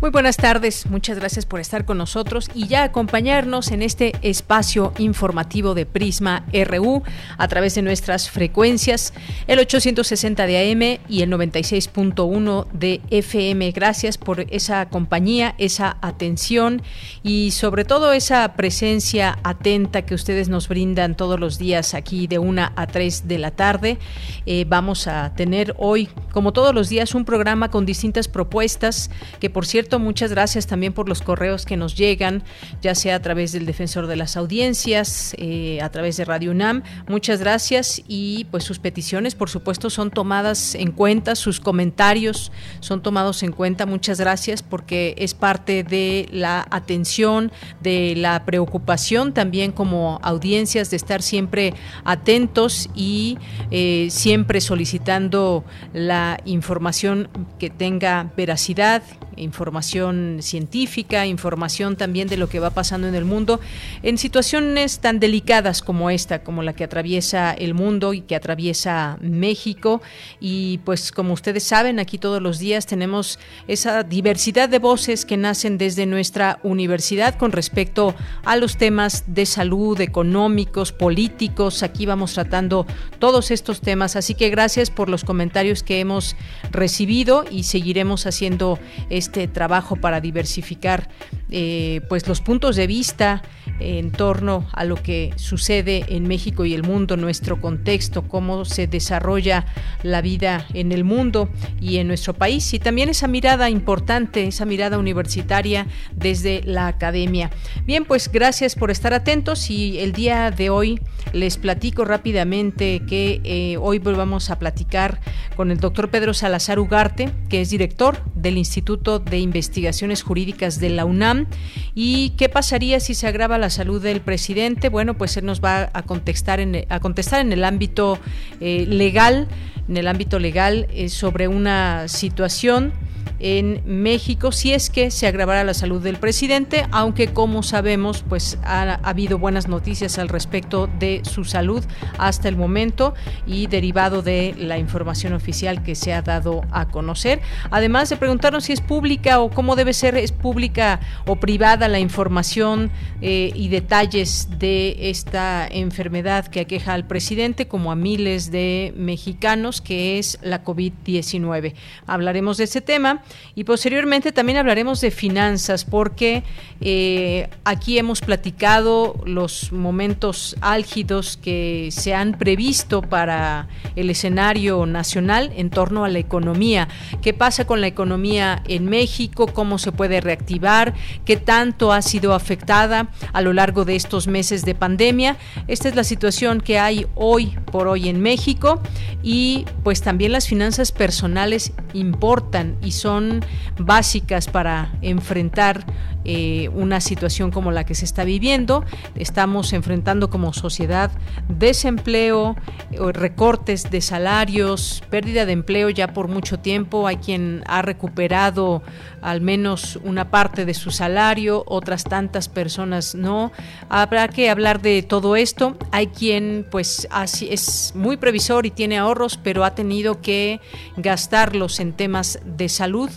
Muy buenas tardes, muchas gracias por estar con nosotros y ya acompañarnos en este espacio informativo de Prisma RU a través de nuestras frecuencias, el 860 de AM y el 96.1 de FM. Gracias por esa compañía, esa atención y sobre todo esa presencia atenta que ustedes nos brindan todos los días aquí de 1 a 3 de la tarde. Eh, vamos a tener hoy, como todos los días, un programa con distintas propuestas que por cierto muchas gracias también por los correos que nos llegan, ya sea a través del Defensor de las Audiencias, eh, a través de Radio UNAM. Muchas gracias y pues sus peticiones, por supuesto, son tomadas en cuenta, sus comentarios son tomados en cuenta. Muchas gracias porque es parte de la atención, de la preocupación también como audiencias de estar siempre atentos y eh, siempre solicitando la información que tenga veracidad, información científica, información también de lo que va pasando en el mundo, en situaciones tan delicadas como esta, como la que atraviesa el mundo y que atraviesa México. Y pues como ustedes saben, aquí todos los días tenemos esa diversidad de voces que nacen desde nuestra universidad con respecto a los temas de salud, económicos, políticos. Aquí vamos tratando todos estos temas. Así que gracias por los comentarios que hemos recibido y seguiremos haciendo este trabajo para diversificar eh, pues los puntos de vista en torno a lo que sucede en México y el mundo, nuestro contexto, cómo se desarrolla la vida en el mundo y en nuestro país y también esa mirada importante, esa mirada universitaria desde la academia. Bien, pues gracias por estar atentos y el día de hoy les platico rápidamente que eh, hoy vamos a platicar con el doctor Pedro Salazar Ugarte, que es director del Instituto de Investigaciones Jurídicas de la UNAM. ¿Y qué pasaría si se agrava la salud del presidente? Bueno, pues él nos va a contestar en, a contestar en el ámbito eh, legal, en el ámbito legal eh, sobre una situación en México si es que se agravara la salud del presidente, aunque como sabemos, pues ha, habido buenas noticias al respecto de su salud hasta el momento y derivado de la información oficial que se ha dado a conocer. Además de preguntarnos si es pública o cómo debe ser, es pública o privada la información eh, y detalles de esta enfermedad que aqueja al presidente como a miles de mexicanos, que es la COVID-19. Hablaremos de ese tema y posteriormente también hablaremos de finanzas porque eh, aquí hemos platicado los momentos álgidos que se han previsto para el escenario nacional en torno a la economía. ¿Qué pasa con la economía en México? ¿Cómo se puede reactivar? ¿Qué tanto ha sido afectada a lo largo de estos meses de pandemia? Esta es la situación que hay hoy por hoy en México y pues también las finanzas personales importan y son básicas para enfrentar eh, una situación como la que se está viviendo. Estamos enfrentando como sociedad desempleo, eh, recortes de salarios, pérdida de empleo ya por mucho tiempo. Hay quien ha recuperado al menos una parte de su salario, otras tantas personas no. Habrá que hablar de todo esto. Hay quien pues así es muy previsor y tiene ahorros, pero ha tenido que gastarlos en temas de salud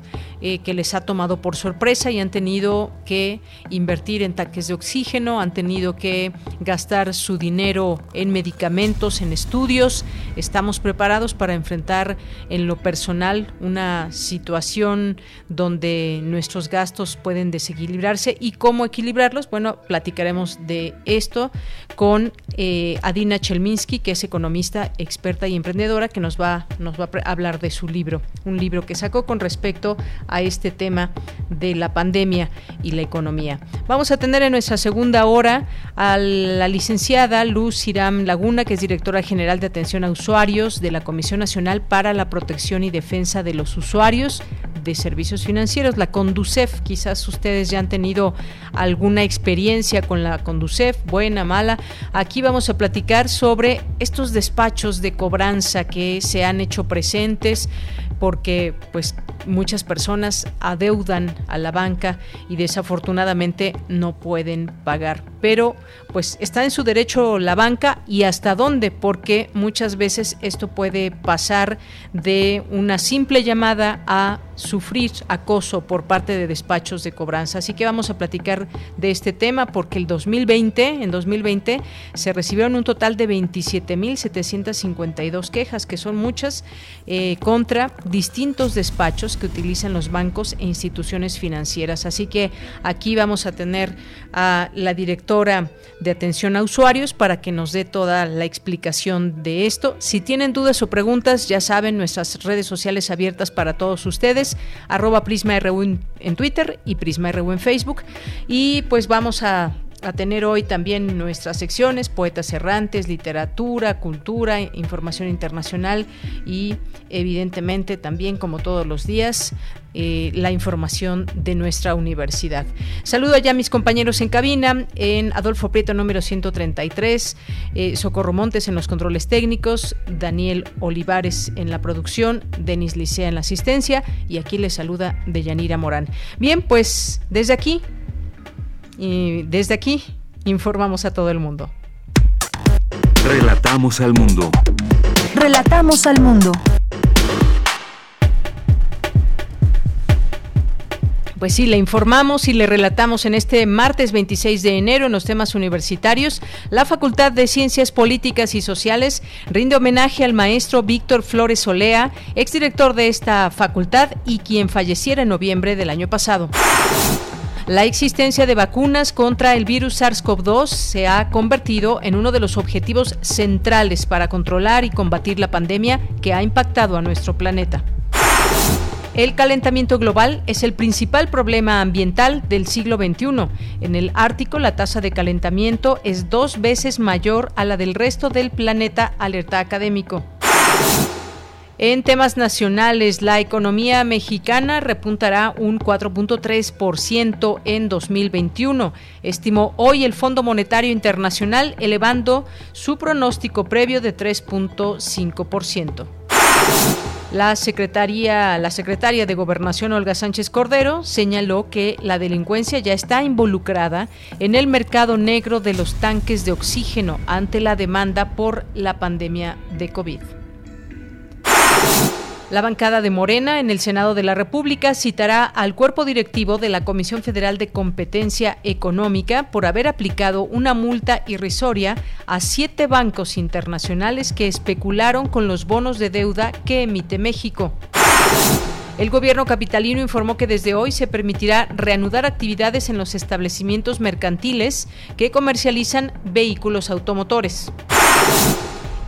eh, que les ha tomado por sorpresa y han tenido que invertir en tanques de oxígeno, han tenido que gastar su dinero en medicamentos, en estudios. Estamos preparados para enfrentar en lo personal una situación donde nuestros gastos pueden desequilibrarse y cómo equilibrarlos. Bueno, platicaremos de esto con eh, Adina Chelminsky, que es economista, experta y emprendedora, que nos va, nos va a hablar de su libro, un libro que sacó con respecto a a este tema de la pandemia y la economía. Vamos a tener en nuestra segunda hora a la licenciada Luz Iram Laguna, que es directora general de atención a usuarios de la Comisión Nacional para la Protección y Defensa de los Usuarios de Servicios Financieros, la Conducef. Quizás ustedes ya han tenido alguna experiencia con la Conducef, buena, mala. Aquí vamos a platicar sobre estos despachos de cobranza que se han hecho presentes porque pues muchas personas adeudan a la banca y desafortunadamente no pueden pagar. Pero pues está en su derecho la banca y hasta dónde, porque muchas veces esto puede pasar de una simple llamada a sufrir acoso por parte de despachos de cobranza. Así que vamos a platicar de este tema porque el 2020, en 2020 se recibieron un total de 27.752 quejas, que son muchas, eh, contra distintos despachos que utilizan los bancos e instituciones financieras. Así que aquí vamos a tener a la directora de atención a usuarios para que nos dé toda la explicación de esto. Si tienen dudas o preguntas, ya saben, nuestras redes sociales abiertas para todos ustedes, arroba Prisma en Twitter y Prisma en Facebook. Y pues vamos a a tener hoy también nuestras secciones, poetas errantes, literatura, cultura, información internacional y evidentemente también como todos los días eh, la información de nuestra universidad. Saludo ya a mis compañeros en cabina, en Adolfo Prieto número 133, eh, Socorro Montes en los controles técnicos, Daniel Olivares en la producción, Denis Licea en la asistencia y aquí les saluda Deyanira Morán. Bien, pues desde aquí y desde aquí informamos a todo el mundo. Relatamos al mundo. Relatamos al mundo. Pues sí, le informamos y le relatamos en este martes 26 de enero en los temas universitarios. La Facultad de Ciencias Políticas y Sociales rinde homenaje al maestro Víctor Flores Solea, exdirector de esta facultad y quien falleciera en noviembre del año pasado. La existencia de vacunas contra el virus SARS-CoV-2 se ha convertido en uno de los objetivos centrales para controlar y combatir la pandemia que ha impactado a nuestro planeta. El calentamiento global es el principal problema ambiental del siglo XXI. En el Ártico, la tasa de calentamiento es dos veces mayor a la del resto del planeta, alerta académico. En temas nacionales, la economía mexicana repuntará un 4.3% en 2021, estimó hoy el Fondo Monetario Internacional, elevando su pronóstico previo de 3.5%. La secretaria, la secretaria de Gobernación Olga Sánchez Cordero señaló que la delincuencia ya está involucrada en el mercado negro de los tanques de oxígeno ante la demanda por la pandemia de COVID. La bancada de Morena en el Senado de la República citará al cuerpo directivo de la Comisión Federal de Competencia Económica por haber aplicado una multa irrisoria a siete bancos internacionales que especularon con los bonos de deuda que emite México. El gobierno capitalino informó que desde hoy se permitirá reanudar actividades en los establecimientos mercantiles que comercializan vehículos automotores.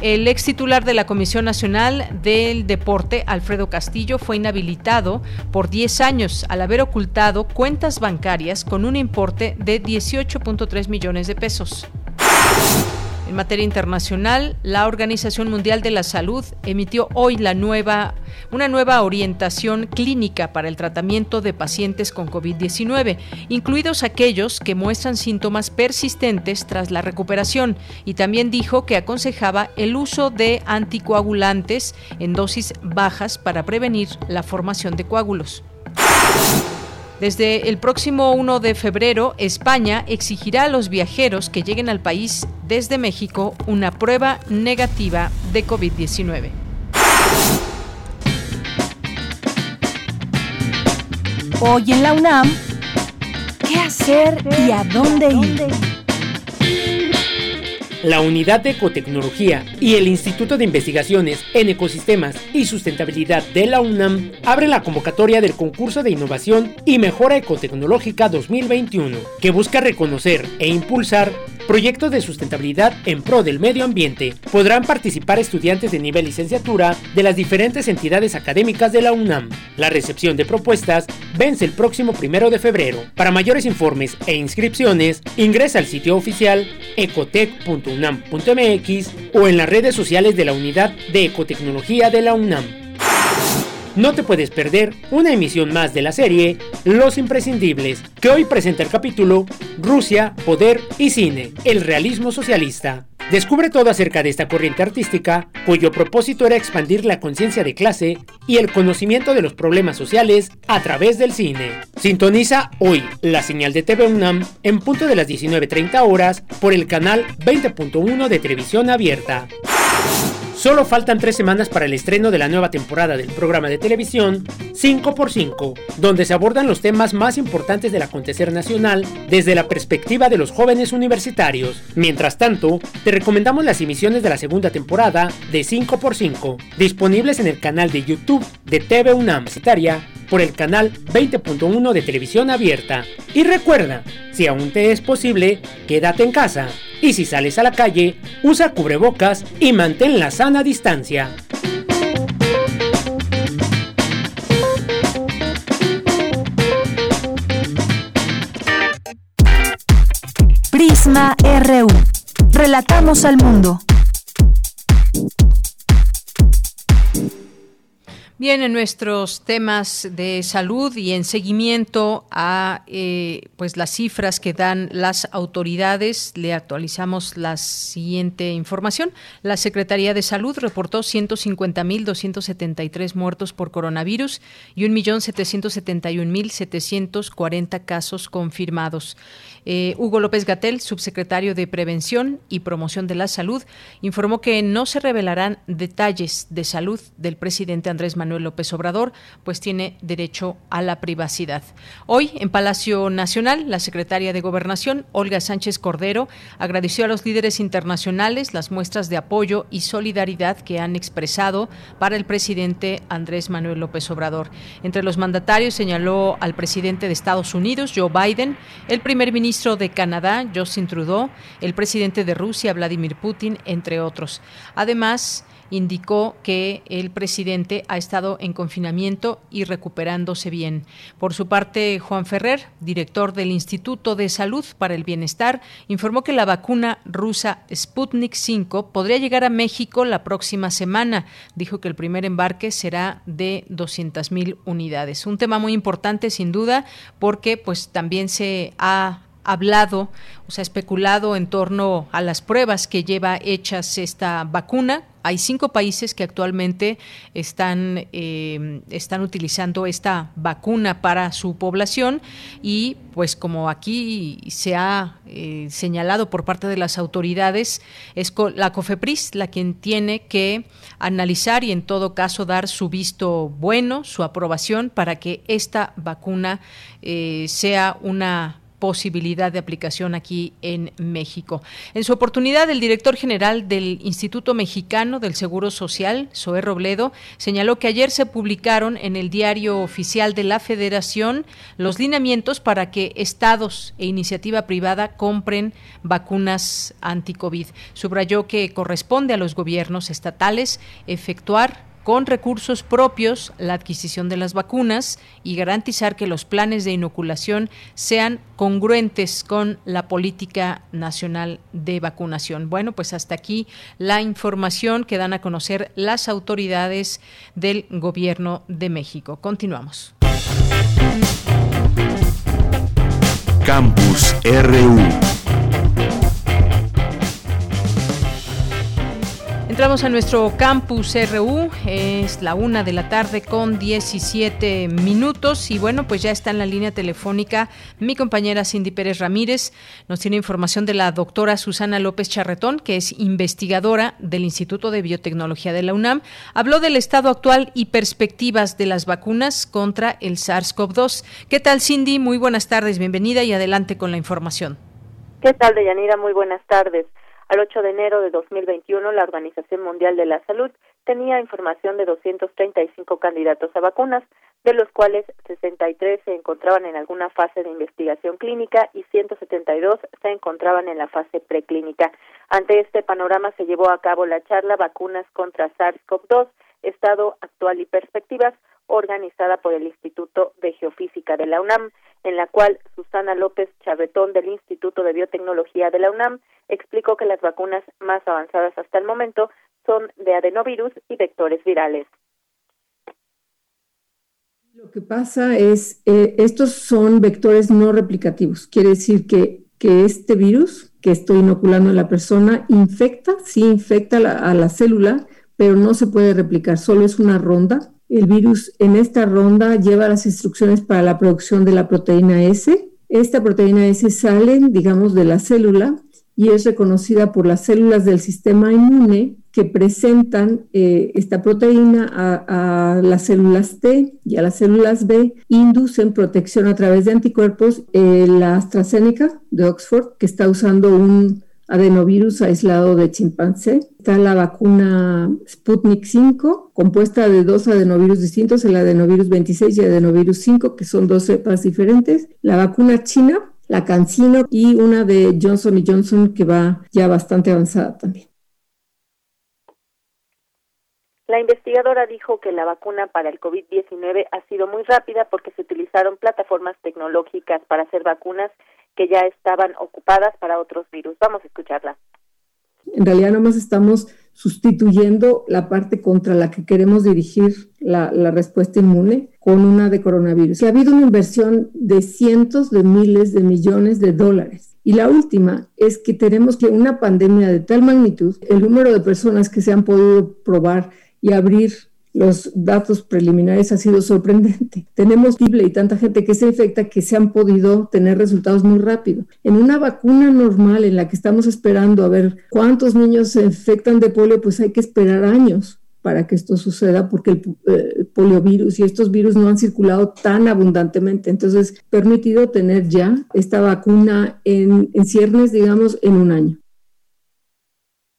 El ex titular de la Comisión Nacional del Deporte, Alfredo Castillo, fue inhabilitado por 10 años al haber ocultado cuentas bancarias con un importe de 18.3 millones de pesos. En materia internacional, la Organización Mundial de la Salud emitió hoy la nueva, una nueva orientación clínica para el tratamiento de pacientes con COVID-19, incluidos aquellos que muestran síntomas persistentes tras la recuperación, y también dijo que aconsejaba el uso de anticoagulantes en dosis bajas para prevenir la formación de coágulos. Desde el próximo 1 de febrero, España exigirá a los viajeros que lleguen al país desde México una prueba negativa de COVID-19. Hoy en la UNAM, ¿qué hacer y a dónde ir? La Unidad de Ecotecnología y el Instituto de Investigaciones en Ecosistemas y Sustentabilidad de la UNAM abren la convocatoria del concurso de innovación y mejora ecotecnológica 2021, que busca reconocer e impulsar proyecto de sustentabilidad en pro del medio ambiente. Podrán participar estudiantes de nivel licenciatura de las diferentes entidades académicas de la UNAM. La recepción de propuestas vence el próximo primero de febrero. Para mayores informes e inscripciones, ingresa al sitio oficial ecotec.unam.mx o en las redes sociales de la Unidad de Ecotecnología de la UNAM. No te puedes perder una emisión más de la serie Los Imprescindibles, que hoy presenta el capítulo Rusia, Poder y Cine, el realismo socialista. Descubre todo acerca de esta corriente artística, cuyo propósito era expandir la conciencia de clase y el conocimiento de los problemas sociales a través del cine. Sintoniza hoy la señal de TV UNAM en punto de las 19.30 horas por el canal 20.1 de televisión abierta. Solo faltan tres semanas para el estreno de la nueva temporada del programa de televisión 5x5, donde se abordan los temas más importantes del acontecer nacional desde la perspectiva de los jóvenes universitarios. Mientras tanto, te recomendamos las emisiones de la segunda temporada de 5x5, disponibles en el canal de YouTube de TV UNAM Citaria por el canal 20.1 de televisión abierta. Y recuerda, si aún te es posible, quédate en casa. Y si sales a la calle, usa cubrebocas y mantén la sana distancia. Prisma RU. Relatamos al mundo. Bien, en nuestros temas de salud y en seguimiento a eh, pues las cifras que dan las autoridades, le actualizamos la siguiente información. La Secretaría de Salud reportó 150.273 muertos por coronavirus y 1.771.740 casos confirmados. Eh, Hugo López Gatel, subsecretario de Prevención y Promoción de la Salud, informó que no se revelarán detalles de salud del presidente Andrés Manuel López Obrador, pues tiene derecho a la privacidad. Hoy, en Palacio Nacional, la secretaria de Gobernación, Olga Sánchez Cordero, agradeció a los líderes internacionales las muestras de apoyo y solidaridad que han expresado para el presidente Andrés Manuel López Obrador. Entre los mandatarios señaló al presidente de Estados Unidos, Joe Biden, el primer ministro de Canadá, Justin Trudeau, el presidente de Rusia, Vladimir Putin, entre otros. Además, indicó que el presidente ha estado en confinamiento y recuperándose bien. Por su parte, Juan Ferrer, director del Instituto de Salud para el Bienestar, informó que la vacuna rusa Sputnik 5 podría llegar a México la próxima semana. Dijo que el primer embarque será de 200.000 unidades. Un tema muy importante, sin duda, porque pues también se ha hablado, o sea, especulado en torno a las pruebas que lleva hechas esta vacuna. Hay cinco países que actualmente están, eh, están utilizando esta vacuna para su población y pues como aquí se ha eh, señalado por parte de las autoridades, es la COFEPRIS la quien tiene que analizar y en todo caso dar su visto bueno, su aprobación para que esta vacuna eh, sea una posibilidad de aplicación aquí en México. En su oportunidad, el director general del Instituto Mexicano del Seguro Social, Zoé Robledo, señaló que ayer se publicaron en el diario oficial de la Federación los lineamientos para que estados e iniciativa privada compren vacunas anti-COVID. Subrayó que corresponde a los gobiernos estatales efectuar con recursos propios la adquisición de las vacunas y garantizar que los planes de inoculación sean congruentes con la política nacional de vacunación. Bueno, pues hasta aquí la información que dan a conocer las autoridades del Gobierno de México. Continuamos. Campus RU. Entramos a nuestro campus RU, es la una de la tarde con 17 minutos y bueno, pues ya está en la línea telefónica mi compañera Cindy Pérez Ramírez. Nos tiene información de la doctora Susana López Charretón, que es investigadora del Instituto de Biotecnología de la UNAM. Habló del estado actual y perspectivas de las vacunas contra el SARS-CoV-2. ¿Qué tal Cindy? Muy buenas tardes, bienvenida y adelante con la información. ¿Qué tal, Deyanira? Muy buenas tardes. Al 8 de enero de 2021, la Organización Mundial de la Salud tenía información de 235 candidatos a vacunas, de los cuales 63 se encontraban en alguna fase de investigación clínica y 172 se encontraban en la fase preclínica. Ante este panorama se llevó a cabo la charla Vacunas contra SARS-CoV-2, estado actual y perspectivas, organizada por el Instituto de Geofísica de la UNAM, en la cual Susana López Chavetón del Instituto de Biotecnología de la UNAM explicó que las vacunas más avanzadas hasta el momento son de adenovirus y vectores virales. Lo que pasa es, eh, estos son vectores no replicativos. Quiere decir que, que, este virus que estoy inoculando a la persona infecta, sí infecta a la célula, pero no se puede replicar, solo es una ronda. El virus en esta ronda lleva las instrucciones para la producción de la proteína S. Esta proteína S sale, digamos, de la célula y es reconocida por las células del sistema inmune que presentan eh, esta proteína a, las células T y a las células B, inducen protección a través de anticuerpos. Eh, la AstraZeneca de Oxford, que está usando un adenovirus aislado de chimpancé. Está la vacuna Sputnik 5, compuesta de dos adenovirus distintos, el adenovirus 26 y el adenovirus 5, que son dos cepas diferentes. La vacuna china, la CanSino y una de Johnson Johnson que va ya bastante avanzada también. La investigadora dijo que la vacuna para el COVID-19 ha sido muy rápida porque se utilizaron plataformas tecnológicas para hacer vacunas que ya estaban ocupadas para otros virus. Vamos a escucharla. En realidad nomás estamos sustituyendo la parte contra la que queremos dirigir la, la, respuesta inmune con una de coronavirus. ha habido una inversión de cientos de miles de millones de dólares. Y la última es que tenemos que una pandemia de tal magnitud, el número de personas que se han podido probar y abrir los datos preliminares ha sido sorprendente. Tenemos y tanta gente que se infecta que se han podido tener resultados muy rápido. En una vacuna normal en la que estamos esperando a ver cuántos niños se infectan de polio, pues hay que esperar años para que esto suceda porque el, eh, poliovirus y estos virus no han circulado tan abundantemente. Entonces, permitido tener ya esta vacuna en, en ciernes, digamos, en un año.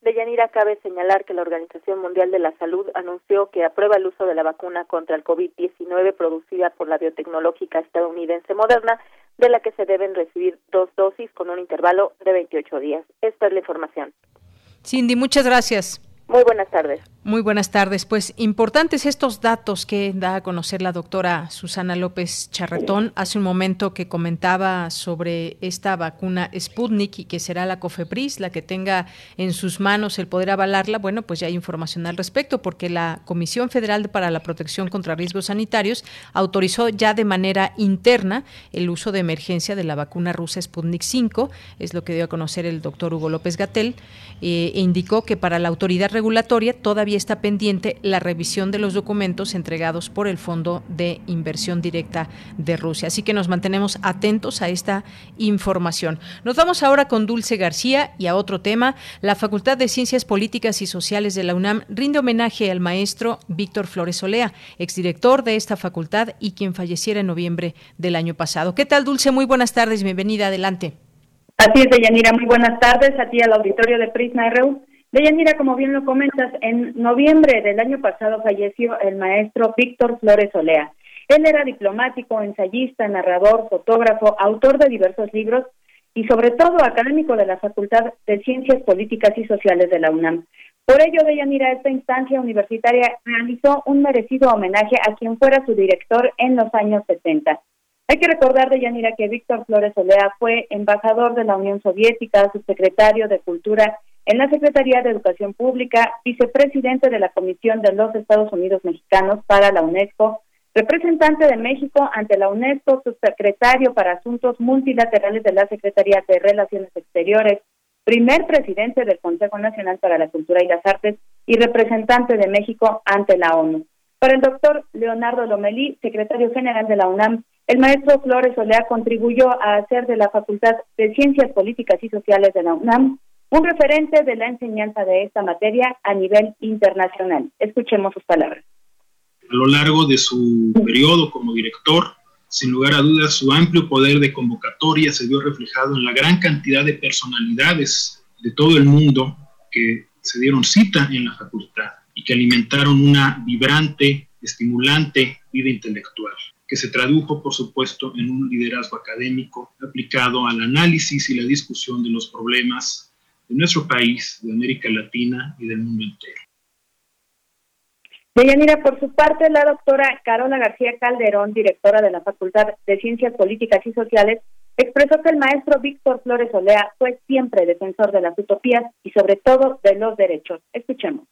De Yanira cabe señalar que la Organización Mundial de la Salud anunció que aprueba el uso de la vacuna contra el COVID-19 producida por la biotecnológica estadounidense Moderna, de la que se deben recibir dos dosis con un intervalo de 28 días. Esta es la información. Cindy, muchas gracias. Muy buenas tardes. Muy buenas tardes. Pues importantes estos datos que da a conocer la doctora Susana López Charretón hace un momento que comentaba sobre esta vacuna Sputnik y que será la COFEPRIS la que tenga en sus manos el poder avalarla. Bueno, pues ya hay información al respecto porque la Comisión Federal para la Protección contra Riesgos Sanitarios autorizó ya de manera interna el uso de emergencia de la vacuna rusa Sputnik 5, es lo que dio a conocer el doctor Hugo López Gatel, eh, e indicó que para la autoridad regulatoria todavía está pendiente la revisión de los documentos entregados por el Fondo de Inversión Directa de Rusia. Así que nos mantenemos atentos a esta información. Nos vamos ahora con Dulce García y a otro tema. La Facultad de Ciencias Políticas y Sociales de la UNAM rinde homenaje al maestro Víctor Flores Olea, exdirector de esta facultad y quien falleciera en noviembre del año pasado. ¿Qué tal, Dulce? Muy buenas tardes, bienvenida, adelante. Así es, Deyanira, muy buenas tardes a ti al auditorio de Prisma RU. Deyanira, como bien lo comentas, en noviembre del año pasado falleció el maestro Víctor Flores Olea. Él era diplomático, ensayista, narrador, fotógrafo, autor de diversos libros y sobre todo académico de la Facultad de Ciencias Políticas y Sociales de la UNAM. Por ello, Deyanira, esta instancia universitaria realizó un merecido homenaje a quien fuera su director en los años 70. Hay que recordar, Deyanira, que Víctor Flores Olea fue embajador de la Unión Soviética, subsecretario de Cultura en la Secretaría de Educación Pública, vicepresidente de la Comisión de los Estados Unidos Mexicanos para la UNESCO, representante de México ante la UNESCO, subsecretario para Asuntos Multilaterales de la Secretaría de Relaciones Exteriores, primer presidente del Consejo Nacional para la Cultura y las Artes y representante de México ante la ONU. Para el doctor Leonardo Lomelí, secretario general de la UNAM, el maestro Flores Olea contribuyó a hacer de la Facultad de Ciencias Políticas y Sociales de la UNAM un referente de la enseñanza de esta materia a nivel internacional. Escuchemos sus palabras. A lo largo de su periodo como director, sin lugar a dudas, su amplio poder de convocatoria se vio reflejado en la gran cantidad de personalidades de todo el mundo que se dieron cita en la facultad y que alimentaron una vibrante, estimulante vida intelectual, que se tradujo, por supuesto, en un liderazgo académico aplicado al análisis y la discusión de los problemas de nuestro país, de América Latina y del mundo entero. Deyanira, por su parte, la doctora Carola García Calderón, directora de la Facultad de Ciencias Políticas y Sociales, expresó que el maestro Víctor Flores Olea fue siempre defensor de las utopías y sobre todo de los derechos. Escuchemos.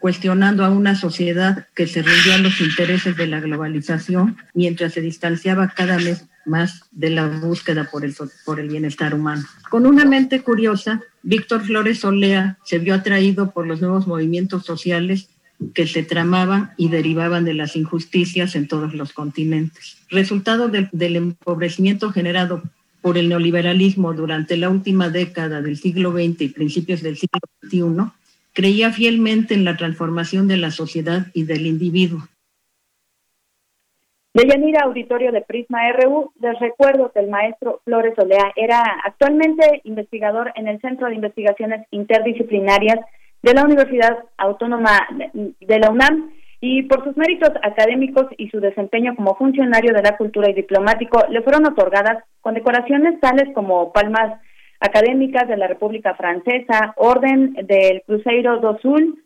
Cuestionando a una sociedad que se rindió a los intereses de la globalización mientras se distanciaba cada vez más de la búsqueda por el, por el bienestar humano. Con una mente curiosa, Víctor Flores Olea se vio atraído por los nuevos movimientos sociales que se tramaban y derivaban de las injusticias en todos los continentes. Resultado del, del empobrecimiento generado por el neoliberalismo durante la última década del siglo XX y principios del siglo XXI, creía fielmente en la transformación de la sociedad y del individuo. Deyanira, auditorio de Prisma RU, les recuerdo que el maestro Flores Olea era actualmente investigador en el Centro de Investigaciones Interdisciplinarias de la Universidad Autónoma de la UNAM y por sus méritos académicos y su desempeño como funcionario de la cultura y diplomático le fueron otorgadas condecoraciones tales como palmas académicas de la República Francesa, Orden del Cruzeiro do Sul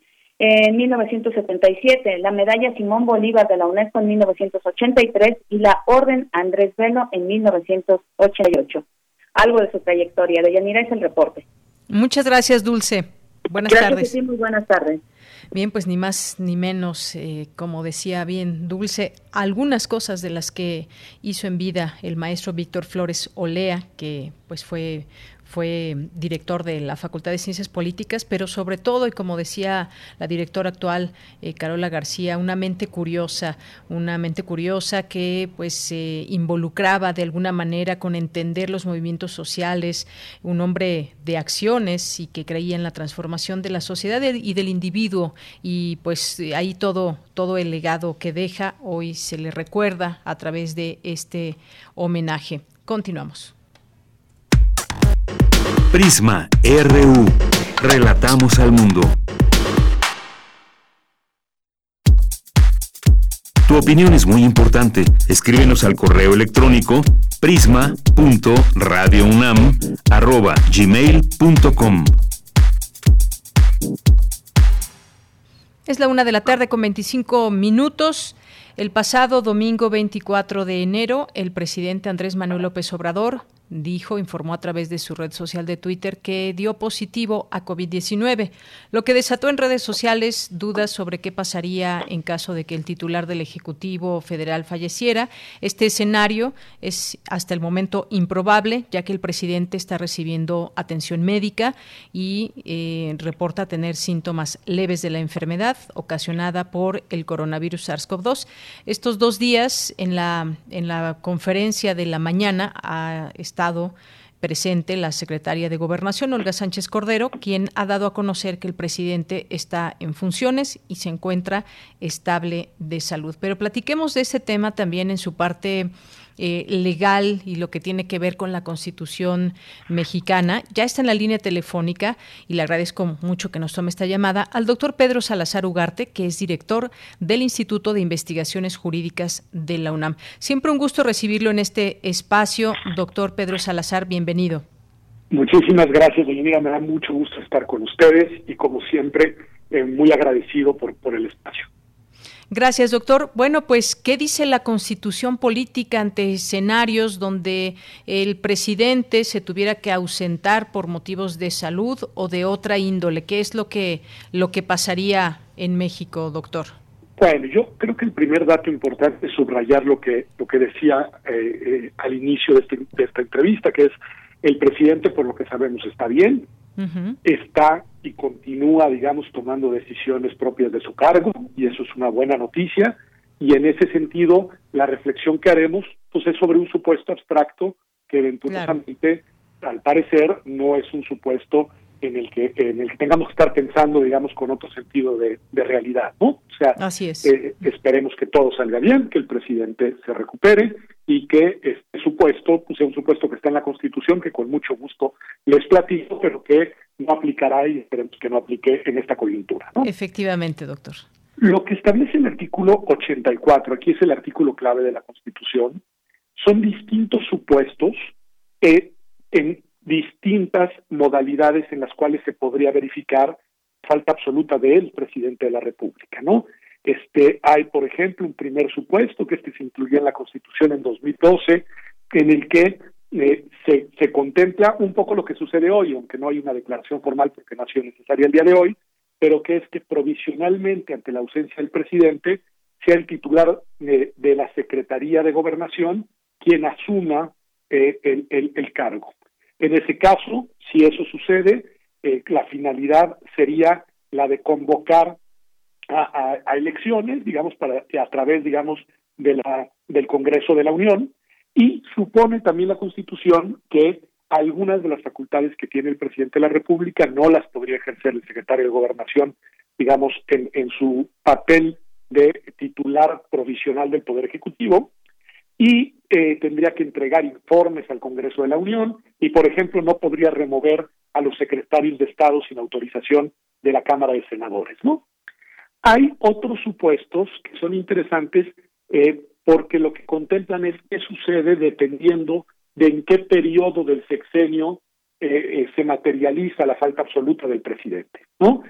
en 1977, la medalla Simón Bolívar de la UNESCO en 1983 y la Orden Andrés Bello en 1988. Algo de su trayectoria. De Yanira es el reporte. Muchas gracias, Dulce. Buenas tardes. muy buenas tardes. Bien, pues ni más ni menos, eh, como decía bien Dulce, algunas cosas de las que hizo en vida el maestro Víctor Flores Olea, que pues fue fue director de la Facultad de Ciencias Políticas, pero sobre todo, y como decía la directora actual, eh, Carola García, una mente curiosa, una mente curiosa que pues se involucraba de alguna manera con entender los movimientos sociales, un hombre de acciones y que creía en la transformación de la sociedad y del individuo, y pues ahí todo, todo el legado que deja hoy se le recuerda a través de este homenaje. Continuamos. Prisma RU. Relatamos al mundo. Tu opinión es muy importante. Escríbenos al correo electrónico prisma.radiounam@gmail.com. Es la una de la tarde con 25 minutos. El pasado domingo 24 de enero, el presidente Andrés Manuel López Obrador dijo, informó a través de su red social de Twitter que dio positivo a COVID-19, lo que desató en redes sociales dudas sobre qué pasaría en caso de que el titular del Ejecutivo Federal falleciera. Este escenario es hasta el momento improbable, ya que el presidente está recibiendo atención médica y eh, reporta tener síntomas leves de la enfermedad ocasionada por el coronavirus SARS-CoV-2. Estos dos días en la, en la conferencia de la mañana ha estado presente la secretaria de Gobernación, Olga Sánchez Cordero, quien ha dado a conocer que el presidente está en funciones y se encuentra estable de salud. Pero platiquemos de ese tema también en su parte eh, legal y lo que tiene que ver con la Constitución mexicana. Ya está en la línea telefónica y le agradezco mucho que nos tome esta llamada al doctor Pedro Salazar Ugarte, que es director del Instituto de Investigaciones Jurídicas de la UNAM. Siempre un gusto recibirlo en este espacio. Doctor Pedro Salazar, bienvenido. Muchísimas gracias, doña Me da mucho gusto estar con ustedes y, como siempre, eh, muy agradecido por, por el espacio. Gracias, doctor. Bueno, pues, ¿qué dice la constitución política ante escenarios donde el presidente se tuviera que ausentar por motivos de salud o de otra índole? ¿Qué es lo que, lo que pasaría en México, doctor? Bueno, yo creo que el primer dato importante es subrayar lo que, lo que decía eh, eh, al inicio de, este, de esta entrevista, que es el presidente, por lo que sabemos, está bien, está y continúa, digamos, tomando decisiones propias de su cargo, y eso es una buena noticia. Y en ese sentido, la reflexión que haremos pues, es sobre un supuesto abstracto que eventualmente, al parecer, no es un supuesto en el que en el que tengamos que estar pensando, digamos, con otro sentido de, realidad, ¿no? O sea, Así es. Eh, esperemos que todo salga bien, que el presidente se recupere y que este supuesto pues, sea un supuesto que está en la Constitución, que con mucho gusto les platico, pero que no aplicará y esperemos que no aplique en esta coyuntura. ¿no? Efectivamente, doctor. Lo que establece el artículo 84, aquí es el artículo clave de la Constitución, son distintos supuestos eh, en distintas modalidades en las cuales se podría verificar falta absoluta del presidente de la República, ¿no? Este, hay, por ejemplo, un primer supuesto que este se incluyó en la Constitución en 2012, en el que eh, se, contempla un poco lo que sucede hoy, aunque no hay una declaración formal porque no ha sido necesaria el día de hoy, pero que es que provisionalmente, ante la ausencia del presidente, sea el titular de, la Secretaría de Gobernación quien asuma eh, el, el, cargo. En ese caso, si eso sucede, eh, la finalidad sería la de convocar a, elecciones, digamos, para a través, digamos, de la del Congreso de la Unión y supone también la Constitución que algunas de las facultades que tiene el presidente de la República no las podría ejercer el secretario de Gobernación, digamos, en, su papel de titular provisional del Poder Ejecutivo, y eh, tendría que entregar informes al Congreso de la Unión y, por ejemplo, no podría remover a los secretarios de Estado sin autorización de la Cámara de Senadores, ¿no? Hay otros supuestos que son interesantes eh, porque lo que contemplan es qué sucede dependiendo de en qué periodo del sexenio eh, se materializa la falta absoluta del presidente, ¿no?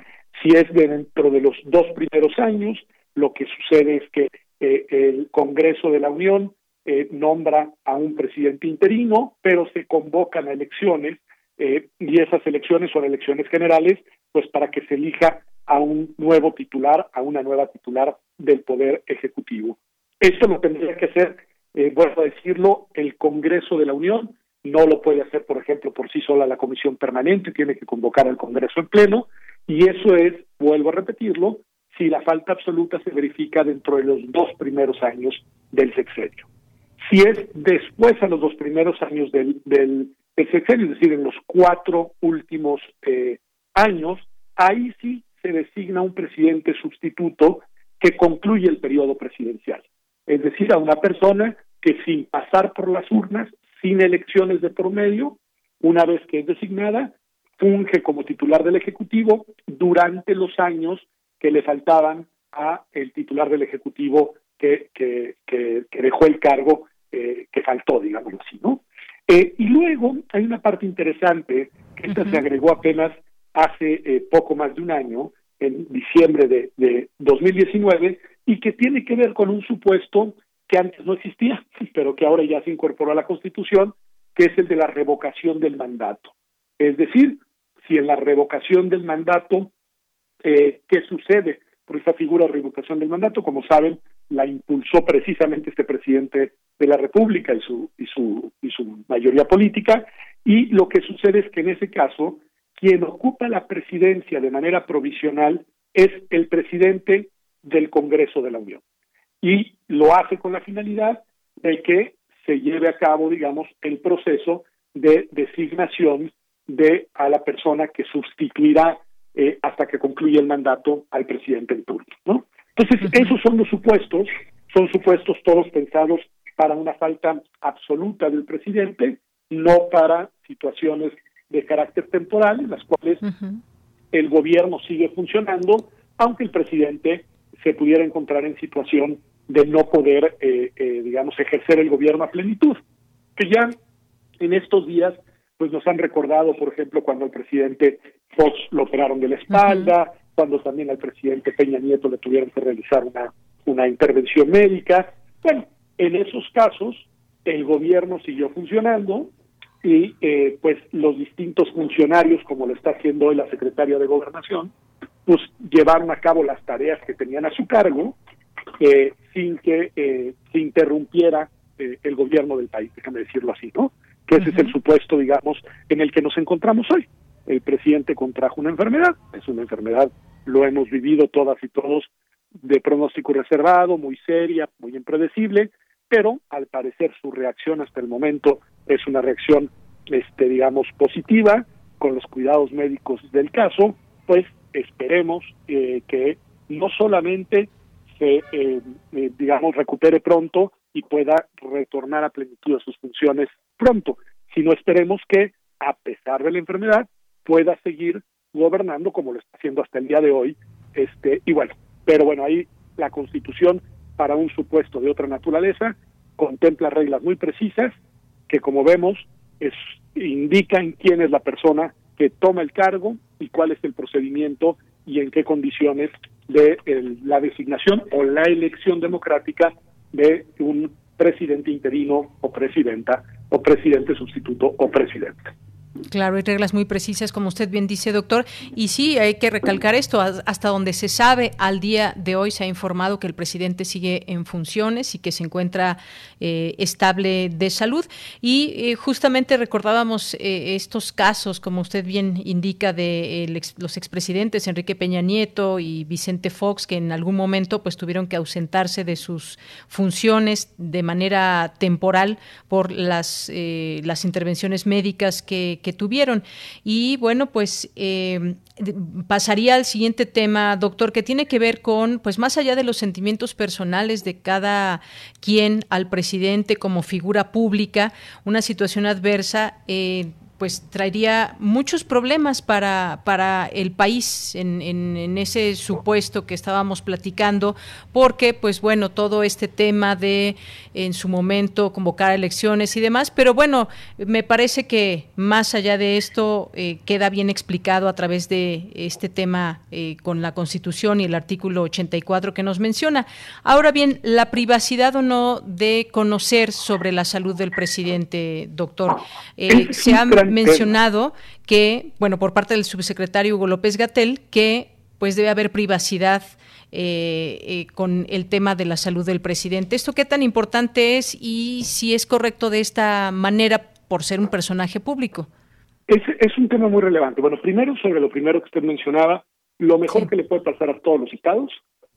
Si es dentro de los dos primeros años, lo que sucede es que el Congreso de la Unión eh, nombra a un presidente interino, pero se convocan a elecciones eh, y esas elecciones son elecciones generales, pues para que se elija a un nuevo titular, a una nueva titular del Poder Ejecutivo. Esto lo tendría que hacer, eh, vuelvo a decirlo, el Congreso de la Unión, no lo puede hacer, por ejemplo, por sí sola la Comisión Permanente, tiene que convocar al Congreso en pleno, y eso es, vuelvo a repetirlo, si la falta absoluta se verifica dentro de los dos primeros años del sexenio. Si es después a los dos primeros años del, sexenio, es decir, en los cuatro últimos eh, años, ahí sí se designa un presidente sustituto que concluye el periodo presidencial. Es decir, a una persona que sin pasar por las urnas, sin elecciones de promedio, una vez que es designada, funge como titular del Ejecutivo durante los años que le faltaban a el titular del Ejecutivo que, que, que dejó el cargo eh, que faltó, digamos así, ¿no? Eh, y luego hay una parte interesante, que esta se agregó apenas hace eh, poco más de un año, en diciembre de, de 2019, y que tiene que ver con un supuesto que antes no existía, pero que ahora ya se incorporó a la Constitución, que es el de la revocación del mandato. Es decir, si en la revocación del mandato, eh, ¿qué sucede por esta figura de revocación del mandato? Como saben, la impulsó precisamente este presidente de la República y su, y su, y su mayoría política, y lo que sucede es que en ese caso, quien ocupa la presidencia de manera provisional es el presidente del Congreso de la Unión. Y lo hace con la finalidad de que se lleve a cabo, digamos, el proceso de designación de a la persona que sustituirá eh, hasta que concluya el mandato al presidente en turno, ¿no? Entonces, esos son los supuestos, son supuestos todos pensados para una falta absoluta del presidente, no para situaciones de carácter temporal en las cuales el gobierno sigue funcionando, aunque el presidente se pudiera encontrar en situación de no poder, eh, eh, digamos, ejercer el gobierno a plenitud. Que ya en estos días, pues nos han recordado, por ejemplo, cuando el presidente Fox lo operaron de la espalda, cuando también al presidente Peña Nieto le tuvieron que realizar una, una intervención médica. Bueno, en esos casos, el gobierno siguió funcionando y eh, pues los distintos funcionarios, como lo está haciendo hoy la secretaria de Gobernación, pues llevaron a cabo las tareas que tenían a su cargo eh, sin que eh, se interrumpiera el gobierno del país, déjame decirlo así, ¿no? Que ese es el supuesto, digamos, en el que nos encontramos hoy. El presidente contrajo una enfermedad, es una enfermedad, lo hemos vivido todas y todos de pronóstico reservado, muy seria, muy impredecible, pero al parecer su reacción hasta el momento es una reacción, este, digamos, positiva, con los cuidados médicos del caso, pues esperemos eh, que no solamente se, eh, eh, digamos, recupere pronto, y pueda retornar a plenitud de sus funciones pronto. Si no esperemos que, a pesar de la enfermedad, pueda seguir gobernando como lo está haciendo hasta el día de hoy. Este, y bueno, pero bueno, ahí la Constitución, para un supuesto de otra naturaleza, contempla reglas muy precisas que, como vemos, es, indican quién es la persona que toma el cargo y cuál es el procedimiento y en qué condiciones de la designación o la elección democrática de un presidente interino o presidenta o presidente sustituto o presidente. Claro, hay reglas muy precisas, como usted bien dice, doctor. Y sí, hay que recalcar esto, hasta donde se sabe, al día de hoy se ha informado que el presidente sigue en funciones y que se encuentra eh, estable de salud. Y eh, justamente recordábamos eh, estos casos, como usted bien indica, de los expresidentes Enrique Peña Nieto y Vicente Fox, que en algún momento pues tuvieron que ausentarse de sus funciones de manera temporal por las, las intervenciones médicas que que tuvieron. Y bueno, pues eh, pasaría al siguiente tema, doctor, que tiene que ver con, pues más allá de los sentimientos personales de cada quien al presidente como figura pública, una situación adversa. Eh, pues traería muchos problemas para, para el país en, en, ese supuesto que estábamos platicando, porque pues bueno, todo este tema de en su momento convocar elecciones y demás, pero bueno, me parece que más allá de esto eh, queda bien explicado a través de este tema eh, con la Constitución y el artículo 84 que nos menciona. Ahora bien, la privacidad o no de conocer sobre la salud del presidente, doctor, eh, se mencionado que, bueno, por parte del subsecretario Hugo López Gatel, que pues debe haber privacidad eh, eh, con el tema de la salud del presidente. ¿Esto qué tan importante es y si es correcto de esta manera por ser un personaje público? Es, es un tema muy relevante. Bueno, primero sobre lo primero que usted mencionaba, lo mejor que le puede pasar a todos los estados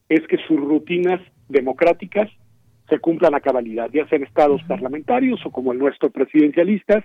es que sus rutinas democráticas se cumplan a cabalidad, ya sean estados parlamentarios o como el nuestro presidencialistas,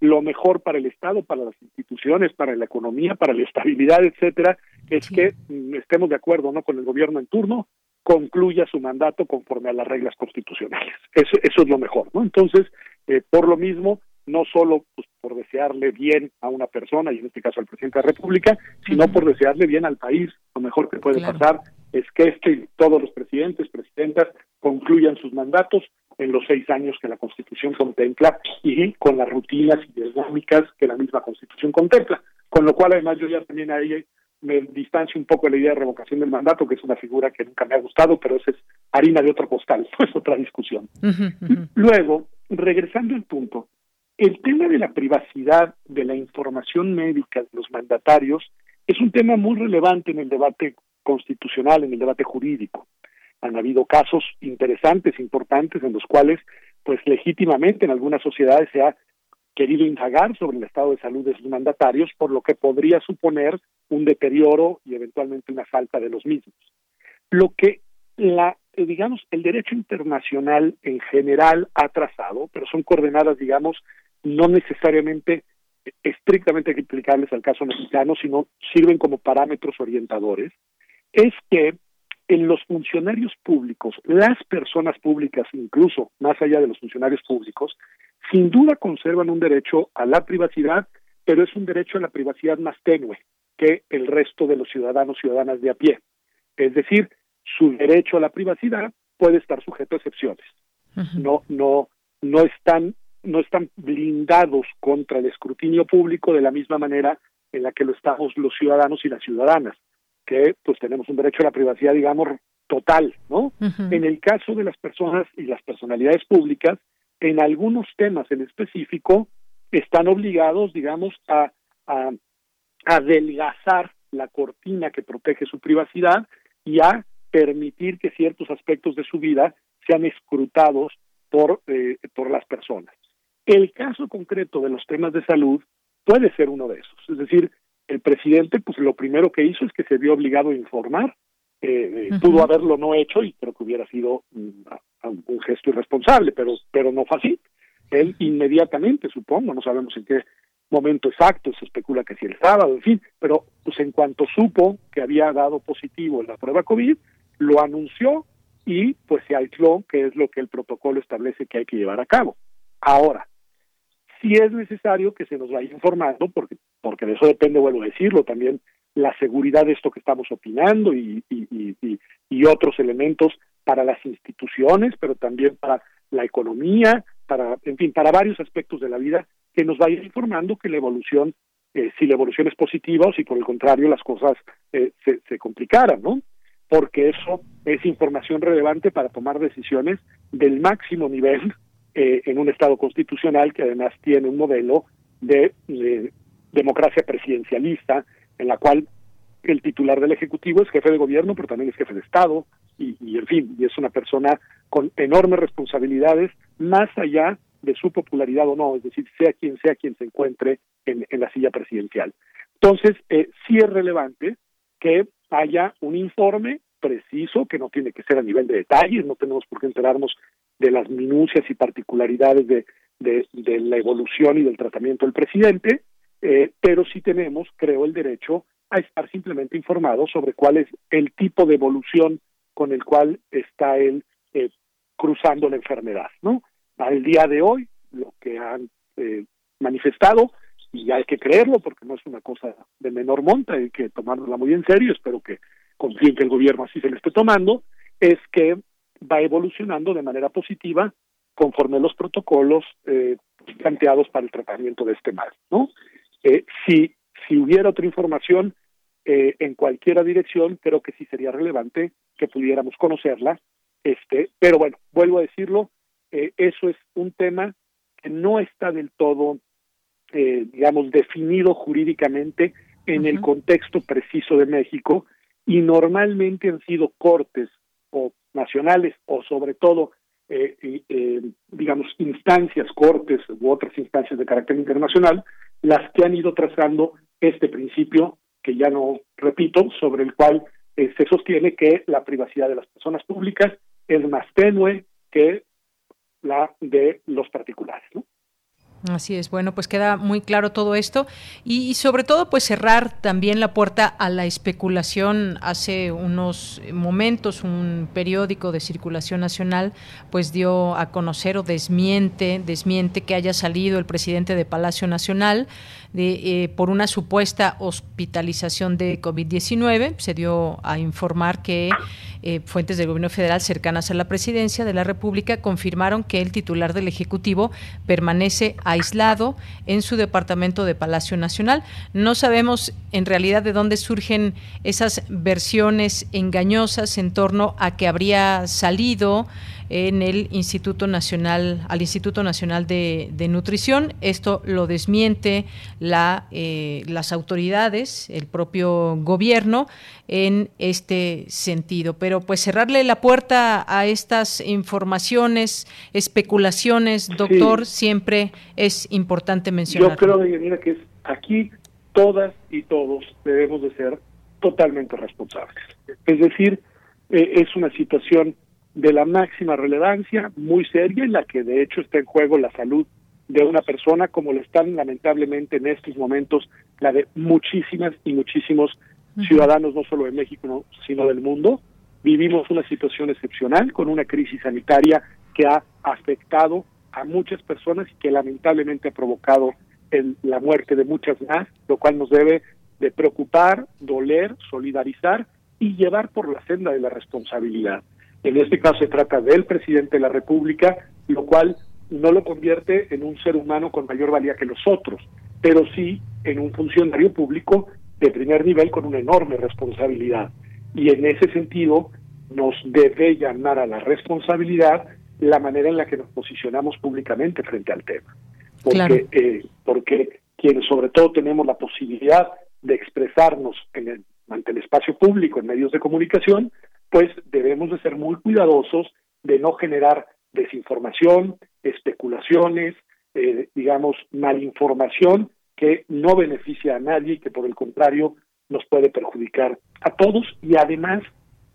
lo mejor para el Estado, para las instituciones, para la economía, para la estabilidad, etcétera, es que mm, estemos de acuerdo no con el gobierno en turno, concluya su mandato conforme a las reglas constitucionales. Eso, eso es lo mejor, ¿no? Entonces, eh, por lo mismo, no solo pues, por desearle bien a una persona, y en este caso al presidente de la República, sino por desearle bien al país. Lo mejor que puede pasar es que este y todos los presidentes, presidentas, concluyan sus mandatos en los seis años que la Constitución contempla y con las rutinas y dinámicas que la misma Constitución contempla. Con lo cual, además, yo ya también ahí me distancio un poco de la idea de revocación del mandato, que es una figura que nunca me ha gustado, pero esa es harina de otro costal, es otra discusión. Luego, regresando al punto, el tema de la privacidad de la información médica de los mandatarios es un tema muy relevante en el debate constitucional, en el debate jurídico han habido casos interesantes, importantes, en los cuales, pues legítimamente en algunas sociedades se ha querido indagar sobre el estado de salud de sus mandatarios, por lo que podría suponer un deterioro y eventualmente una falta de los mismos. Lo que digamos, el derecho internacional en general ha trazado, pero son coordenadas, digamos, no necesariamente estrictamente aplicables al caso mexicano, sino sirven como parámetros orientadores, es que en los funcionarios públicos, las personas públicas, incluso más allá de los funcionarios públicos, sin duda conservan un derecho a la privacidad, pero es un derecho a la privacidad más tenue que el resto de los ciudadanos ciudadanas de a pie. Es decir, su derecho a la privacidad puede estar sujeto a excepciones. No, no, no están, no están blindados contra el escrutinio público de la misma manera en la que lo estamos los ciudadanos y las ciudadanas que pues tenemos un derecho a la privacidad, digamos, total, ¿no? En el caso de las personas y las personalidades públicas, en algunos temas en específico, están obligados, digamos, a, a, adelgazar la cortina que protege su privacidad y a permitir que ciertos aspectos de su vida sean escrutados por, eh, por las personas. El caso concreto de los temas de salud puede ser uno de esos, es decir, el presidente, pues lo primero que hizo es que se vio obligado a informar. Eh, eh, pudo haberlo no hecho y creo que hubiera sido un, gesto irresponsable, pero, pero no fue así. Él inmediatamente, supongo, no sabemos en qué momento exacto, se especula que si el sábado, en fin, pero pues en cuanto supo que había dado positivo en la prueba COVID, lo anunció y pues se aisló, que es lo que el protocolo establece que hay que llevar a cabo. Ahora, si es necesario que se nos vaya informando, porque, porque de eso depende, vuelvo a decirlo, también la seguridad de esto que estamos opinando y, y, y, y otros elementos para las instituciones, pero también para la economía, para, en fin, para varios aspectos de la vida, que nos vaya informando que la evolución, eh, si la evolución es positiva o si por el contrario las cosas eh, se, se complicaran, ¿no? Porque eso es información relevante para tomar decisiones del máximo nivel eh, en un Estado constitucional que además tiene un modelo de, democracia presidencialista en la cual el titular del Ejecutivo es jefe de gobierno, pero también es jefe de Estado, y, y, en fin, y es una persona con enormes responsabilidades, más allá de su popularidad o no, es decir, sea quien sea quien se encuentre en, en la silla presidencial. Entonces, eh, sí es relevante que haya un informe preciso, que no tiene que ser a nivel de detalles, no tenemos por qué enterarnos de las minucias y particularidades de, de, de la evolución y del tratamiento del presidente, eh, pero sí tenemos, creo, el derecho a estar simplemente informados sobre cuál es el tipo de evolución con el cual está él eh, cruzando la enfermedad, ¿no? Al día de hoy, lo que han eh, manifestado, y hay que creerlo porque no es una cosa de menor monta, hay que tomárnosla muy en serio, espero que confíen que el gobierno así se le esté tomando, es que va evolucionando de manera positiva conforme los protocolos eh, planteados para el tratamiento de este mal, ¿no? Eh, si si hubiera otra información eh, en cualquiera dirección, creo que sí sería relevante que pudiéramos conocerla. Este, pero bueno, vuelvo a decirlo, eh, eso es un tema que no está del todo, eh, digamos, definido jurídicamente en el contexto preciso de México y normalmente han sido cortes o nacionales o sobre todo eh, eh, digamos, instancias, cortes u otras instancias de carácter internacional, las que han ido trazando este principio, que ya no repito, sobre el cual eh, se sostiene que la privacidad de las personas públicas es más tenue que la de los particulares. ¿no? Así es, bueno, pues queda muy claro todo esto y, sobre todo pues cerrar también la puerta a la especulación. Hace unos momentos un periódico de circulación nacional pues dio a conocer o desmiente, desmiente que haya salido el presidente de Palacio Nacional de, eh, por una supuesta hospitalización de COVID-19. Se dio a informar que eh, fuentes del gobierno federal cercanas a la presidencia de la República confirmaron que el titular del Ejecutivo permanece aislado en su departamento de Palacio Nacional. No sabemos en realidad de dónde surgen esas versiones engañosas en torno a que habría salido en el Instituto Nacional, al Instituto Nacional de, Nutrición. Esto lo desmiente la, eh, las autoridades, el propio gobierno, en este sentido. Pero pues cerrarle la puerta a estas informaciones, especulaciones, doctor, siempre es importante mencionar. Yo creo, Deyanira, que es aquí todas y todos debemos de ser totalmente responsables. Es decir, eh, es una situación de la máxima relevancia, muy seria, en la que de hecho está en juego la salud de una persona, como lo están lamentablemente en estos momentos la de muchísimas y muchísimos ciudadanos, no solo de México, sino del mundo. Vivimos una situación excepcional con una crisis sanitaria que ha afectado a muchas personas y que lamentablemente ha provocado el, la muerte de muchas más, lo cual nos debe de preocupar, doler, solidarizar y llevar por la senda de la responsabilidad. En este caso se trata del presidente de la República, lo cual no lo convierte en un ser humano con mayor valía que los otros, pero sí en un funcionario público de primer nivel con una enorme responsabilidad. Y en ese sentido nos debe llamar a la responsabilidad la manera en la que nos posicionamos públicamente frente al tema. Porque, eh, porque quienes sobre todo tenemos la posibilidad de expresarnos en el, ante el espacio público, en medios de comunicación, pues debemos de ser muy cuidadosos de no generar desinformación, especulaciones, eh, digamos, malinformación que no beneficia a nadie y que por el contrario nos puede perjudicar a todos. Y además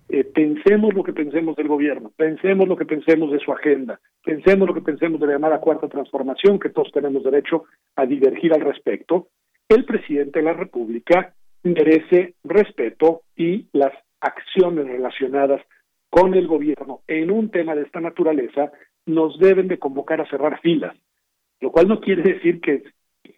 eh, pensemos lo que pensemos del gobierno, pensemos lo que pensemos de su agenda, pensemos lo que pensemos de la llamada cuarta transformación, que todos tenemos derecho a divergir al respecto, el presidente de la República merece respeto y las acciones relacionadas con el gobierno en un tema de esta naturaleza, nos deben de convocar a cerrar filas, lo cual no quiere decir que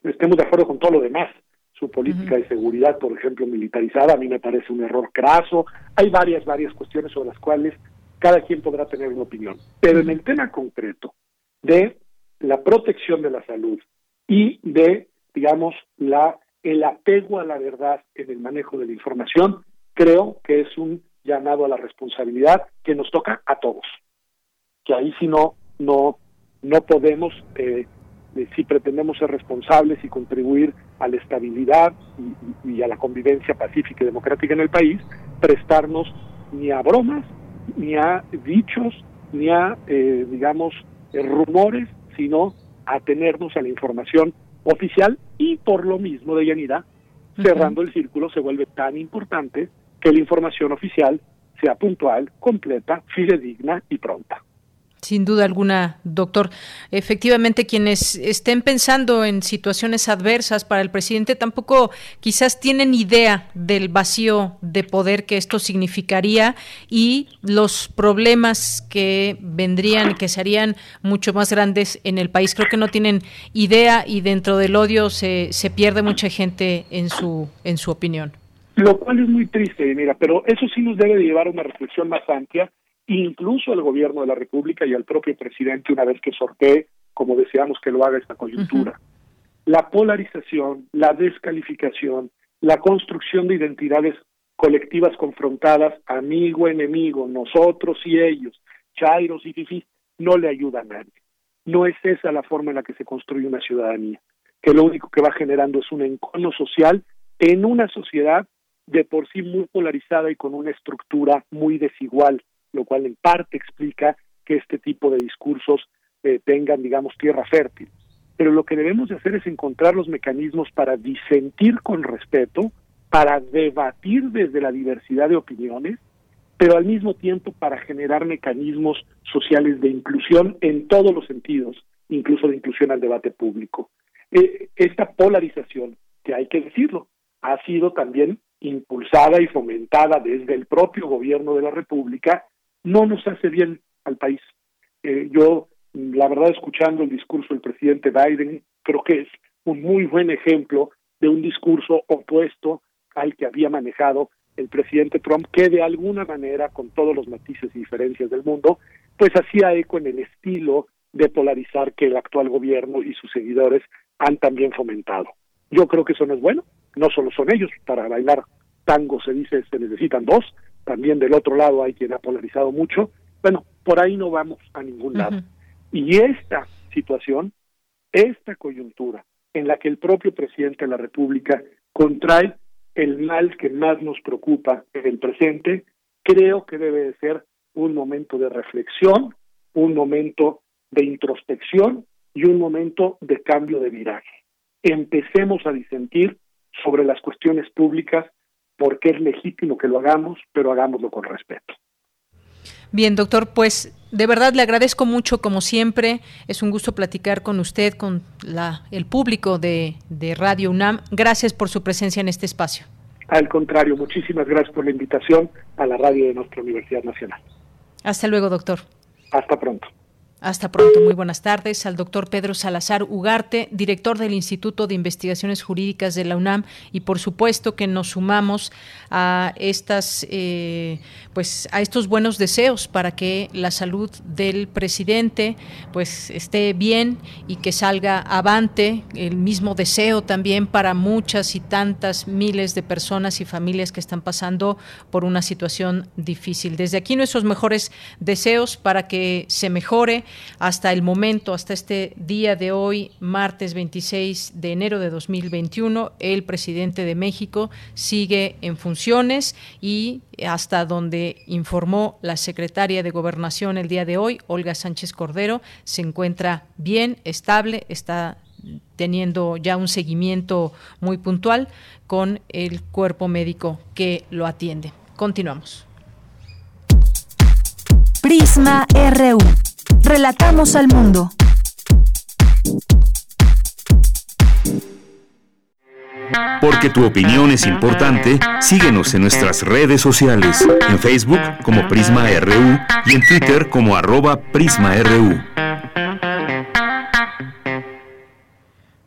estemos de acuerdo con todo lo demás. Su política de seguridad, por ejemplo, militarizada, a mí me parece un error craso. Hay varias, varias cuestiones sobre las cuales cada quien podrá tener una opinión. Pero en el tema concreto de la protección de la salud y de, digamos, la el apego a la verdad en el manejo de la información, creo que es un llamado a la responsabilidad que nos toca a todos. Que ahí si no, no, no podemos, eh, eh, si pretendemos ser responsables y contribuir a la estabilidad y, a la convivencia pacífica y democrática en el país, prestarnos ni a bromas, ni a dichos, ni a, eh, digamos, rumores, sino a tenernos a la información oficial y por lo mismo de Yanira, cerrando el círculo se vuelve tan importante que la información oficial sea puntual, completa, fidedigna y pronta. Sin duda alguna, doctor. Efectivamente, quienes estén pensando en situaciones adversas para el presidente tampoco quizás tienen idea del vacío de poder que esto significaría y los problemas que vendrían, que serían mucho más grandes en el país. Creo que no tienen idea y dentro del odio se, se pierde mucha gente en su, en su opinión. Lo cual es muy triste, mira, pero eso sí nos debe llevar a una reflexión más amplia incluso al gobierno de la República y al propio presidente una vez que sortee, como deseamos que lo haga esta coyuntura. La polarización, la descalificación, la construcción de identidades colectivas confrontadas, amigo, enemigo, nosotros y ellos, chairos y fifís, no le ayuda a nadie. No es esa la forma en la que se construye una ciudadanía, que lo único que va generando es un encono social en una sociedad de por sí muy polarizada y con una estructura muy desigual, lo cual en parte explica que este tipo de discursos eh, tengan, digamos, tierra fértil. Pero lo que debemos de hacer es encontrar los mecanismos para disentir con respeto, para debatir desde la diversidad de opiniones, pero al mismo tiempo para generar mecanismos sociales de inclusión en todos los sentidos, incluso de inclusión al debate público. Eh, esta polarización, que hay que decirlo, ha sido también impulsada y fomentada desde el propio gobierno de la República no nos hace bien al país. Eh, yo, la verdad, escuchando el discurso del presidente Biden, creo que es un muy buen ejemplo de un discurso opuesto al que había manejado el presidente Trump, que de alguna manera, con todos los matices y diferencias del mundo, pues hacía eco en el estilo de polarizar que el actual gobierno y sus seguidores han también fomentado. Yo creo que eso no es bueno, no solo son ellos, para bailar tango se dice se necesitan dos, también del otro lado hay quien ha polarizado mucho. Bueno, por ahí no vamos a ningún lado. Y esta situación, esta coyuntura en la que el propio presidente de la República contrae el mal que más nos preocupa en el presente, creo que debe de ser un momento de reflexión, un momento de introspección y un momento de cambio de viraje. Empecemos a disentir sobre las cuestiones públicas porque es legítimo que lo hagamos, pero hagámoslo con respeto. Bien, doctor, pues de verdad le agradezco mucho, como siempre. Es un gusto platicar con usted, con la, el público de, de Radio UNAM. Gracias por su presencia en este espacio. Al contrario, muchísimas gracias por la invitación a la radio de nuestra Universidad Nacional. Hasta luego, doctor. Hasta pronto. Hasta pronto, muy buenas tardes. Al doctor Pedro Salazar Ugarte, director del Instituto de Investigaciones Jurídicas de la UNAM, y por supuesto que nos sumamos a estas, eh, pues, a estos buenos deseos para que la salud del presidente, pues, esté bien y que salga avante. El mismo deseo también para muchas y tantas miles de personas y familias que están pasando por una situación difícil. Desde aquí nuestros mejores deseos para que se mejore hasta el momento, hasta este día de hoy, martes 26 de enero de 2021, el presidente de México sigue en funciones y hasta donde informó la secretaria de Gobernación el día de hoy, Olga Sánchez Cordero, se encuentra bien, estable, está teniendo ya un seguimiento muy puntual con el cuerpo médico que lo atiende. Continuamos. Prisma RU. Relatamos al mundo. Porque tu opinión es importante, síguenos en nuestras redes sociales, en Facebook como Prisma RU y en Twitter como arroba PrismaRU.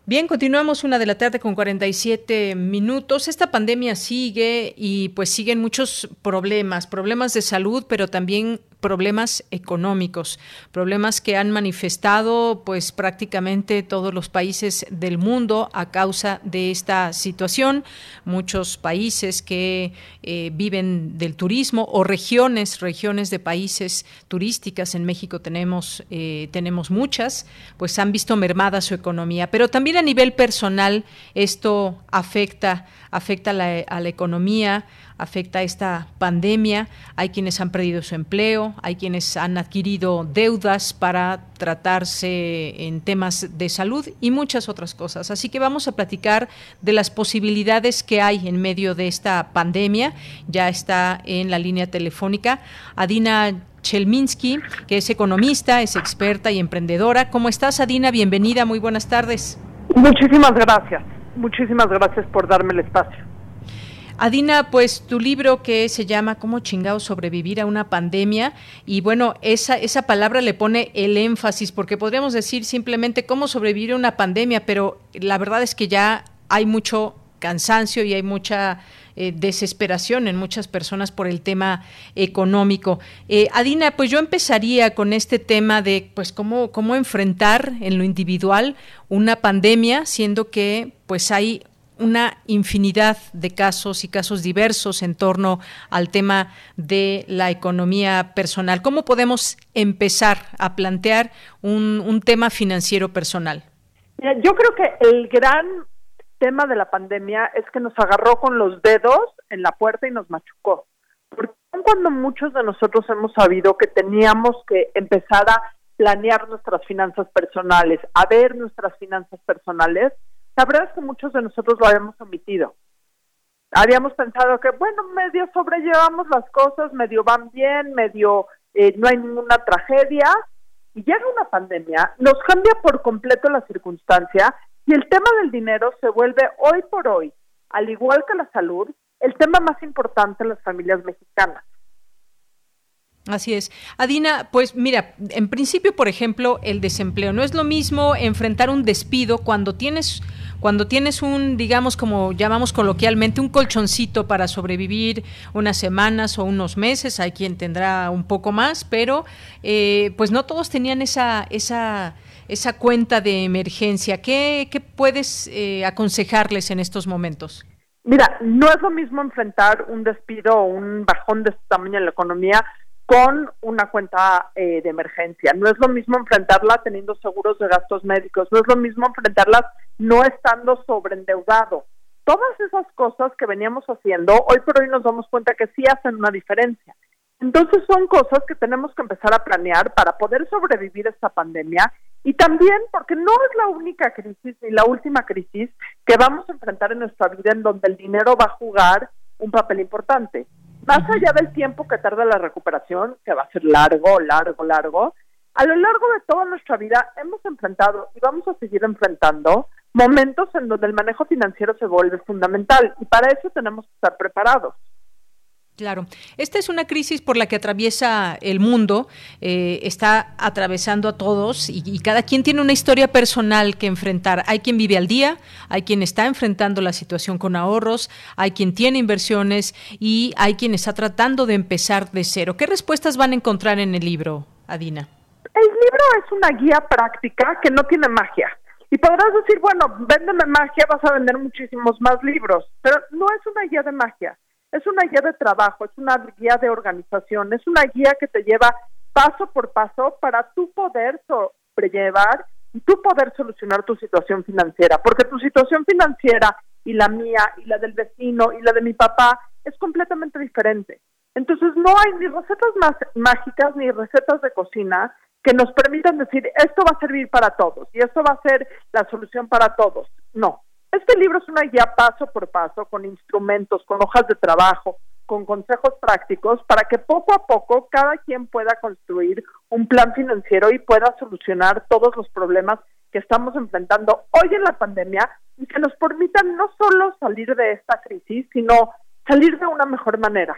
Bien, continuamos una de la tarde con 47 minutos. Esta pandemia sigue y pues siguen muchos problemas, problemas de salud, pero también problemas económicos, problemas que han manifestado pues prácticamente todos los países del mundo a causa de esta situación. Muchos países que eh, viven del turismo o regiones, regiones de países turísticas en México tenemos eh, tenemos muchas, pues han visto mermada su economía, pero también a nivel personal esto afecta afecta a la economía afecta esta pandemia. Hay quienes han perdido su empleo, hay quienes han adquirido deudas para tratarse en temas de salud y muchas otras cosas. Así que vamos a platicar de las posibilidades que hay en medio de esta pandemia. Ya está en la línea telefónica Adina Chelminsky, que es economista, es experta y emprendedora. ¿Cómo estás, Adina? Bienvenida, muy buenas tardes. Muchísimas gracias. Muchísimas gracias por darme el espacio. Adina, pues tu libro que se llama ¿Cómo chingado sobrevivir a una pandemia? Y bueno, esa, esa palabra le pone el énfasis, porque podríamos decir simplemente cómo sobrevivir a una pandemia, pero la verdad es que ya hay mucho cansancio y hay mucha eh, desesperación en muchas personas por el tema económico. Eh, Adina, pues yo empezaría con este tema de pues cómo, cómo enfrentar en lo individual una pandemia, siendo que pues hay una infinidad de casos y casos diversos en torno al tema de la economía personal. ¿Cómo podemos empezar a plantear un, tema financiero personal? yo creo que el gran tema de la pandemia es que nos agarró con los dedos en la puerta y nos machucó. Porque cuando muchos de nosotros hemos sabido que teníamos que empezar a planear nuestras finanzas personales, a ver nuestras finanzas personales, la verdad es que muchos de nosotros lo habíamos omitido. Habíamos pensado que, bueno, medio sobrellevamos las cosas, medio van bien, medio eh, no hay ninguna tragedia, y llega una pandemia, nos cambia por completo la circunstancia y el tema del dinero se vuelve hoy por hoy, al igual que la salud, el tema más importante en las familias mexicanas. Así es. Adina, pues mira, en principio, por ejemplo, el desempleo. No es lo mismo enfrentar un despido cuando tienes cuando tienes un, digamos, como llamamos coloquialmente, un colchoncito para sobrevivir unas semanas o unos meses, hay quien tendrá un poco más, pero eh, pues no todos tenían esa, esa, esa cuenta de emergencia. ¿Qué, qué puedes eh, aconsejarles en estos momentos? Mira, no es lo mismo enfrentar un despido o un bajón de este tamaño en la economía con una cuenta eh, de emergencia. No es lo mismo enfrentarla teniendo seguros de gastos médicos, no es lo mismo enfrentarlas no estando sobreendeudado. Todas esas cosas que veníamos haciendo, hoy por hoy nos damos cuenta que sí hacen una diferencia. Entonces son cosas que tenemos que empezar a planear para poder sobrevivir esta pandemia y también porque no es la única crisis ni la última crisis que vamos a enfrentar en nuestra vida en donde el dinero va a jugar un papel importante. Más allá del tiempo que tarda la recuperación, que va a ser largo, largo, largo, a lo largo de toda nuestra vida hemos enfrentado y vamos a seguir enfrentando momentos en donde el manejo financiero se vuelve fundamental y para eso tenemos que estar preparados. Claro, esta es una crisis por la que atraviesa el mundo, eh, está atravesando a todos y, cada quien tiene una historia personal que enfrentar. Hay quien vive al día, hay quien está enfrentando la situación con ahorros, hay quien tiene inversiones y hay quien está tratando de empezar de cero. ¿Qué respuestas van a encontrar en el libro, Adina? El libro es una guía práctica que no tiene magia. Y podrás decir, bueno, véndeme magia, vas a vender muchísimos más libros, pero no es una guía de magia es una guía de trabajo, es una guía de organización, es una guía que te lleva paso por paso para tú poder sobrellevar y tú poder solucionar tu situación financiera, porque tu situación financiera y la mía y la del vecino y la de mi papá es completamente diferente. Entonces no hay ni recetas más mágicas ni recetas de cocina que nos permitan decir esto va a servir para todos y esto va a ser la solución para todos. No, este libro es una guía paso por paso, con instrumentos, con hojas de trabajo, con consejos prácticos, para que poco a poco cada quien pueda construir un plan financiero y pueda solucionar todos los problemas que estamos enfrentando hoy en la pandemia y que nos permitan no solo salir de esta crisis, sino salir de una mejor manera.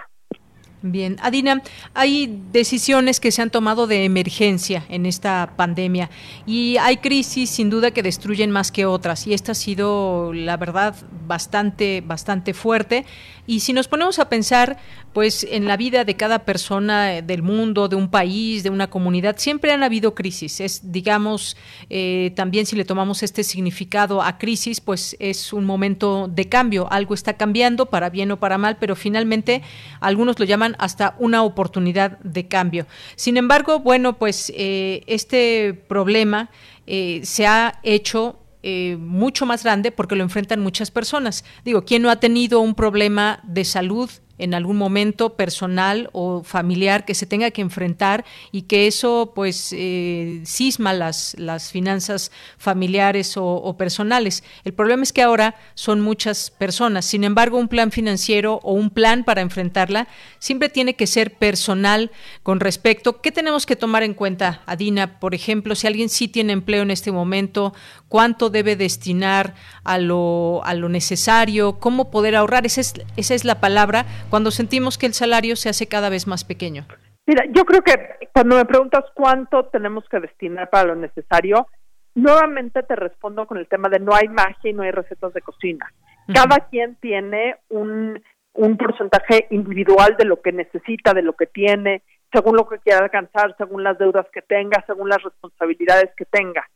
Bien, Adina, hay decisiones que se han tomado de emergencia en esta pandemia y hay crisis sin duda que destruyen más que otras y esta ha sido, la verdad, bastante, bastante fuerte. Y si nos ponemos a pensar, pues en la vida de cada persona eh, del mundo, de un país, de una comunidad, siempre han habido crisis. Es, digamos, eh, también si le tomamos este significado a crisis, pues es un momento de cambio. Algo está cambiando para bien o para mal, pero finalmente algunos lo llaman hasta una oportunidad de cambio. Sin embargo, bueno, pues eh, este problema se ha hecho eh, mucho más grande porque lo enfrentan muchas personas. Digo, ¿quién no ha tenido un problema de salud en algún momento personal o familiar que se tenga que enfrentar y que eso pues eh, cisma las, las finanzas familiares o, personales. El problema es que ahora son muchas personas, sin embargo un plan financiero o un plan para enfrentarla siempre tiene que ser personal con respecto, ¿qué tenemos que tomar en cuenta, Adina? Por ejemplo, si alguien sí tiene empleo en este momento, ¿cuánto debe destinar a lo, a lo necesario? ¿Cómo poder ahorrar? Esa es, esa es la palabra cuando sentimos que el salario se hace cada vez más pequeño? Mira, yo creo que cuando me preguntas cuánto tenemos que destinar para lo necesario, nuevamente te respondo con el tema de no hay magia y no hay recetas de cocina. Cada quien tiene un, un porcentaje individual de lo que necesita, de lo que tiene, según lo que quiera alcanzar, según las deudas que tenga, según las responsabilidades que tenga.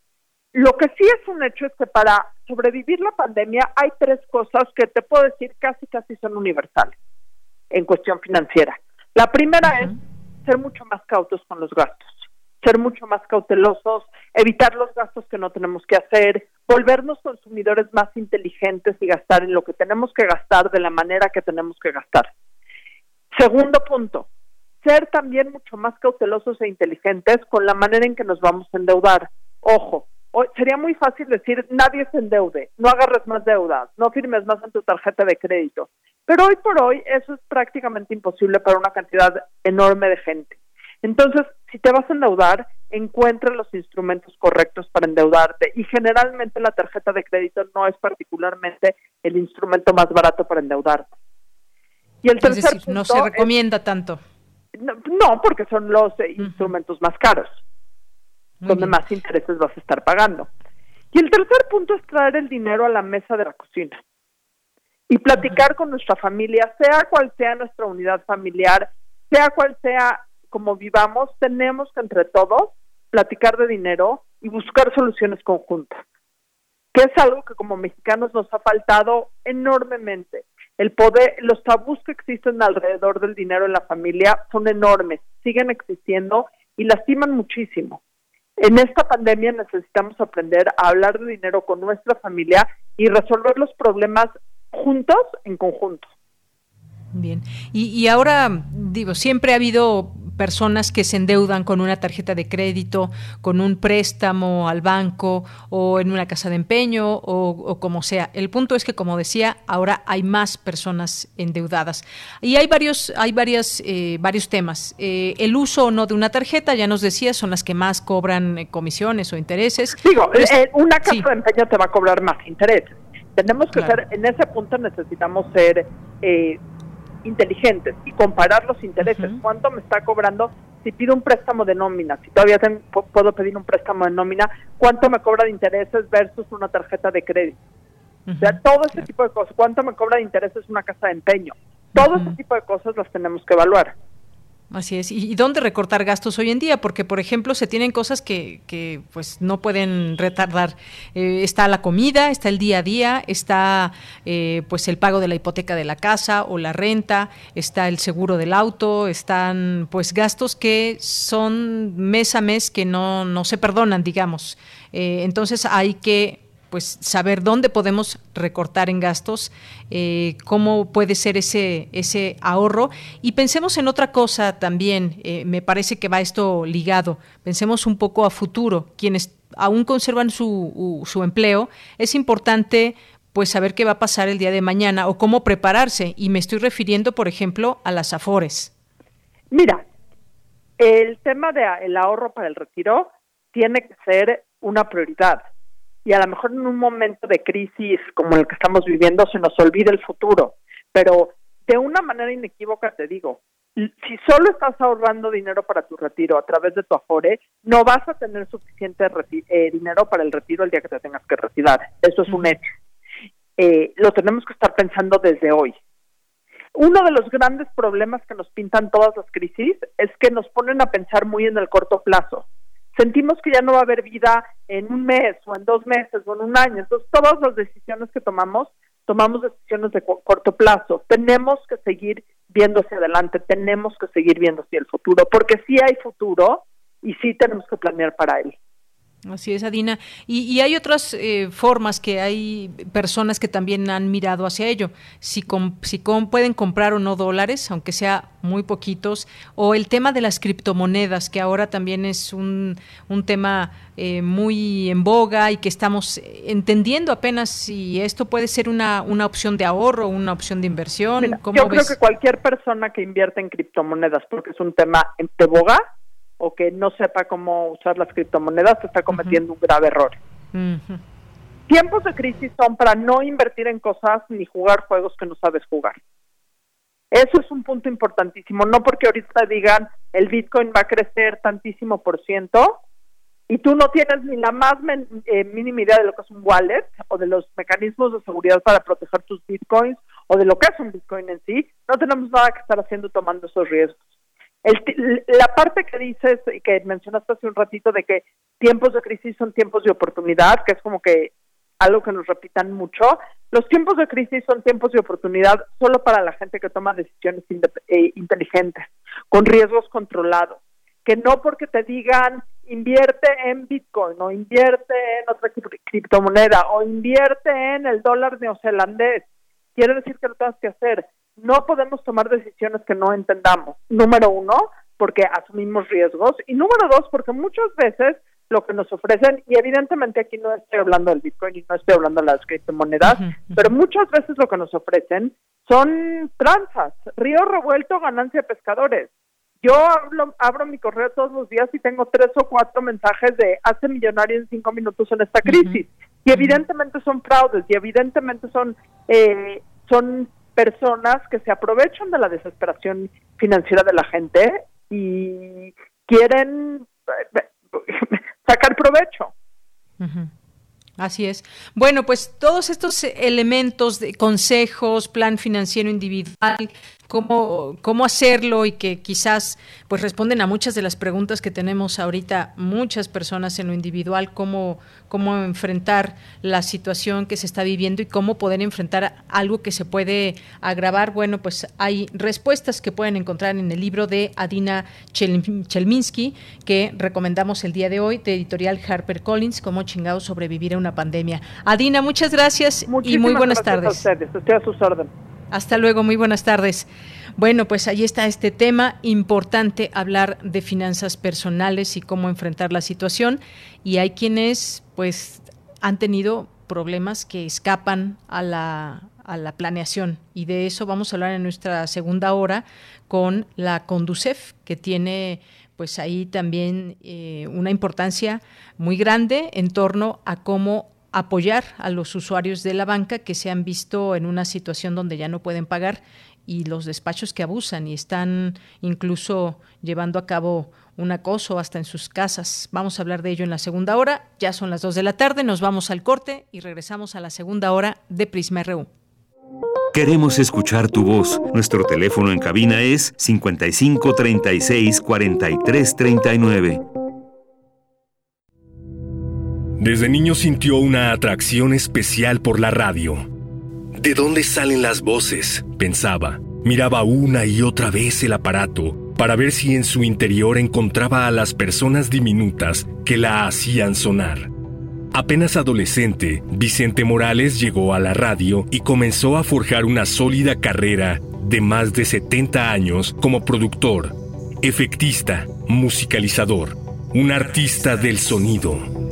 Lo que sí es un hecho es que para sobrevivir la pandemia hay tres cosas que te puedo decir casi casi son universales en cuestión financiera. La primera es ser mucho más cautos con los gastos, ser mucho más cautelosos, evitar los gastos que no tenemos que hacer, volvernos consumidores más inteligentes y gastar en lo que tenemos que gastar de la manera que tenemos que gastar. Segundo punto, ser también mucho más cautelosos e inteligentes con la manera en que nos vamos a endeudar. Ojo, sería muy fácil decir nadie se endeude, no agarres más deudas, no firmes más en tu tarjeta de crédito. Pero hoy por hoy eso es prácticamente imposible para una cantidad enorme de gente. Entonces, si te vas a endeudar, encuentra los instrumentos correctos para endeudarte y generalmente la tarjeta de crédito no es particularmente el instrumento más barato para endeudarte. Y el tercer punto no se recomienda tanto. No, porque son los instrumentos más caros, donde más intereses vas a estar pagando. Y el tercer punto es traer el dinero a la mesa de la cocina y platicar con nuestra familia, sea cual sea nuestra unidad familiar, sea cual sea como vivamos, tenemos que entre todos platicar de dinero y buscar soluciones conjuntas, que es algo que como mexicanos nos ha faltado enormemente. El poder, los tabús que existen alrededor del dinero en la familia son enormes, siguen existiendo y lastiman muchísimo. En esta pandemia necesitamos aprender a hablar de dinero con nuestra familia y resolver los problemas juntos, en conjunto. Bien. Y, y ahora, digo, siempre ha habido personas que se endeudan con una tarjeta de crédito, con un préstamo al banco o en una casa de empeño o, como sea. El punto es que, como decía, ahora hay más personas endeudadas. Y hay varios, hay varias, eh, varios temas. Eh, el uso o no de una tarjeta, ya nos decía, son las que más cobran eh, comisiones o intereses. Digo, una casa de empeño te va a cobrar más intereses. Tenemos que ser, en ese punto necesitamos ser eh, inteligentes y comparar los intereses. ¿Cuánto me está cobrando si pido un préstamo de nómina? Si todavía puedo pedir un préstamo de nómina, ¿cuánto me cobra de intereses versus una tarjeta de crédito? O sea, todo ese tipo de cosas. ¿Cuánto me cobra de intereses una casa de empeño? Todo ese tipo de cosas las tenemos que evaluar. Así es. ¿Y, dónde recortar gastos hoy en día? Porque, por ejemplo, se tienen cosas que, que pues no pueden retardar. Eh, está la comida, está el día a día, está eh, pues el pago de la hipoteca de la casa o la renta, está el seguro del auto, están pues gastos que son mes a mes que no, no se perdonan, digamos. Eh, entonces hay que pues saber dónde podemos recortar en gastos, eh, cómo puede ser ese, ese ahorro. Y pensemos en otra cosa también, eh, me parece que va esto ligado, pensemos un poco a futuro, quienes aún conservan su, su empleo, es importante pues saber qué va a pasar el día de mañana o cómo prepararse. Y me estoy refiriendo, por ejemplo, a las afores. Mira, el tema del ahorro para el retiro tiene que ser una prioridad y a lo mejor en un momento de crisis como el que estamos viviendo se nos olvida el futuro, pero de una manera inequívoca te digo, si solo estás ahorrando dinero para tu retiro a través de tu Afore, no vas a tener suficiente eh, dinero para el retiro el día que te tengas que retirar. Eso es un hecho. Eh, lo tenemos que estar pensando desde hoy. Uno de los grandes problemas que nos pintan todas las crisis es que nos ponen a pensar muy en el corto plazo. Sentimos que ya no va a haber vida en un mes o en dos meses o en un año. Entonces, todas las decisiones que tomamos, tomamos decisiones de corto plazo. Tenemos que seguir viendo hacia adelante, tenemos que seguir viendo hacia el futuro, porque sí hay futuro y sí tenemos que planear para él. Así es, Adina. Y, hay otras eh, formas que hay personas que también han mirado hacia ello. Si, si pueden comprar o no dólares, aunque sea muy poquitos, o el tema de las criptomonedas, que ahora también es un, un tema eh, muy en boga y que estamos entendiendo apenas si esto puede ser una, una opción de ahorro, una opción de inversión. yo creo que cualquier persona que invierte en criptomonedas, porque es un tema de boga, o que no sepa cómo usar las criptomonedas está cometiendo un grave error. Tiempos de crisis son para no invertir en cosas ni jugar juegos que no sabes jugar. Eso es un punto importantísimo, no porque ahorita digan el Bitcoin va a crecer tantísimo por ciento y tú no tienes ni la más eh, mínima idea de lo que es un wallet o de los mecanismos de seguridad para proteger tus Bitcoins o de lo que es un Bitcoin en sí, no tenemos nada que estar haciendo tomando esos riesgos la parte que dices y que mencionaste hace un ratito de que tiempos de crisis son tiempos de oportunidad, que es como que algo que nos repitan mucho, los tiempos de crisis son tiempos de oportunidad solo para la gente que toma decisiones eh, inteligentes, con riesgos controlados, que no porque te digan invierte en Bitcoin o invierte en otra criptomoneda o invierte en el dólar neozelandés, quiere decir que lo tengas que hacer no podemos tomar decisiones que no entendamos. Número uno, porque asumimos riesgos. Y número dos, porque muchas veces lo que nos ofrecen, y evidentemente aquí no estoy hablando del Bitcoin y no estoy hablando de las criptomonedas, pero muchas veces lo que nos ofrecen son tranzas, río revuelto, ganancia de pescadores. Yo abro mi correo todos los días y tengo tres o cuatro mensajes de hace millonario en cinco minutos en esta crisis. Y evidentemente son fraudes y evidentemente son, eh, son personas que se aprovechan de la desesperación financiera de la gente y quieren eh, sacar provecho. Así es. Bueno, pues todos estos elementos de consejos, plan financiero individual, cómo, cómo hacerlo y que quizás pues responden a muchas de las preguntas que tenemos ahorita muchas personas en lo individual, cómo, cómo enfrentar la situación que se está viviendo y cómo poder enfrentar algo que se puede agravar. Bueno, pues hay respuestas que pueden encontrar en el libro de Adina Chelminsky, que recomendamos el día de hoy, de editorial Harper Collins, cómo chingado sobrevivir a una pandemia. Adina, muchas gracias y muy buenas tardes. A ustedes. Estoy a sus órdenes. Hasta luego, muy buenas tardes. Bueno, pues ahí está este tema importante, hablar de finanzas personales y cómo enfrentar la situación. Y hay quienes, pues, han tenido problemas que escapan a la, planeación. Y de eso vamos a hablar en nuestra segunda hora con la Conducef, que tiene pues ahí también eh, una importancia muy grande en torno a cómo apoyar a los usuarios de la banca que se han visto en una situación donde ya no pueden pagar y los despachos que abusan y están incluso llevando a cabo un acoso hasta en sus casas. Vamos a hablar de ello en la segunda hora. Ya son las dos de la tarde, nos vamos al corte y regresamos a la segunda hora de Prisma RU. Queremos escuchar tu voz. Nuestro teléfono en cabina es 55 36 43 39. Desde niño sintió una atracción especial por la radio. ¿De dónde salen las voces? pensaba. Miraba una y otra vez el aparato para ver si en su interior encontraba a las personas diminutas que la hacían sonar. Apenas adolescente, Vicente Morales llegó a la radio y comenzó a forjar una sólida carrera de más de 70 años como productor, efectista, musicalizador, un artista del sonido.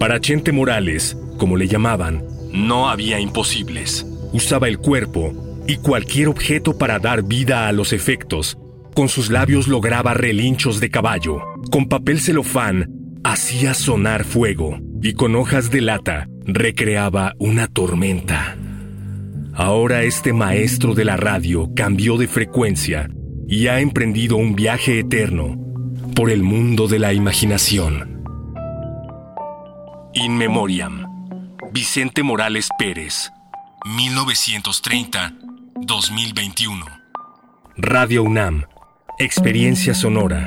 Para Chente Morales, como le llamaban, no había imposibles. Usaba el cuerpo y cualquier objeto para dar vida a los efectos. Con sus labios lograba relinchos de caballo. Con papel celofán hacía sonar fuego. y con hojas de lata recreaba una tormenta. Ahora este maestro de la radio cambió de frecuencia y ha emprendido un viaje eterno por el mundo de la imaginación. In Memoriam, Vicente Morales Pérez, 1930-2021. Radio UNAM, Experiencia Sonora.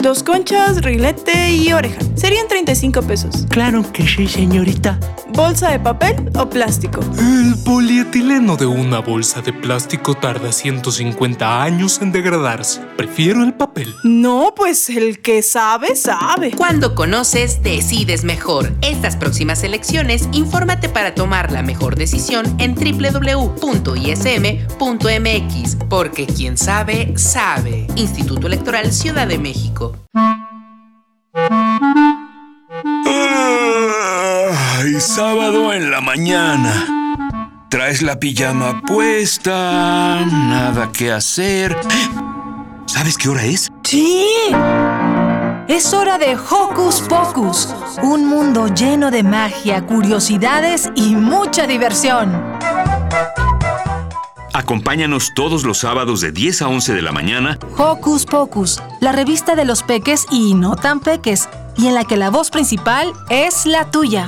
Dos conchas, rilete y oreja. Serían 35 pesos. Claro que sí, señorita. ¿Bolsa de papel o plástico? El polietileno de una bolsa de plástico tarda 150 años en degradarse. Prefiero el papel. No, pues el que sabe, sabe. Cuando conoces, decides mejor. Estas próximas elecciones, infórmate para tomar la mejor decisión en www.ism.mx. Porque quien sabe, sabe. Instituto Electoral Ciudad de México. Ay, sábado en la mañana. Traes la pijama puesta, nada que hacer. ¿Sabes qué hora es? Sí. Es hora de Hocus Pocus, un mundo lleno de magia, curiosidades y mucha diversión. Acompáñanos todos los sábados de 10 a 11 de la mañana. Hocus Pocus, la revista de los peques y no tan peques, y en la que la voz principal es la tuya.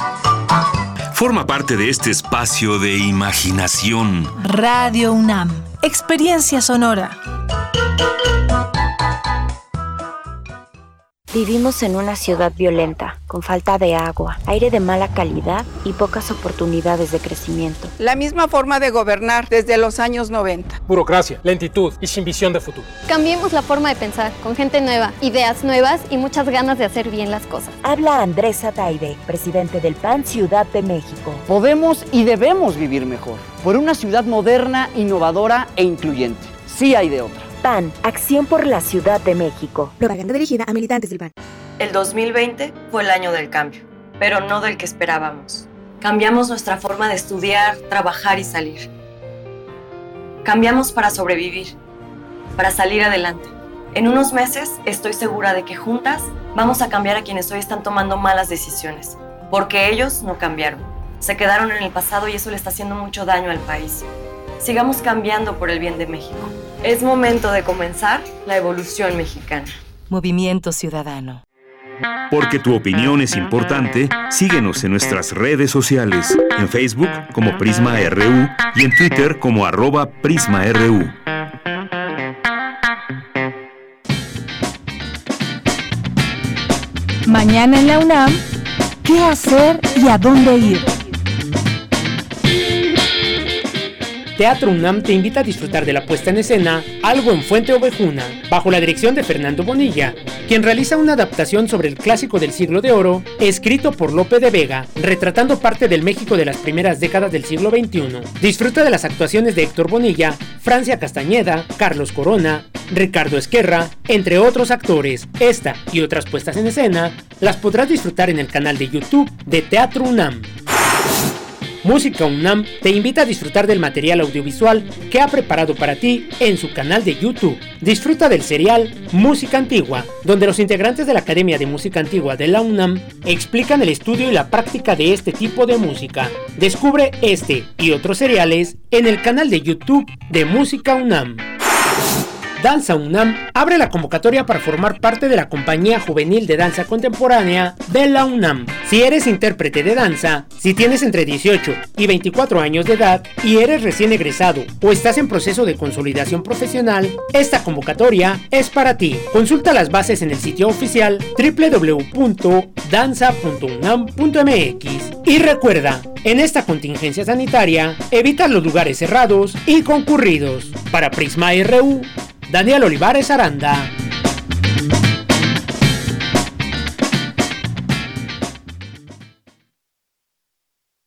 Forma parte de este espacio de imaginación. Radio UNAM, experiencia sonora. Vivimos en una ciudad violenta, con falta de agua, aire de mala calidad y pocas oportunidades de crecimiento. La misma forma de gobernar desde los años 90. Burocracia, lentitud y sin visión de futuro. Cambiemos la forma de pensar, con gente nueva, ideas nuevas y muchas ganas de hacer bien las cosas. Habla Andrés Ataide, presidente del PAN Ciudad de México. Podemos y debemos vivir mejor, por una ciudad moderna, innovadora e incluyente. Sí hay de otra. PAN, Acción por la Ciudad de México. Propaganda dirigida a militantes del PAN. El 2020 fue el año del cambio, pero no del que esperábamos. Cambiamos nuestra forma de estudiar, trabajar y salir. Cambiamos para sobrevivir, para salir adelante. En unos meses estoy segura de que juntas vamos a cambiar a quienes hoy están tomando malas decisiones, porque ellos no cambiaron. Se quedaron en el pasado y eso le está haciendo mucho daño al país. Sigamos cambiando por el bien de México. Es momento de comenzar la evolución mexicana. Movimiento Ciudadano. Porque tu opinión es importante, síguenos en nuestras redes sociales, en Facebook como Prisma RU y en Twitter como arroba PrismaRU. Mañana en la UNAM, ¿qué hacer y a dónde ir? Teatro UNAM te invita a disfrutar de la puesta en escena Algo en Fuente Ovejuna, bajo la dirección de Fernando Bonilla, quien realiza una adaptación sobre el clásico del siglo de oro, escrito por Lope de Vega, retratando parte del México de las primeras décadas del siglo XXI. Disfruta de las actuaciones de Héctor Bonilla, Francia Castañeda, Carlos Corona, Ricardo Esquerra, entre otros actores. Esta y otras puestas en escena las podrás disfrutar en el canal de YouTube de Teatro UNAM. Música UNAM te invita a disfrutar del material audiovisual que ha preparado para ti en su canal de YouTube. Disfruta del serial Música Antigua, donde los integrantes de la Academia de Música Antigua de la UNAM explican el estudio y la práctica de este tipo de música. Descubre este y otros seriales en el canal de YouTube de Música UNAM. Danza UNAM abre la convocatoria para formar parte de la compañía juvenil de danza contemporánea de la UNAM. Si eres intérprete de danza, si tienes entre 18 y 24 años de edad y eres recién egresado o estás en proceso de consolidación profesional, esta convocatoria es para ti. Consulta las bases en el sitio oficial www.danza.unam.mx. Y recuerda, en esta contingencia sanitaria, evita los lugares cerrados y concurridos. Para Prisma RU, Daniel Olivares Aranda.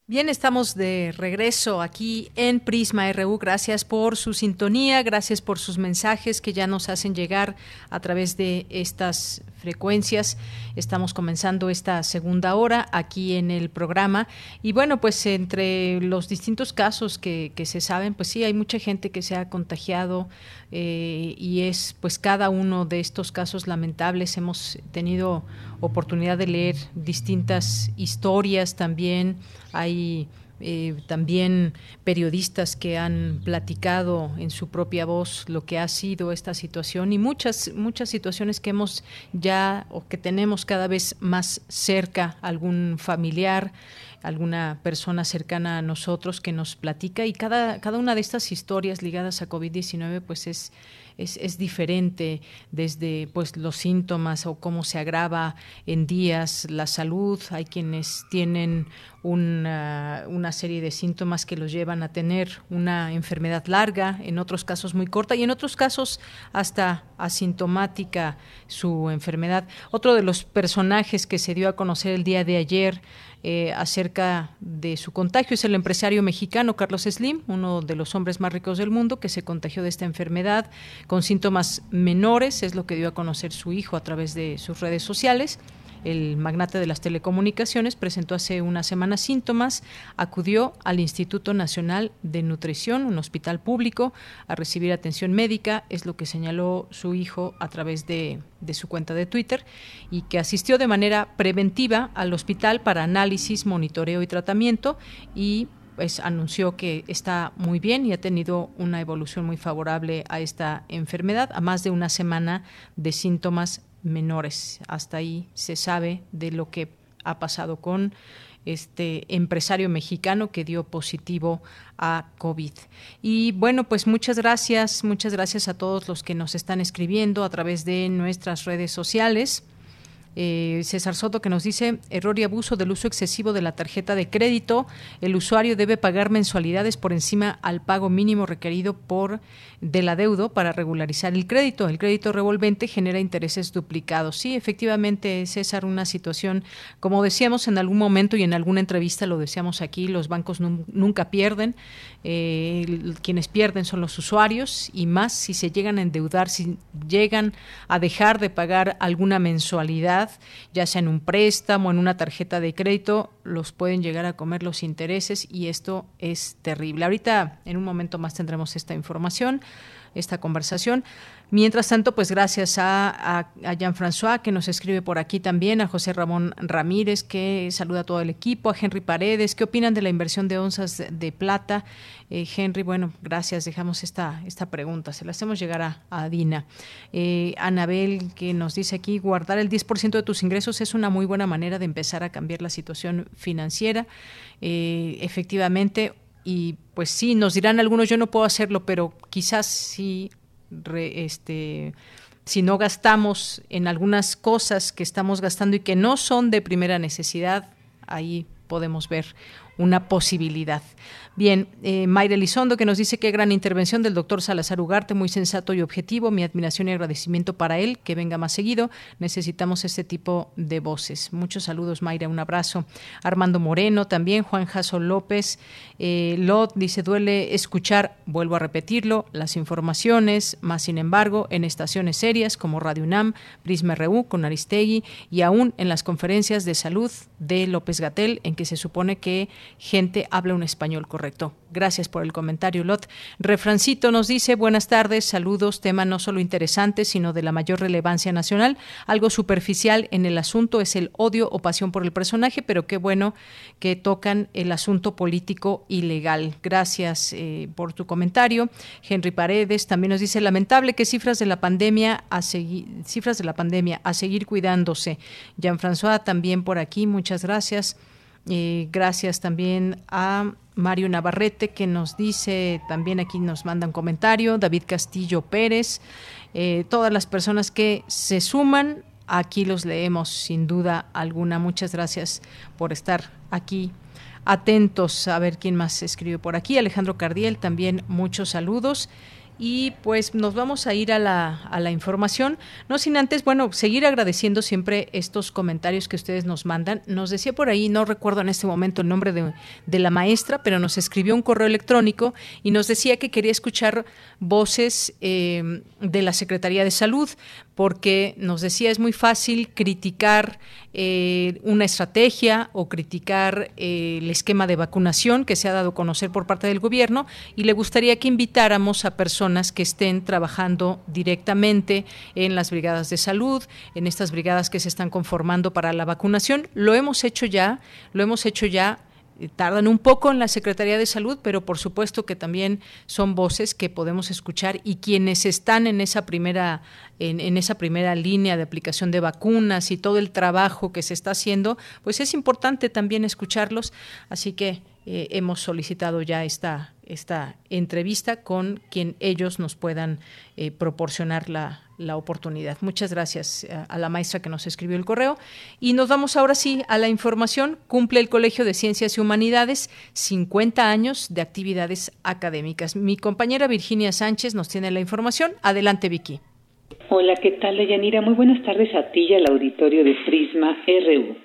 Bien, estamos de regreso aquí en Prisma RU. Gracias por su sintonía, gracias por sus mensajes que ya nos hacen llegar a través de estas frecuencias. Estamos comenzando esta segunda hora aquí en el programa. Y bueno, pues entre los distintos casos que, se saben, pues sí, hay mucha gente que se ha contagiado eh, y es pues cada uno de estos casos lamentables. Hemos tenido oportunidad de leer distintas historias también hay eh, también periodistas que han platicado en su propia voz lo que ha sido esta situación y muchas muchas situaciones que hemos ya o que tenemos cada vez más cerca algún familiar alguna persona cercana a nosotros que nos platica y cada cada una de estas historias ligadas a COVID-19 pues es es, es, diferente desde pues los síntomas o cómo se agrava en días la salud. Hay quienes tienen una, una, serie de síntomas que los llevan a tener una enfermedad larga, en otros casos muy corta y en otros casos hasta asintomática su enfermedad. Otro de los personajes que se dio a conocer el día de ayer eh, acerca de su contagio. Es el empresario mexicano Carlos Slim, uno de los hombres más ricos del mundo, que se contagió de esta enfermedad con síntomas menores, es lo que dio a conocer su hijo a través de sus redes sociales el magnate de las telecomunicaciones, presentó hace una semana síntomas, acudió al Instituto Nacional de Nutrición, un hospital público, a recibir atención médica, es lo que señaló su hijo a través de, su cuenta de Twitter, y que asistió de manera preventiva al hospital para análisis, monitoreo y tratamiento y pues anunció que está muy bien y ha tenido una evolución muy favorable a esta enfermedad, a más de una semana de síntomas menores. Hasta ahí se sabe de lo que ha pasado con este empresario mexicano que dio positivo a COVID. Y bueno, pues muchas gracias, muchas gracias a todos los que nos están escribiendo a través de nuestras redes sociales. Eh, César Soto que nos dice error y abuso del uso excesivo de la tarjeta de crédito. El usuario debe pagar mensualidades por encima al pago mínimo requerido por del adeudo para regularizar el crédito. El crédito revolvente genera intereses duplicados. Sí, efectivamente, César, una situación, como decíamos en algún momento y en alguna entrevista lo decíamos aquí, los bancos nunca pierden. Eh, quienes pierden son los usuarios y más si se llegan a endeudar, si llegan a dejar de pagar alguna mensualidad, ya sea en un préstamo, en una tarjeta de crédito, los pueden llegar a comer los intereses y esto es terrible. Ahorita, en un momento más, tendremos esta información esta conversación. Mientras tanto, pues gracias a, Jean-François que nos escribe por aquí también, a José Ramón Ramírez que saluda a todo el equipo, a Henry Paredes, ¿qué opinan de la inversión de onzas de, plata? Eh, Henry, bueno, gracias, dejamos esta, esta pregunta, se la hacemos llegar a, a Dina. Eh, Anabel que nos dice aquí, guardar el 10% de tus ingresos es una muy buena manera de empezar a cambiar la situación financiera. Eh, efectivamente, y pues sí, nos dirán algunos, yo no puedo hacerlo, pero quizás sí, este, si no gastamos en algunas cosas que estamos gastando y que no son de primera necesidad, ahí podemos ver una posibilidad. Bien, eh, Mayra Elizondo que nos dice qué gran intervención del doctor Salazar Ugarte, muy sensato y objetivo. Mi admiración y agradecimiento para él, que venga más seguido. Necesitamos este tipo de voces. Muchos saludos, Mayra, un abrazo. Armando Moreno también, Juan Jaso López. Eh, Lot dice, duele escuchar, vuelvo a repetirlo, las informaciones, más sin embargo, en estaciones serias como Radio UNAM, Prisma RU con Aristegui y aún en las conferencias de salud de López Gatel, en que se supone que gente habla un español correcto correcto. Gracias por el comentario, Lot. Refrancito nos dice, buenas tardes, saludos, tema no solo interesante, sino de la mayor relevancia nacional. Algo superficial en el asunto es el odio o pasión por el personaje, pero qué bueno que tocan el asunto político y legal. Gracias eh, por tu comentario. Henry Paredes también nos dice, lamentable que cifras de la pandemia a seguir, cifras de la pandemia a seguir cuidándose. Jean-François también por aquí, muchas gracias. Eh, gracias también a Mario Navarrete que nos dice, también aquí nos manda un comentario, David Castillo Pérez, eh, todas las personas que se suman, aquí los leemos sin duda alguna. Muchas gracias por estar aquí atentos a ver quién más escribe por aquí. Alejandro Cardiel, también muchos saludos. Y pues nos vamos a ir a la, a la información, no sin antes, bueno, seguir agradeciendo siempre estos comentarios que ustedes nos mandan. Nos decía por ahí, no recuerdo en este momento el nombre de, de la maestra, pero nos escribió un correo electrónico y nos decía que quería escuchar voces eh, de la Secretaría de Salud porque nos decía es muy fácil criticar eh, una estrategia o criticar eh, el esquema de vacunación que se ha dado a conocer por parte del gobierno y le gustaría que invitáramos a personas que estén trabajando directamente en las brigadas de salud, en estas brigadas que se están conformando para la vacunación. Lo hemos hecho ya, lo hemos hecho ya tardan un poco en la Secretaría de Salud, pero por supuesto que también son voces que podemos escuchar y quienes están en esa primera en, en, esa primera línea de aplicación de vacunas y todo el trabajo que se está haciendo, pues es importante también escucharlos. Así que eh, hemos solicitado ya esta, esta entrevista con quien ellos nos puedan eh, proporcionar la, la, oportunidad. Muchas gracias a, eh, a, la maestra que nos escribió el correo. Y nos vamos ahora sí a la información. Cumple el Colegio de Ciencias y Humanidades 50 años de actividades académicas. Mi compañera Virginia Sánchez nos tiene la información. Adelante, Vicky. Hola, ¿qué tal, Yanira? Muy buenas tardes a ti y al auditorio de Prisma RU.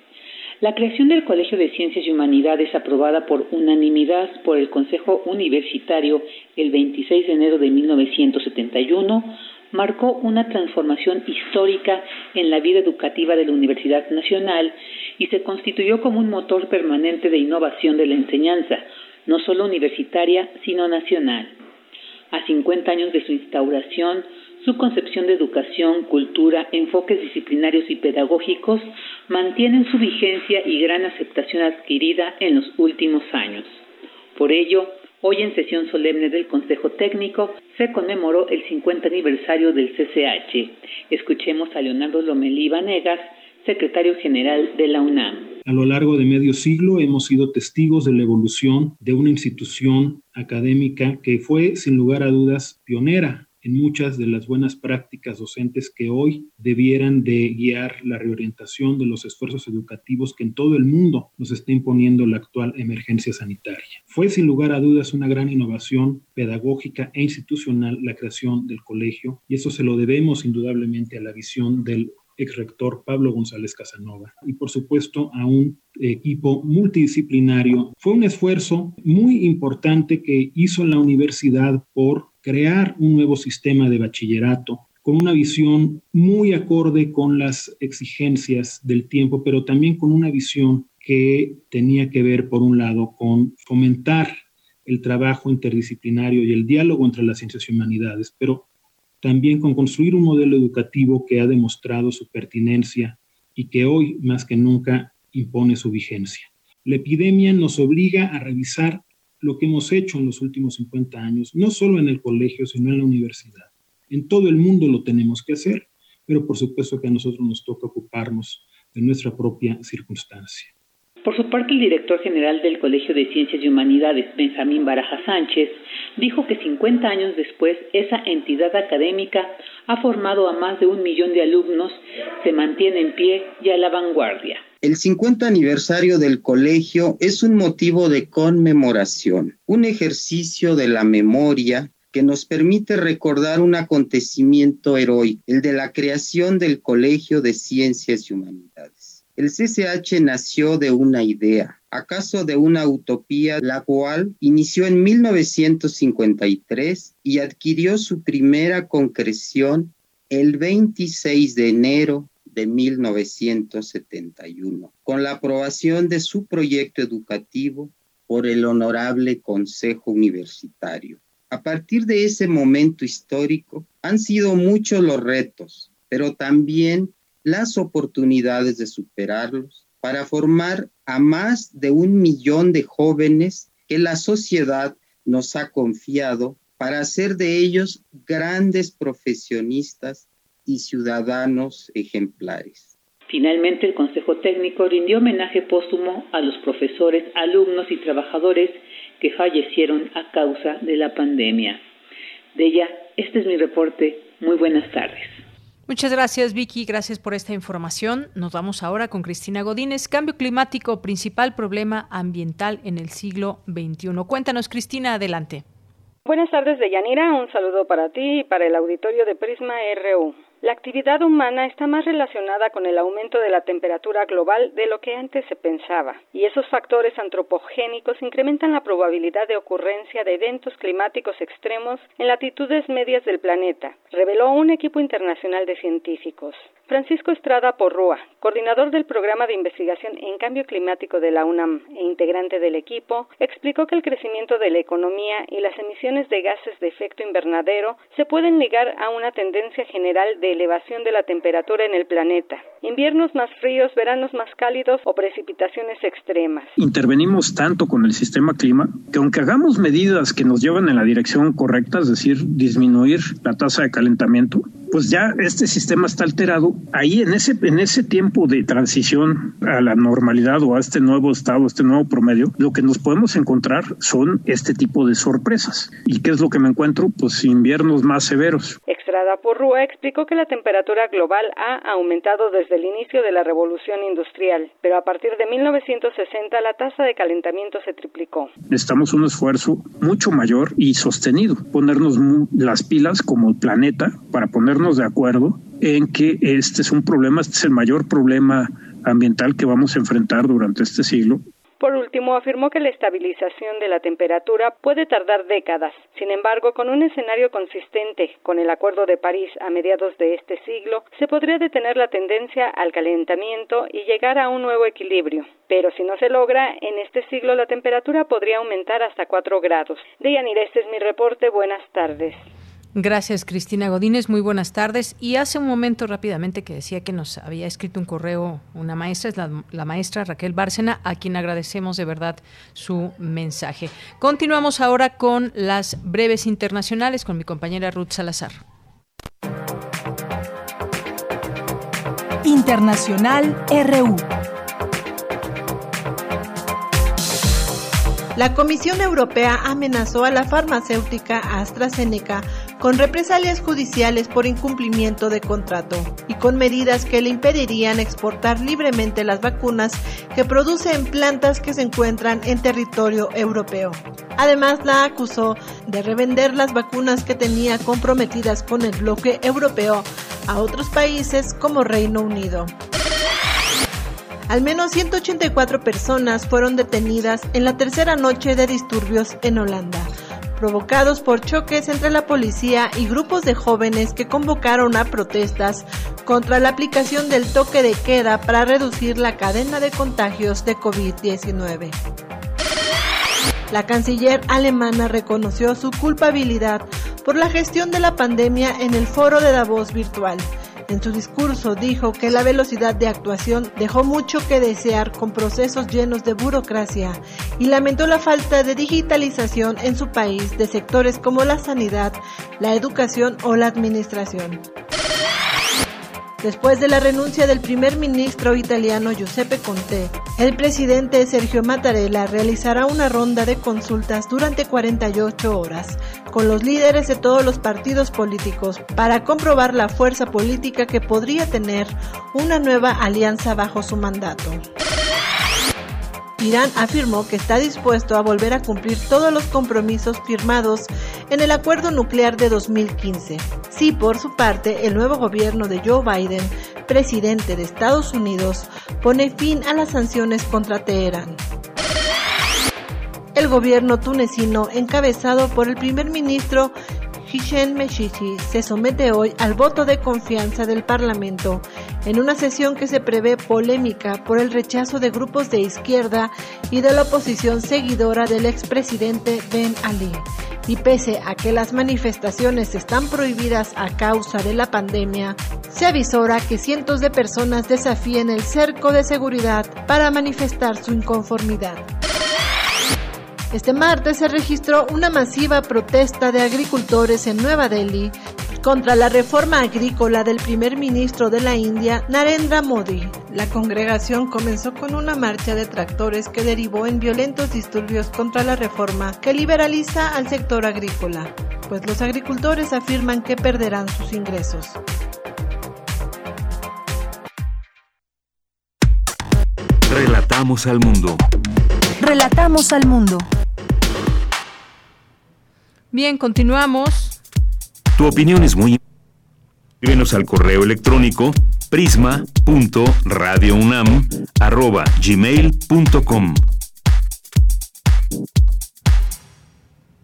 La creación del Colegio de Ciencias y Humanidades, aprobada por unanimidad por el Consejo Universitario el 26 de enero de 1971, marcó una transformación histórica en la vida educativa de la Universidad Nacional y se constituyó como un motor permanente de innovación de la enseñanza, no solo universitaria, sino nacional. A 50 años de su instauración, su concepción de educación, cultura, enfoques disciplinarios y pedagógicos mantienen su vigencia y gran aceptación adquirida en los últimos años. Por ello, hoy en sesión solemne del Consejo Técnico se conmemoró el 50 aniversario del CCH. Escuchemos a Leonardo Lomelí Vanegas, secretario general de la UNAM. A lo largo de medio siglo hemos sido testigos de la evolución de una institución académica que fue, sin lugar a dudas, pionera en muchas de las buenas prácticas docentes que hoy debieran de guiar la reorientación de los esfuerzos educativos que en todo el mundo nos está imponiendo la actual emergencia sanitaria. Fue sin lugar a dudas una gran innovación pedagógica e institucional la creación del colegio y eso se lo debemos indudablemente a la visión del ex rector Pablo González Casanova y por supuesto a un equipo multidisciplinario. Fue un esfuerzo muy importante que hizo la universidad por crear un nuevo sistema de bachillerato con una visión muy acorde con las exigencias del tiempo, pero también con una visión que tenía que ver, por un lado, con fomentar el trabajo interdisciplinario y el diálogo entre las ciencias y humanidades, pero también con construir un modelo educativo que ha demostrado su pertinencia y que hoy más que nunca impone su vigencia. La epidemia nos obliga a revisar lo que hemos hecho en los últimos 50 años, no solo en el colegio, sino en la universidad. En todo el mundo lo tenemos que hacer, pero por supuesto que a nosotros nos toca ocuparnos de nuestra propia circunstancia. Por su parte, el director general del Colegio de Ciencias y Humanidades, Benjamín Baraja Sánchez, dijo que 50 años después esa entidad académica ha formado a más de un millón de alumnos, se mantiene en pie y a la vanguardia. El 50 aniversario del colegio es un motivo de conmemoración, un ejercicio de la memoria que nos permite recordar un acontecimiento heroico, el de la creación del Colegio de Ciencias y Humanidades. El CCH nació de una idea, acaso de una utopía, la cual inició en 1953 y adquirió su primera concreción el 26 de enero de 1971, con la aprobación de su proyecto educativo por el Honorable Consejo Universitario. A partir de ese momento histórico, han sido muchos los retos, pero también las oportunidades de superarlos para formar a más de un millón de jóvenes que la sociedad nos ha confiado para hacer de ellos grandes profesionistas y ciudadanos ejemplares. Finalmente, el Consejo Técnico rindió homenaje póstumo a los profesores, alumnos y trabajadores que fallecieron a causa de la pandemia. De ella, este es mi reporte. Muy buenas tardes. Muchas gracias, Vicky. Gracias por esta información. Nos vamos ahora con Cristina Godínez. Cambio climático, principal problema ambiental en el siglo XXI. Cuéntanos, Cristina, adelante. Buenas tardes, Deyanira. Un saludo para ti y para el auditorio de Prisma RU. La actividad humana está más relacionada con el aumento de la temperatura global de lo que antes se pensaba, y esos factores antropogénicos incrementan la probabilidad de ocurrencia de eventos climáticos extremos en latitudes medias del planeta, reveló un equipo internacional de científicos. Francisco Estrada Porrúa, coordinador del programa de investigación en cambio climático de la UNAM e integrante del equipo, explicó que el crecimiento de la economía y las emisiones de gases de efecto invernadero se pueden ligar a una tendencia general de elevación de la temperatura en el planeta, inviernos más fríos, veranos más cálidos o precipitaciones extremas. Intervenimos tanto con el sistema clima que aunque hagamos medidas que nos llevan en la dirección correcta, es decir, disminuir la tasa de calentamiento, pues ya este sistema está alterado. Ahí en ese, en ese tiempo de transición a la normalidad o a este nuevo estado, este nuevo promedio, lo que nos podemos encontrar son este tipo de sorpresas. ¿Y qué es lo que me encuentro? Pues inviernos más severos. Extrada Porrúa explicó que la temperatura global ha aumentado desde el inicio de la revolución industrial, pero a partir de 1960 la tasa de calentamiento se triplicó. Necesitamos un esfuerzo mucho mayor y sostenido, ponernos las pilas como planeta para ponernos de acuerdo en que este es un problema, este es el mayor problema ambiental que vamos a enfrentar durante este siglo por último, afirmó que la estabilización de la temperatura puede tardar décadas. Sin embargo, con un escenario consistente con el Acuerdo de París a mediados de este siglo, se podría detener la tendencia al calentamiento y llegar a un nuevo equilibrio. Pero si no se logra, en este siglo la temperatura podría aumentar hasta 4 grados. Deyanira, este es mi reporte. Buenas tardes. Gracias, Cristina Godínez. Muy buenas tardes. Y hace un momento rápidamente que decía que nos había escrito un correo una maestra, es la, maestra Raquel Bárcena, a quien agradecemos de verdad su mensaje. Continuamos ahora con las breves internacionales con mi compañera Ruth Salazar. Internacional RU. La Comisión Europea amenazó a la farmacéutica AstraZeneca con represalias judiciales por incumplimiento de contrato y con medidas que le impedirían exportar libremente las vacunas que produce en plantas que se encuentran en territorio europeo. Además, la acusó de revender las vacunas que tenía comprometidas con el bloque europeo a otros países como Reino Unido. Al menos 184 personas fueron detenidas en la tercera noche de disturbios en Holanda, provocados por choques entre la policía y grupos de jóvenes que convocaron a protestas contra la aplicación del toque de queda para reducir la cadena de contagios de COVID-19. La canciller alemana reconoció su culpabilidad por la gestión de la pandemia en el foro de Davos virtual en su discurso dijo que la velocidad de actuación dejó mucho que desear con procesos llenos de burocracia y lamentó la falta de digitalización en su país de sectores como la sanidad, la educación o la administración. Después de la renuncia del primer ministro italiano Giuseppe Conte, el presidente Sergio Mattarella realizará una ronda de consultas durante 48 horas con los líderes de todos los partidos políticos para comprobar la fuerza política que podría tener una nueva alianza bajo su mandato. Irán afirmó que está dispuesto a volver a cumplir todos los compromisos firmados en el acuerdo nuclear de 2015. Si por su parte el nuevo gobierno de Joe Biden, presidente de Estados Unidos, pone fin a las sanciones contra Teherán. El gobierno tunecino, encabezado por el primer ministro Hichem Meshishi se somete hoy al voto de confianza del Parlamento en una sesión que se prevé polémica por el rechazo de grupos de izquierda y de la oposición seguidora del expresidente Ben Ali. Y pese a que las manifestaciones están prohibidas a causa de la pandemia, se avisora que cientos de personas desafíen el cerco de seguridad para manifestar su inconformidad. Este martes se registró una masiva protesta de agricultores en Nueva Delhi contra la reforma agrícola del primer ministro de la India, Narendra Modi. La congregación comenzó con una marcha de tractores que derivó en violentos disturbios contra la reforma que liberaliza al sector agrícola, pues los agricultores afirman que perderán sus ingresos. Relatamos al mundo. Relatamos al mundo. Bien, continuamos. Tu opinión es muy Escríbenos al correo electrónico prisma.radiounam@gmail.com.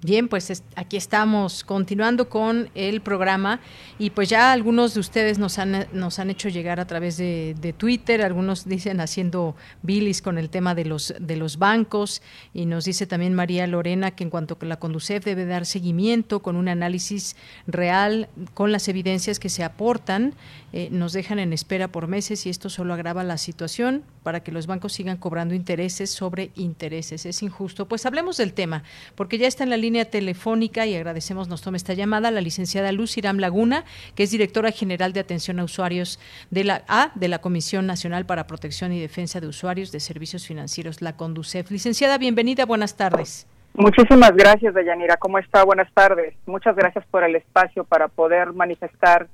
Bien, pues aquí estamos continuando con el programa y pues ya algunos de ustedes nos han, nos han hecho llegar a través de, Twitter, algunos dicen haciendo bilis con el tema de los, de los bancos y nos dice también María Lorena que en cuanto que la Conducef debe dar seguimiento con un análisis real con las evidencias que se aportan, eh, nos dejan en espera por meses y esto solo agrava la situación para que los bancos sigan cobrando intereses sobre intereses. Es injusto. Pues hablemos del tema, porque ya está en la línea telefónica y agradecemos nos tome esta llamada la licenciada Luz Iram Laguna, que es directora general de atención a usuarios de la A de la Comisión Nacional para Protección y Defensa de Usuarios de Servicios Financieros, la Conducef. Licenciada, bienvenida, buenas tardes. Muchísimas gracias, Deyanira. ¿Cómo está? Buenas tardes. Muchas gracias por el espacio para poder manifestar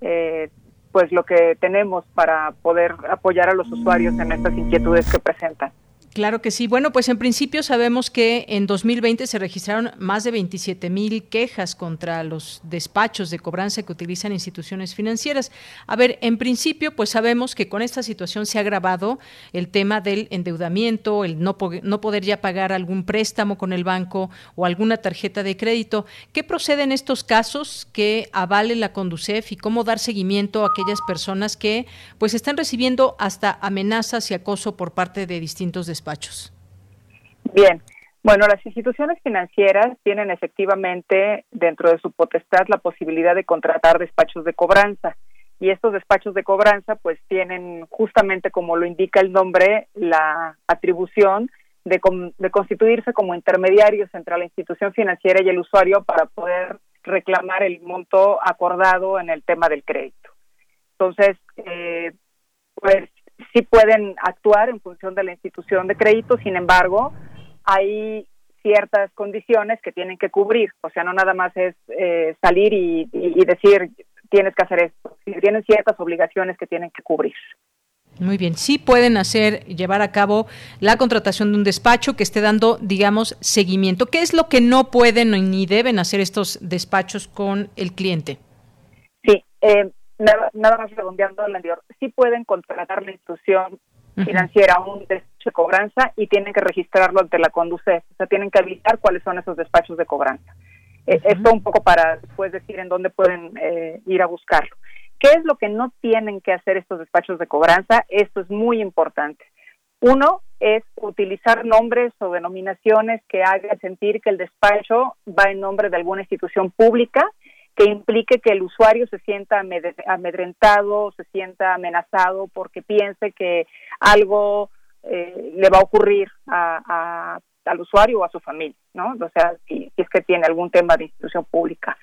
eh, pues lo que tenemos para poder apoyar a los usuarios en estas inquietudes que presentan. Claro que sí. Bueno, pues en principio sabemos que en 2020 se registraron más de 27 mil quejas contra los despachos de cobranza que utilizan instituciones financieras. A ver, en principio, pues sabemos que con esta situación se ha agravado el tema del endeudamiento, el no, no poder ya pagar algún préstamo con el banco o alguna tarjeta de crédito. ¿Qué procede en estos casos que avale la Conducef y cómo dar seguimiento a aquellas personas que pues están recibiendo hasta amenazas y acoso por parte de distintos despachos? Despachos? Bien, bueno, las instituciones financieras tienen efectivamente dentro de su potestad la posibilidad de contratar despachos de cobranza y estos despachos de cobranza pues tienen justamente como lo indica el nombre la atribución de, de, constituirse como intermediarios entre la institución financiera y el usuario para poder reclamar el monto acordado en el tema del crédito. Entonces, eh, pues sí pueden actuar en función de la institución de crédito, sin embargo, hay ciertas condiciones que tienen que cubrir, o sea, no nada más es eh, salir y, decir tienes que hacer esto, tienen ciertas obligaciones que tienen que cubrir. Muy bien, sí pueden hacer, llevar a cabo la contratación de un despacho que esté dando, digamos, seguimiento. ¿Qué es lo que no pueden ni deben hacer estos despachos con el cliente? Sí, eh, nada, más redondeando el anterior, sí pueden contratar la institución financiera un despacho de cobranza y tienen que registrarlo ante la Conducef, o sea, tienen que avisar cuáles son esos despachos de cobranza. Eh, esto un poco para después decir en dónde pueden eh, ir a buscarlo. ¿Qué es lo que no tienen que hacer estos despachos de cobranza? Esto es muy importante. Uno es utilizar nombres o denominaciones que hagan sentir que el despacho va en nombre de alguna institución pública que implique que el usuario se sienta amedrentado, se sienta amenazado porque piense que algo eh, le va a ocurrir a, al usuario o a su familia, ¿no? O sea, si, es que tiene algún tema de institución pública.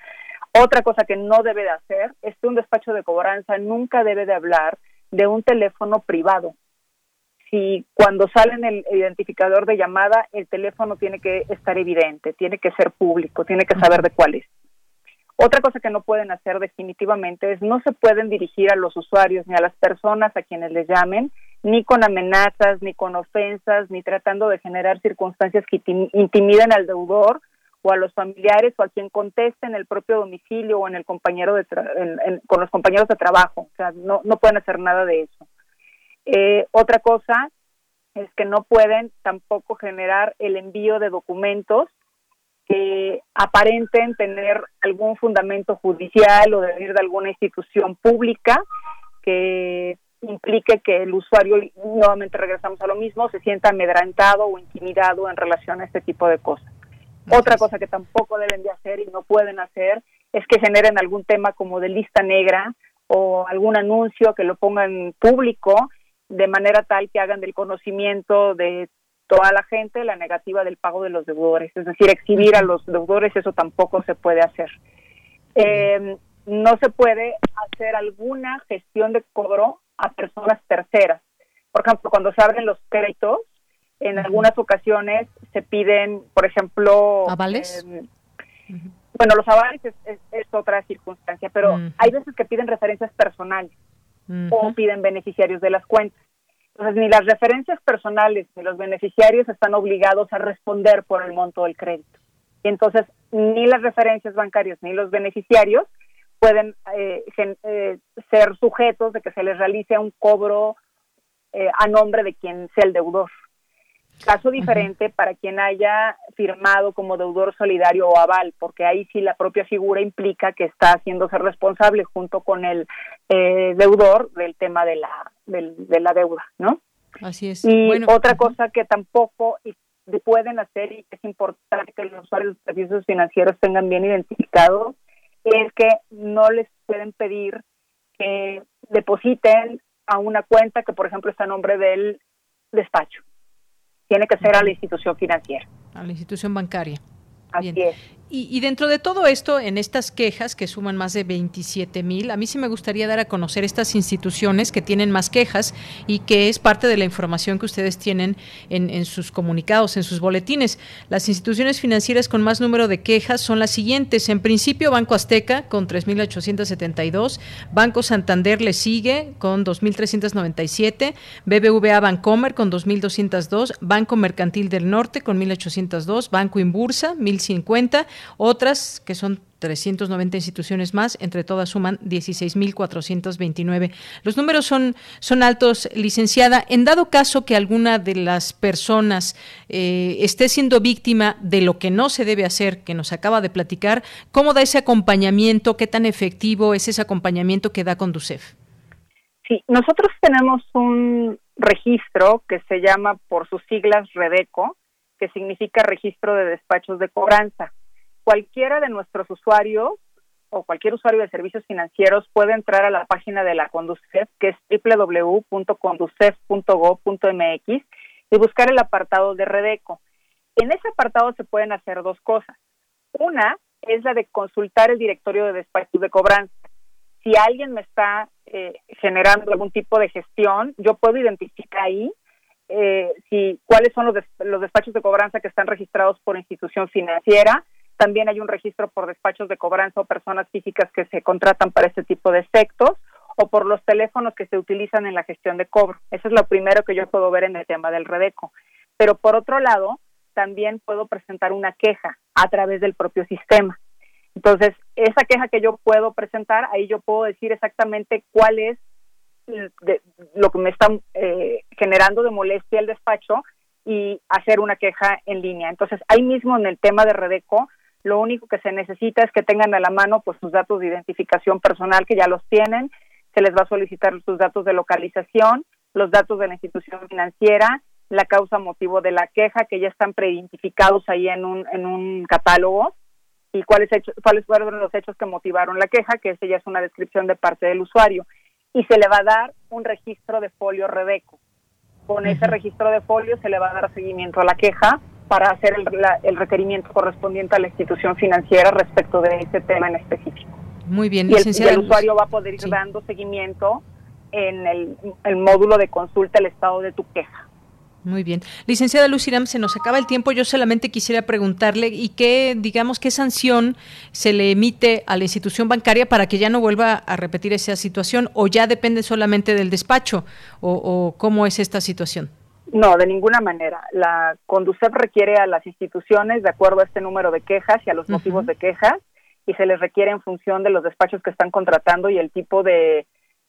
Otra cosa que no debe de hacer es que un despacho de cobranza nunca debe de hablar de un teléfono privado. Si cuando sale en el identificador de llamada, el teléfono tiene que estar evidente, tiene que ser público, tiene que saber de cuál es. Otra cosa que no pueden hacer definitivamente es no se pueden dirigir a los usuarios ni a las personas a quienes les llamen, ni con amenazas, ni con ofensas, ni tratando de generar circunstancias que intimiden al deudor o a los familiares o a quien conteste en el propio domicilio o en el compañero con los compañeros de trabajo. O sea, no, no pueden hacer nada de eso. Eh, otra cosa es que no pueden tampoco generar el envío de documentos que aparenten tener algún fundamento judicial o de venir de alguna institución pública que implique que el usuario, nuevamente regresamos a lo mismo, se sienta amedrentado o intimidado en relación a este tipo de cosas. Otra cosa que tampoco deben de hacer y no pueden hacer es que generen algún tema como de lista negra o algún anuncio que lo pongan público de manera tal que hagan del conocimiento de toda la gente la negativa del pago de los deudores, es decir, exhibir a los deudores, eso tampoco se puede hacer. Eh, no se puede hacer alguna gestión de cobro a personas terceras. Por ejemplo, cuando se abren los créditos, en algunas ocasiones se piden, por ejemplo... ¿Avales? Em, bueno, los avales es, otra circunstancia, pero hay veces que piden referencias personales o piden beneficiarios de las cuentas. Entonces, ni las referencias personales ni los beneficiarios están obligados a responder por el monto del crédito. Y entonces ni las referencias bancarias ni los beneficiarios pueden eh, eh, ser sujetos de que se les realice un cobro eh, a nombre de quien sea el deudor. Caso diferente para quien haya firmado como deudor solidario o aval, porque ahí sí la propia figura implica que está haciéndose responsable junto con el deudor del tema de la, de la deuda, ¿no? Así es. Y otra cosa que tampoco pueden hacer y es importante que los usuarios de servicios financieros tengan bien identificado es que no les pueden pedir que depositen a una cuenta que, por ejemplo, está a nombre del despacho. Tiene que ser a la institución financiera. A la institución bancaria. Así es. Y, dentro de todo esto, en estas quejas que suman más de 27 mil, a mí sí me gustaría dar a conocer estas instituciones que tienen más quejas y que es parte de la información que ustedes tienen en, sus comunicados, en sus boletines. Las instituciones financieras con más número de quejas son las siguientes. En principio, Banco Azteca con 3.872, Banco Santander le sigue con 2.397, BBVA Bancomer con 2.202, Banco Mercantil del Norte con 1.802, Banco Inbursa 1.050, otras, que son 390 instituciones más, entre todas suman 16.429. Los números son, son altos, licenciada. En dado caso que alguna de las personas eh, esté siendo víctima de lo que no se debe hacer, que nos acaba de platicar, ¿cómo da ese acompañamiento? ¿Qué tan efectivo es ese acompañamiento que da Conducef? Sí, nosotros tenemos un registro que se llama por sus siglas REDECO, que significa Registro de Despachos de Cobranza cualquiera de nuestros usuarios o cualquier usuario de servicios financieros puede entrar a la página de la Conducef, que es www.conducef.gov.mx y buscar el apartado de Redeco. En ese apartado se pueden hacer dos cosas. Una es la de consultar el directorio de despachos de cobranza. Si alguien me está eh, generando algún tipo de gestión, yo puedo identificar ahí eh, si cuáles son los, los despachos de cobranza que están registrados por institución financiera, también hay un registro por despachos de cobranza o personas físicas que se contratan para este tipo de efectos o por los teléfonos que se utilizan en la gestión de cobro. Eso es lo primero que yo puedo ver en el tema del Redeco. Pero por otro lado, también puedo presentar una queja a través del propio sistema. Entonces, esa queja que yo puedo presentar, ahí yo puedo decir exactamente cuál es lo que me está eh, generando de molestia el despacho y hacer una queja en línea. Entonces, ahí mismo en el tema de Redeco, lo único que se necesita es que tengan a la mano pues sus datos de identificación personal que ya los tienen, se les va a solicitar sus datos de localización, los datos de la institución financiera, la causa motivo de la queja que ya están preidentificados ahí en un en un catálogo y cuáles hechos, cuáles fueron los hechos que motivaron la queja, que esa ya es una descripción de parte del usuario y se le va a dar un registro de folio Redeco. Con ese registro de folio se le va a dar seguimiento a la queja para hacer el, requerimiento correspondiente a la institución financiera respecto de ese tema en específico. Muy bien, y el, usuario va a poder ir dando seguimiento en el, módulo de consulta el estado de tu queja. Muy bien. Licenciada Luciram, se nos acaba el tiempo. Yo solamente quisiera preguntarle y qué, digamos, qué sanción se le emite a la institución bancaria para que ya no vuelva a repetir esa situación o ya depende solamente del despacho o cómo es esta situación. No, de ninguna manera. La Conducef requiere a las instituciones de acuerdo a este número de quejas y a los motivos de quejas y se les requiere en función de los despachos que están contratando y el tipo de,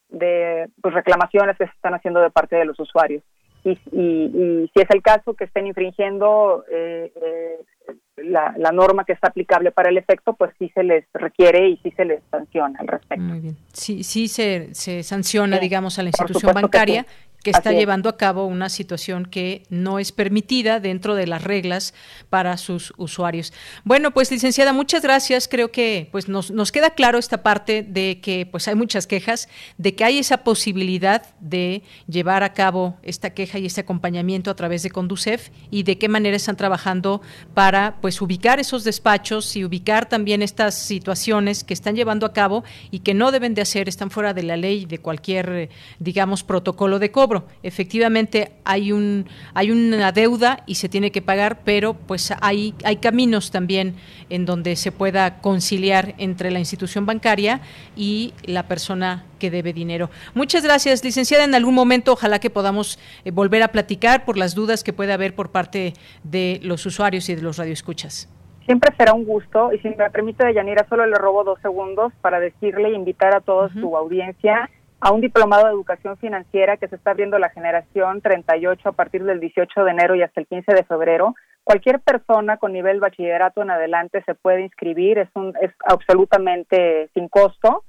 de pues, reclamaciones que se están haciendo de parte de los usuarios. Y, y, si es el caso que estén infringiendo eh, eh, la, la, norma que está aplicable para el efecto, pues sí se les requiere y sí se les sanciona al respecto. Muy bien. Sí, sí se, se sanciona, digamos, a la institución bancaria que está llevando a cabo una situación que no es permitida dentro de las reglas para sus usuarios. Bueno, pues licenciada, muchas gracias. Creo que pues nos, nos queda claro esta parte de que pues hay muchas quejas, de que hay esa posibilidad de llevar a cabo esta queja y este acompañamiento a través de Conducef y de qué manera están trabajando para pues ubicar esos despachos y ubicar también estas situaciones que están llevando a cabo y que no deben de hacer, están fuera de la ley de cualquier digamos protocolo de cobro Efectivamente hay un hay una deuda y se tiene que pagar, pero pues hay hay caminos también en donde se pueda conciliar entre la institución bancaria y la persona que debe dinero. Muchas gracias, licenciada. En algún momento ojalá que podamos eh, volver a platicar por las dudas que puede haber por parte de los usuarios y de los radioescuchas. Siempre será un gusto y si me permite, Deyanira, solo le robo dos segundos para decirle e invitar a toda su audiencia a un diplomado de educación financiera que se está abriendo la generación 38 a partir del 18 de enero y hasta el 15 de febrero. Cualquier persona con nivel bachillerato en adelante se puede inscribir, es, un, es absolutamente sin costo,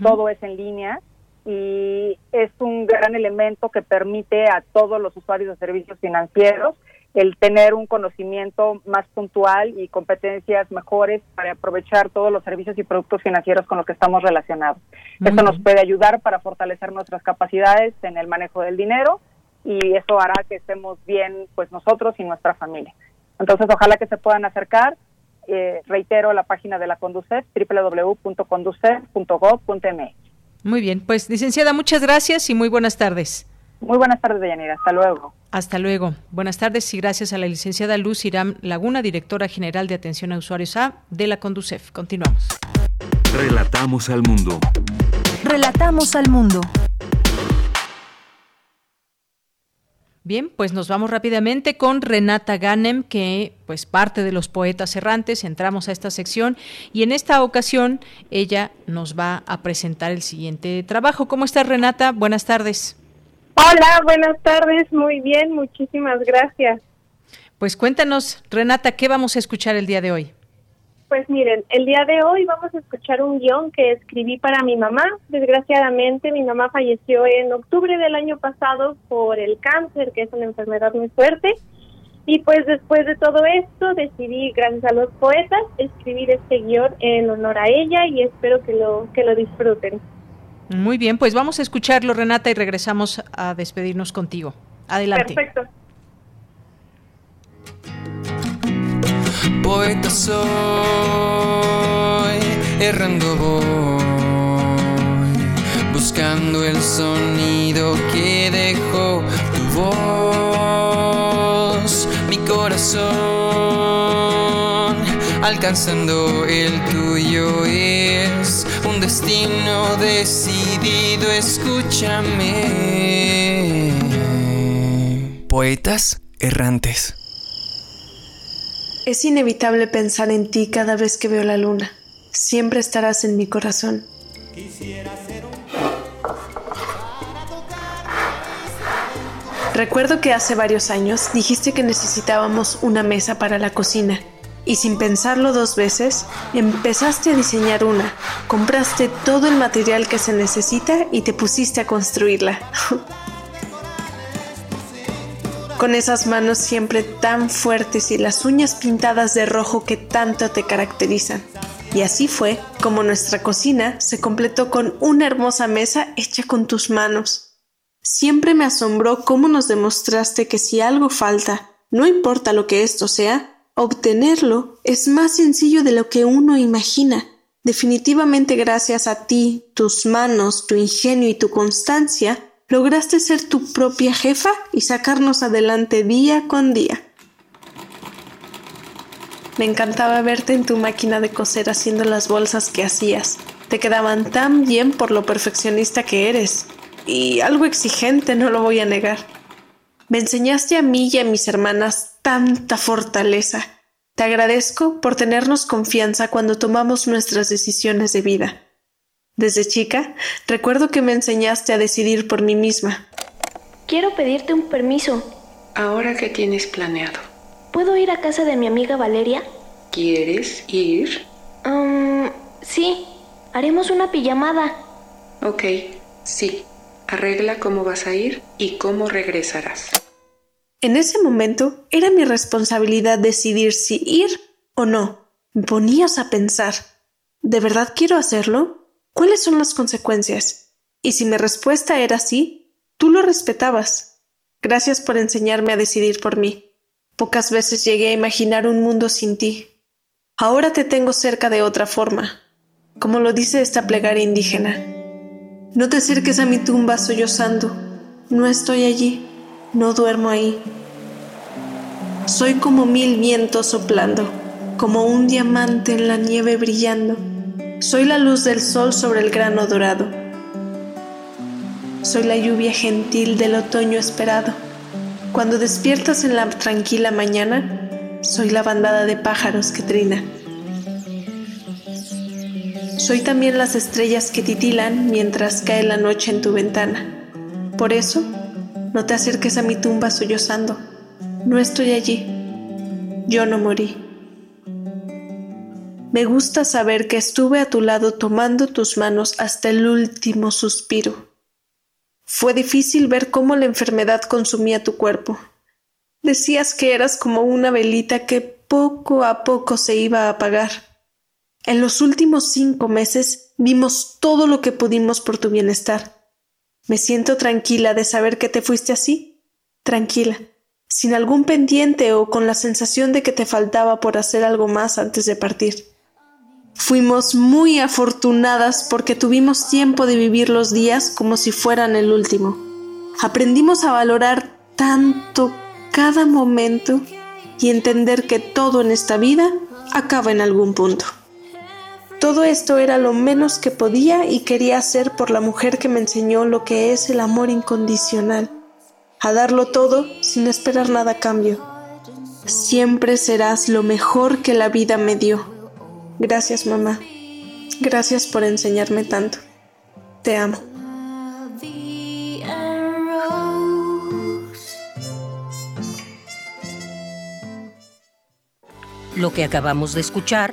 todo es en línea y es un gran elemento que permite a todos los usuarios de servicios financieros el tener un conocimiento más puntual y competencias mejores para aprovechar todos los servicios y productos financieros con los que estamos relacionados. Esto nos puede ayudar para fortalecer nuestras capacidades en el manejo del dinero y eso hará que estemos bien pues nosotros y nuestra familia. Entonces, ojalá que se puedan acercar. Eh, reitero la página de la Conducef, www.conducef.gov.mx. Muy bien, pues licenciada, muchas gracias y muy buenas tardes. Muy buenas tardes, Deyanira. Hasta luego. Hasta luego. Buenas tardes y gracias a la licenciada Luz Iram Laguna, directora general de Atención a Usuarios A de la Conducef. Continuamos. Relatamos al mundo. Relatamos al mundo. Bien, pues nos vamos rápidamente con Renata Ganem, que pues parte de los poetas errantes. Entramos a esta sección y en esta ocasión ella nos va a presentar el siguiente trabajo. ¿Cómo estás, Renata? Buenas tardes. Hola, buenas tardes. Muy bien, muchísimas gracias. Pues cuéntanos, Renata, ¿qué vamos a escuchar el día de hoy? Pues miren, el día de hoy vamos a escuchar un guion que escribí para mi mamá. Desgraciadamente, mi mamá falleció en octubre del año pasado por el cáncer, que es una enfermedad muy fuerte. Y pues después de todo esto decidí, gracias a los poetas, escribir este guion en honor a ella y espero que lo, que lo disfruten. Muy bien, pues vamos a escucharlo, Renata, y regresamos a despedirnos contigo. Adelante. Perfecto. Poeta soy, errando voy, buscando el sonido que dejó tu voz, mi corazón, alcanzando el tuyo es un destino decidido, escúchame. Poetas errantes. Es inevitable pensar en ti cada vez que veo la luna. Siempre estarás en mi corazón. Recuerdo que hace varios años dijiste que necesitábamos una mesa para la cocina y sin pensarlo dos veces, empezaste a diseñar una, compraste todo el material que se necesita y te pusiste a construirla. Con esas manos siempre tan fuertes y las uñas pintadas de rojo que tanto te caracterizan. Y así fue como nuestra cocina se completó con una hermosa mesa hecha con tus manos. Siempre me asombró cómo nos demostraste que si algo falta, no importa lo que esto sea, obtenerlo es más sencillo de lo que uno imagina. Definitivamente gracias a ti, tus manos, tu ingenio y tu constancia, lograste ser tu propia jefa y sacarnos adelante día con día. Me encantaba verte en tu máquina de coser haciendo las bolsas que hacías. Te quedaban tan bien por lo perfeccionista que eres. Y algo exigente, no lo voy a negar. Me enseñaste a mí y a mis hermanas tanta fortaleza. Te agradezco por tenernos confianza cuando tomamos nuestras decisiones de vida. Desde chica, recuerdo que me enseñaste a decidir por mí misma. Quiero pedirte un permiso. ¿Ahora qué tienes planeado? ¿Puedo ir a casa de mi amiga Valeria? ¿Quieres ir? Um, sí, haremos una pijamada. Ok, sí. Arregla cómo vas a ir y cómo regresarás. En ese momento era mi responsabilidad decidir si ir o no. Ponías a pensar, ¿de verdad quiero hacerlo? ¿Cuáles son las consecuencias? Y si mi respuesta era sí, tú lo respetabas. Gracias por enseñarme a decidir por mí. Pocas veces llegué a imaginar un mundo sin ti. Ahora te tengo cerca de otra forma, como lo dice esta plegaria indígena. No te acerques a mi tumba sollozando. No estoy allí. No duermo ahí. Soy como mil vientos soplando, como un diamante en la nieve brillando. Soy la luz del sol sobre el grano dorado. Soy la lluvia gentil del otoño esperado. Cuando despiertas en la tranquila mañana, Soy la bandada de pájaros que trina. Soy también las estrellas que titilan mientras cae la noche en tu ventana. Por eso, no te acerques a mi tumba sollozando. No estoy allí. Yo no morí. Me gusta saber que estuve a tu lado tomando tus manos hasta el último suspiro. Fue difícil ver cómo la enfermedad consumía tu cuerpo. Decías que eras como una velita que poco a poco se iba a apagar. En los últimos cinco meses vimos todo lo que pudimos por tu bienestar. Me siento tranquila de saber que te fuiste así, tranquila, sin algún pendiente o con la sensación de que te faltaba por hacer algo más antes de partir. Fuimos muy afortunadas porque tuvimos tiempo de vivir los días como si fueran el último. Aprendimos a valorar tanto cada momento y entender que todo en esta vida acaba en algún punto. Todo esto era lo menos que podía y quería hacer por la mujer que me enseñó lo que es el amor incondicional, a darlo todo sin esperar nada a cambio. Siempre serás lo mejor que la vida me dio. Gracias mamá. Gracias por enseñarme tanto. Te amo. Lo que acabamos de escuchar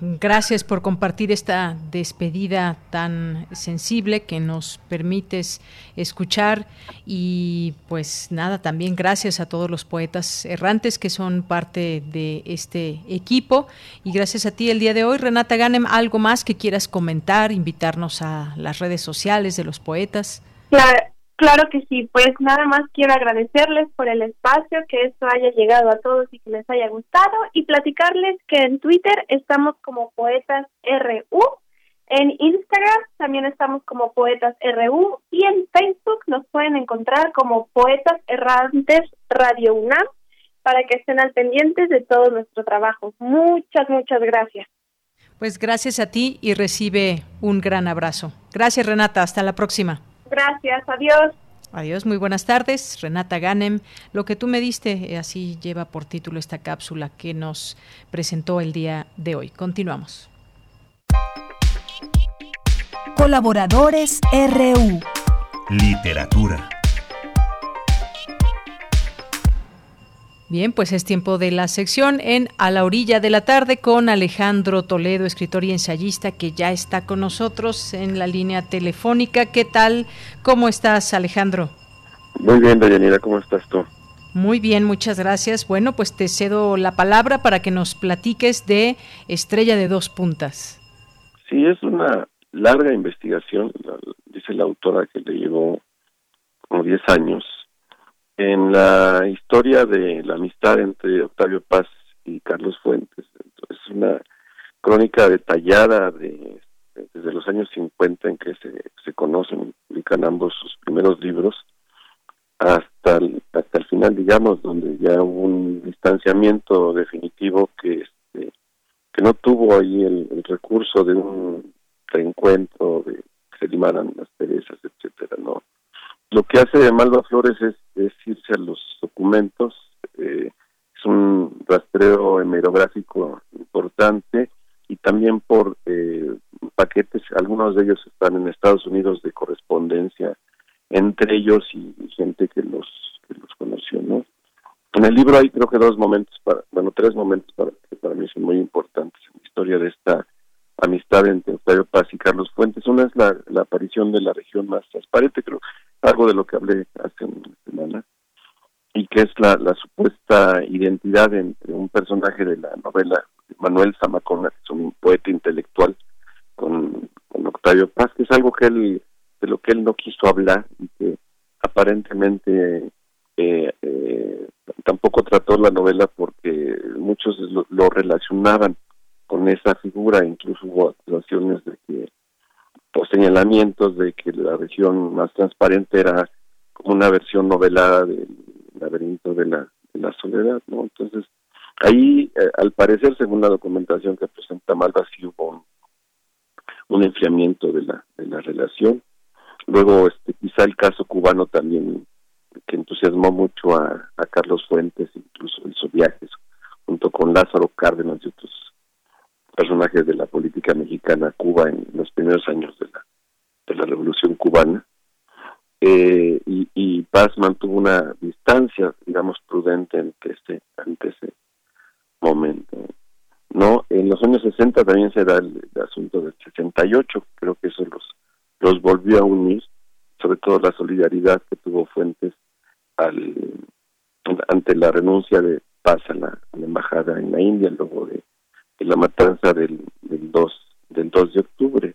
gracias por compartir esta despedida tan sensible que nos permites escuchar y pues nada, también gracias a todos los poetas errantes que son parte de este equipo y gracias a ti el día de hoy, Renata Ganem, algo más que quieras comentar, invitarnos a las redes sociales de los poetas. Claro, Claro que sí, pues nada más quiero agradecerles por el espacio, que esto haya llegado a todos y que les haya gustado y platicarles que en Twitter estamos como Poetas RU, en Instagram también estamos como Poetas RU y en Facebook nos pueden encontrar como Poetas Errantes Radio UNAM para que estén al pendientes de todo nuestro trabajo. Muchas, muchas gracias. Pues gracias a ti y recibe un gran abrazo. Gracias Renata, hasta la próxima. Gracias, adiós. Adiós, muy buenas tardes. Renata Ganem, lo que tú me diste, eh, así lleva por título esta cápsula que nos presentó el día de hoy. Continuamos. Colaboradores RU. Literatura. Bien, pues es tiempo de la sección en A la orilla de la tarde con Alejandro Toledo, escritor y ensayista que ya está con nosotros en la línea telefónica. ¿Qué tal? ¿Cómo estás, Alejandro? Muy bien, Dayanira, ¿cómo estás tú? Muy bien, muchas gracias. Bueno, pues te cedo la palabra para que nos platiques de Estrella de dos puntas. Sí, es una larga investigación, dice la autora que le llevó como 10 años en la historia de la amistad entre Octavio Paz y Carlos Fuentes. Es una crónica detallada de desde los años 50 en que se, se conocen, publican ambos sus primeros libros, hasta el, hasta el final, digamos, donde ya hubo un distanciamiento definitivo que este, que no tuvo ahí el, recurso de un reencuentro, de que se limaran las perezas, etcétera, no lo que hace Malva Flores es, irse a los documentos, eh, es un rastreo hemerográfico importante y también por eh, paquetes, algunos de ellos están en Estados Unidos de correspondencia entre ellos y, gente que los que los conoció, ¿no? En el libro hay creo que dos momentos, para, bueno, tres momentos para, que para mí son muy importantes en la historia de esta amistad entre Octavio Paz y Carlos Fuentes. Una es la, aparición de la región más transparente, creo, algo de lo que hablé hace una semana, y que es la, la supuesta identidad entre un personaje de la novela, Manuel Zamacona, que es un poeta intelectual, con, Octavio Paz, que es algo que él, de lo que él no quiso hablar y que aparentemente eh, eh, tampoco trató la novela porque muchos lo, relacionaban con esa figura, incluso hubo acusaciones de que, o señalamientos de que la región más transparente era como una versión novelada del laberinto de la, de la soledad, ¿no? Entonces, ahí, eh, al parecer, según la documentación que presenta Malva, sí hubo un, enfriamiento de la, de la relación. Luego, este, quizá el caso cubano también, que entusiasmó mucho a, a Carlos Fuentes, incluso hizo viajes junto con Lázaro Cárdenas y otros personajes de la política mexicana Cuba en los primeros años de la, de la Revolución Cubana. Eh, y, y, Paz mantuvo una distancia, digamos, prudente ante ese, ante ese momento. No, en los años 60 también se da el, asunto del 68, creo que eso los, los volvió a unir, sobre todo la solidaridad que tuvo Fuentes al, ante la renuncia de Paz a la, embajada en la India, luego de, la matanza del, del 2 del 2 de octubre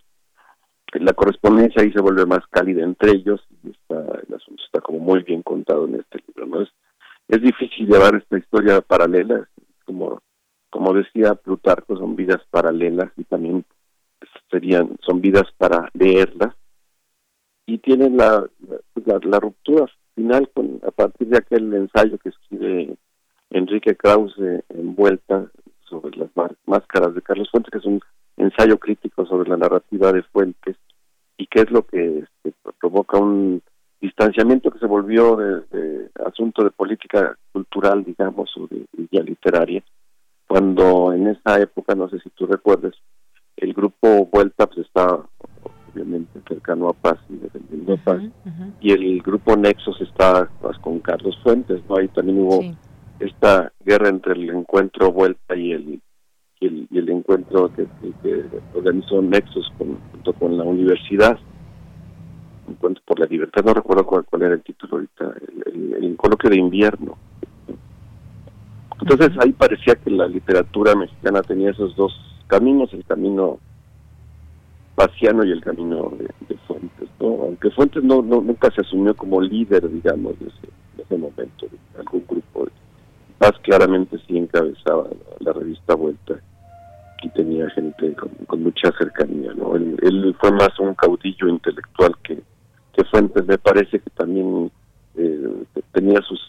la correspondencia ahí se vuelve más cálida entre ellos y está, el asunto está como muy bien contado en este libro. ¿no? Es, es difícil llevar esta historia paralela, como, como decía Plutarco, son vidas paralelas y también serían, son vidas para leerlas y tienen la, la, ruptura final con, a partir de aquel ensayo que escribe Enrique Krause envuelta sobre las máscaras de Carlos Fuentes, que es un ensayo crítico sobre la narrativa de Fuentes y qué es lo que este, provoca un distanciamiento que se volvió de, asunto de política cultural, digamos, o de ya literaria, cuando en esa época, no sé si tú recuerdes, el grupo Vuelta pues estaba obviamente cercano a Paz y defendiendo a Paz, y el grupo Nexos está pues, con Carlos Fuentes, ¿no? Ahí también hubo esta guerra entre el encuentro Vuelta y el y el, encuentro que, organizó Nexos junto con la universidad, Encuentro por la Libertad, no recuerdo cuál, era el título ahorita, el, coloquio de invierno. Entonces ahí parecía que la literatura mexicana tenía esos dos caminos, el camino paciano y el camino de, Fuentes, Aunque Fuentes no, nunca se asumió como líder, digamos, de ese, momento, de algún grupo. Paz claramente sí encabezaba la revista Vuelta y tenía gente con, mucha cercanía, ¿no? Él, fue más un caudillo intelectual que, que Fuentes, me parece que también eh, tenía sus,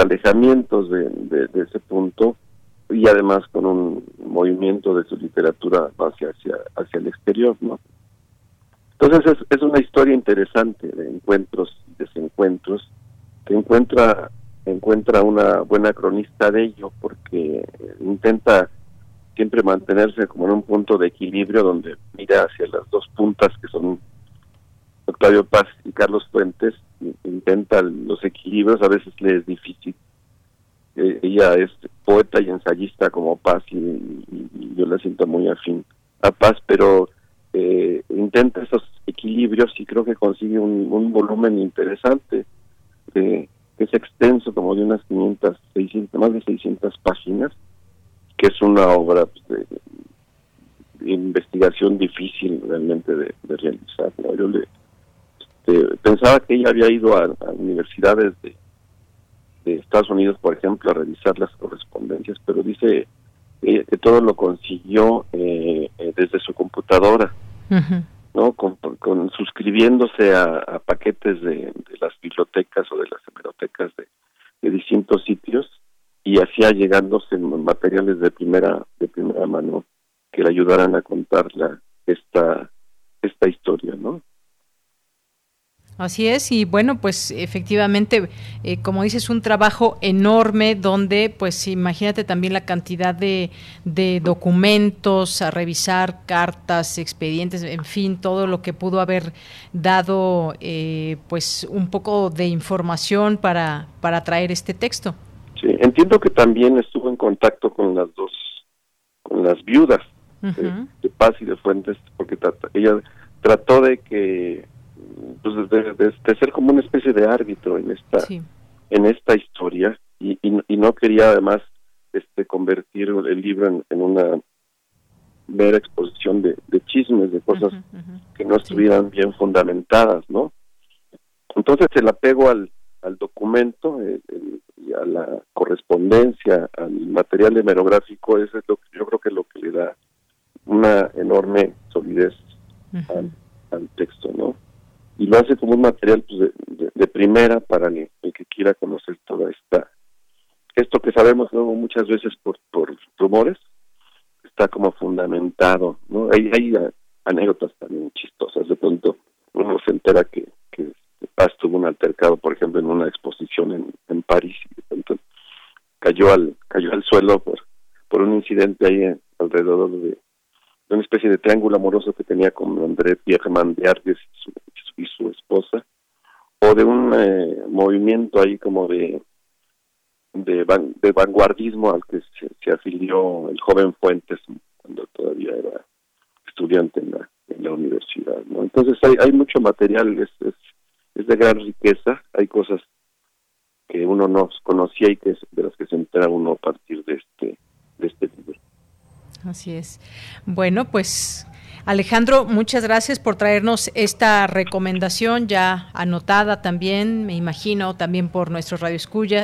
alejamientos de, ese punto y además con un movimiento de su literatura hacia, hacia, hacia el exterior, ¿no? Entonces es, es una historia interesante de encuentros y desencuentros que encuentra encuentra una buena cronista de ello porque intenta siempre mantenerse como en un punto de equilibrio donde mira hacia las dos puntas que son Octavio Paz y Carlos Fuentes, intenta los equilibrios, a veces le es difícil. Eh, ella es poeta y ensayista como Paz y, yo la siento muy afín a Paz, pero eh, intenta esos equilibrios y creo que consigue un, volumen interesante, que es extenso, como de unas 500, 600, más de 600 páginas, que es una obra pues, de, investigación difícil realmente de, realizar. Yo le, este, pensaba que ella había ido a, universidades de, Estados Unidos, por ejemplo, a revisar las correspondencias, pero dice que todo lo consiguió eh, eh, desde su computadora, ¿no? Con, suscribiéndose a, paquetes de, las bibliotecas o de las hemerotecas de distintos sitios y hacía llegándose materiales de primera de primera mano que le ayudaran a contar esta esta historia, ¿no? Así es, y bueno, pues efectivamente, eh, como dices, un trabajo enorme donde, pues imagínate también la cantidad de, de, documentos a revisar, cartas, expedientes, en fin, todo lo que pudo haber dado, eh, pues un poco de información para, para traer este texto. Entiendo que también estuvo en contacto con las dos, con las viudas de, Paz y de Fuentes, porque ella trató de que, pues de, ser como una especie de árbitro en esta, en esta historia. Y, y, no quería además este convertir el libro en, una mera exposición de, chismes, de cosas que no estuvieran bien fundamentadas, ¿no? Entonces el apego al, al documento, el, a la correspondencia, al material hemerográfico, eso es lo que yo creo que es lo que le da una enorme solidez al, texto, ¿no? Y lo hace como un material pues, de, primera para el, que quiera conocer toda esta, esto que sabemos luego muchas veces por, por rumores, está como fundamentado, ¿no? Hay, hay anécdotas también chistosas, de pronto uno se entera que, que Paz tuvo un altercado, por ejemplo, en una exposición en, en París, y de pronto cayó al, cayó al suelo por, por un incidente ahí alrededor de, una especie de triángulo amoroso que tenía con André Pierre Mandiardes y su, y su esposa, o de un eh, movimiento ahí como de de, vanguardismo al que se, afilió el joven Fuentes cuando todavía era estudiante en la, universidad. ¿no? Entonces hay, hay mucho material, es, es, es de gran riqueza, hay cosas que uno no conocía y que de las que se entera uno a partir de este de este libro. Así es. Bueno, pues Alejandro, muchas gracias por traernos esta recomendación ya anotada también, me imagino, también por nuestro radio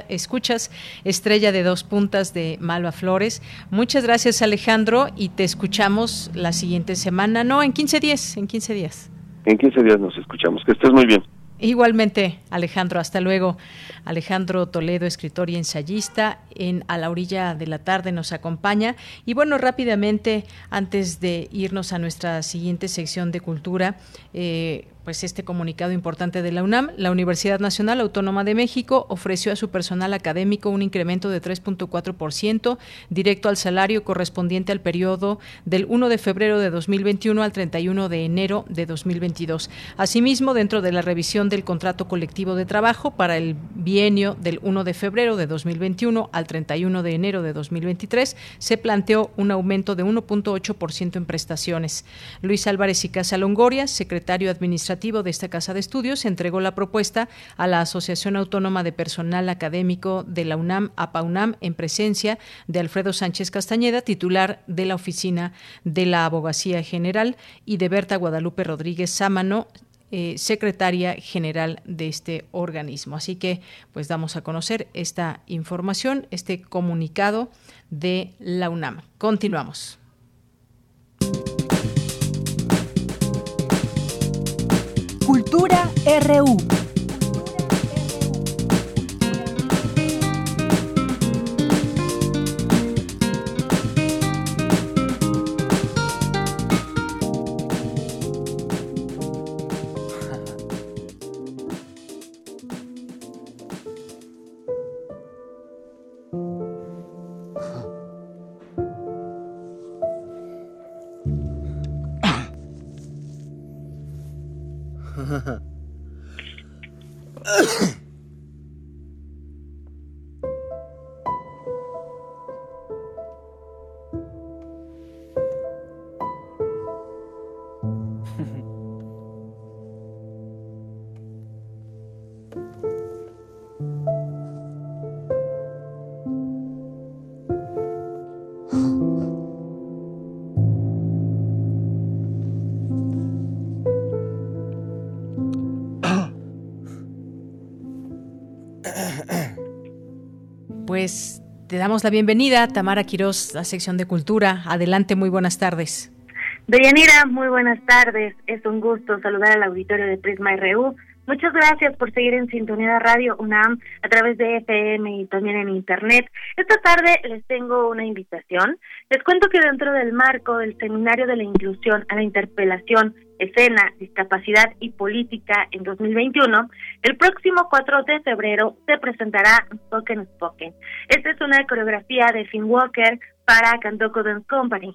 escuchas, Estrella de dos puntas de Malva Flores. Muchas gracias Alejandro y te escuchamos la siguiente semana, no, en 15 días, en 15 días. En 15 días nos escuchamos, que estés muy bien. Igualmente, Alejandro, hasta luego. Alejandro Toledo, escritor y ensayista, en A la orilla de la tarde nos acompaña. Y bueno, rápidamente, antes de irnos a nuestra siguiente sección de cultura, eh, pues este comunicado importante de la UNAM, la Universidad Nacional Autónoma de México ofreció a su personal académico un incremento de 3.4% directo al salario correspondiente al periodo del 1 de febrero de 2021 al 31 de enero de 2022. Asimismo, dentro de la revisión del contrato colectivo de trabajo para el bienio del 1 de febrero de 2021 al 31 de enero de 2023, se planteó un aumento de 1.8% en prestaciones. Luis Álvarez y Casa Longoria, secretario administrativo de esta Casa de Estudios entregó la propuesta a la Asociación Autónoma de Personal Académico de la UNAM, APAUNAM, en presencia de Alfredo Sánchez Castañeda, titular de la Oficina de la Abogacía General, y de Berta Guadalupe Rodríguez Sámano, eh, secretaria general de este organismo. Así que, pues damos a conocer esta información, este comunicado de la UNAM. Continuamos. Cultura RU. Pues te damos la bienvenida, Tamara Quirós, la sección de Cultura. Adelante, muy buenas tardes. Deyanira, muy buenas tardes. Es un gusto saludar al auditorio de Prisma RU. Muchas gracias por seguir en sintonía Radio UNAM a través de FM y también en Internet. Esta tarde les tengo una invitación. Les cuento que dentro del marco del Seminario de la Inclusión a la Interpelación Escena, Discapacidad y Política en 2021, el próximo 4 de febrero se presentará Spoken Spoken. Esta es una coreografía de Finn Walker para Cantoco Dance Company.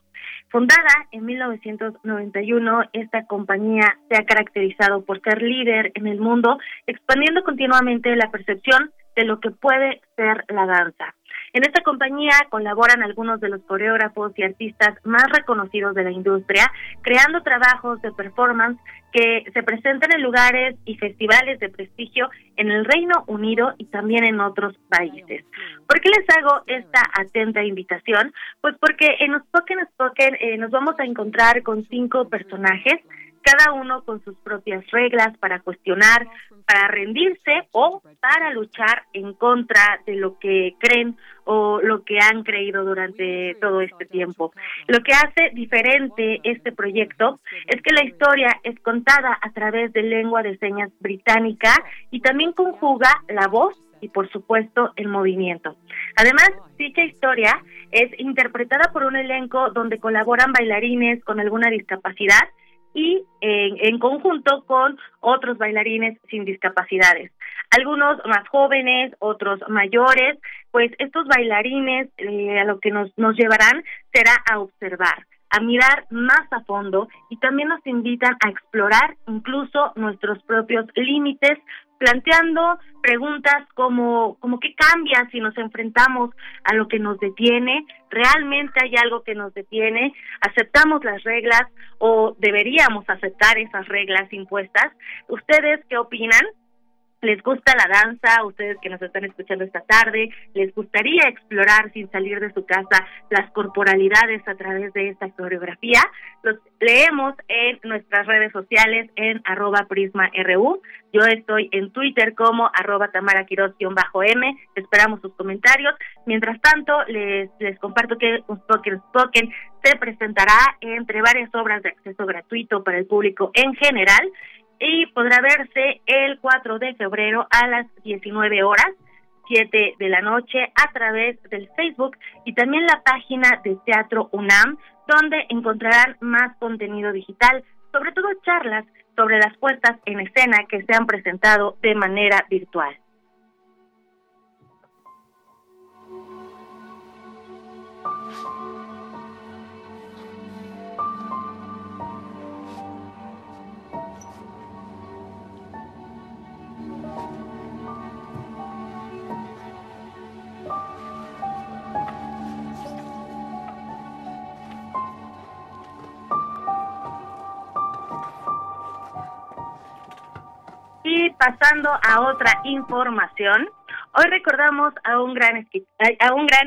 Fundada en 1991, esta compañía se ha caracterizado por ser líder en el mundo, expandiendo continuamente la percepción de lo que puede ser la danza. En esta compañía colaboran algunos de los coreógrafos y artistas más reconocidos de la industria, creando trabajos de performance que se presentan en lugares y festivales de prestigio en el Reino Unido y también en otros países. ¿Por qué les hago esta atenta invitación? Pues porque en Spoken Spoken eh, nos vamos a encontrar con cinco personajes cada uno con sus propias reglas para cuestionar, para rendirse o para luchar en contra de lo que creen o lo que han creído durante todo este tiempo. Lo que hace diferente este proyecto es que la historia es contada a través de lengua de señas británica y también conjuga la voz y por supuesto el movimiento. Además, dicha historia es interpretada por un elenco donde colaboran bailarines con alguna discapacidad y en, conjunto con otros bailarines sin discapacidades. Algunos más jóvenes, otros mayores, pues estos bailarines eh, a lo que nos, nos llevarán será a observar a mirar más a fondo y también nos invitan a explorar incluso nuestros propios límites planteando preguntas como, como qué cambia si nos enfrentamos a lo que nos detiene, realmente hay algo que nos detiene, aceptamos las reglas o deberíamos aceptar esas reglas impuestas. ¿Ustedes qué opinan? Les gusta la danza, ustedes que nos están escuchando esta tarde, les gustaría explorar sin salir de su casa las corporalidades a través de esta coreografía, los leemos en nuestras redes sociales en arroba prisma.ru. Yo estoy en Twitter como arroba tamaraquiros-m. Esperamos sus comentarios. Mientras tanto, les, les comparto que un Spoken Spoken se presentará entre varias obras de acceso gratuito para el público en general y podrá verse el 4 de febrero a las 19 horas, 7 de la noche, a través del Facebook y también la página de Teatro UNAM, donde encontrarán más contenido digital, sobre todo charlas sobre las puestas en escena que se han presentado de manera virtual. Pasando a otra información, hoy recordamos a un gran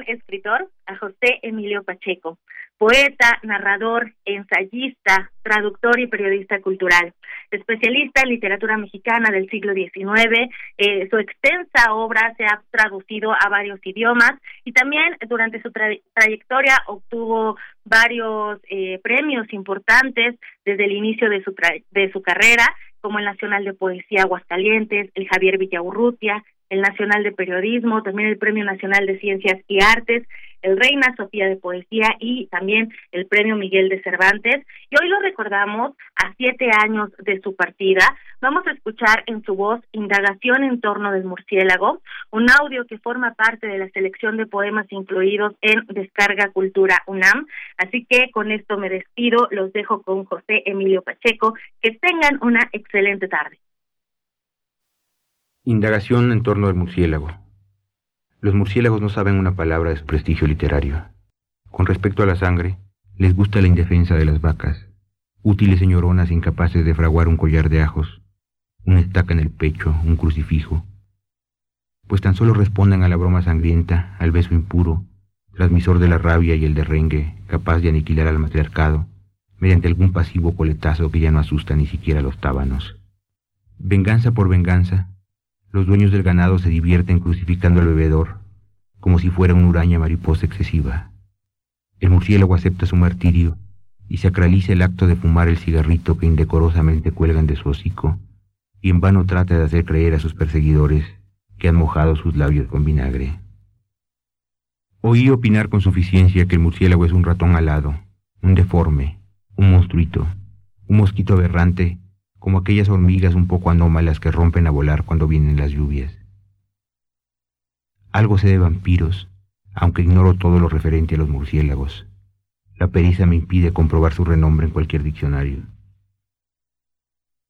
escritor, a José Emilio Pacheco, poeta, narrador, ensayista, traductor y periodista cultural, especialista en literatura mexicana del siglo XIX. Eh, su extensa obra se ha traducido a varios idiomas y también durante su trayectoria obtuvo varios eh, premios importantes desde el inicio de su, de su carrera como el Nacional de Poesía Aguascalientes, el Javier Villaurrutia, el Nacional de Periodismo, también el Premio Nacional de Ciencias y Artes, el Reina Sofía de Poesía y también el Premio Miguel de Cervantes. Y hoy lo recordamos a siete años de su partida. Vamos a escuchar en su voz Indagación en torno del murciélago, un audio que forma parte de la selección de poemas incluidos en Descarga Cultura UNAM. Así que con esto me despido, los dejo con José Emilio Pacheco. Que tengan una excelente tarde. Indagación en torno del murciélago. Los murciélagos no saben una palabra de su prestigio literario. Con respecto a la sangre, les gusta la indefensa de las vacas, útiles señoronas incapaces de fraguar un collar de ajos, una estaca en el pecho, un crucifijo, pues tan solo responden a la broma sangrienta, al beso impuro, transmisor de la rabia y el derrengue, capaz de aniquilar al matriarcado, mediante algún pasivo coletazo que ya no asusta ni siquiera a los tábanos. Venganza por venganza, los dueños del ganado se divierten crucificando al bebedor, como si fuera una uraña mariposa excesiva. El murciélago acepta su martirio y sacraliza el acto de fumar el cigarrito que indecorosamente cuelgan de su hocico, y en vano trata de hacer creer a sus perseguidores que han mojado sus labios con vinagre. Oí opinar con suficiencia que el murciélago es un ratón alado, un deforme, un monstruito, un mosquito aberrante como aquellas hormigas un poco anómalas que rompen a volar cuando vienen las lluvias. Algo sé de vampiros, aunque ignoro todo lo referente a los murciélagos. La pericia me impide comprobar su renombre en cualquier diccionario.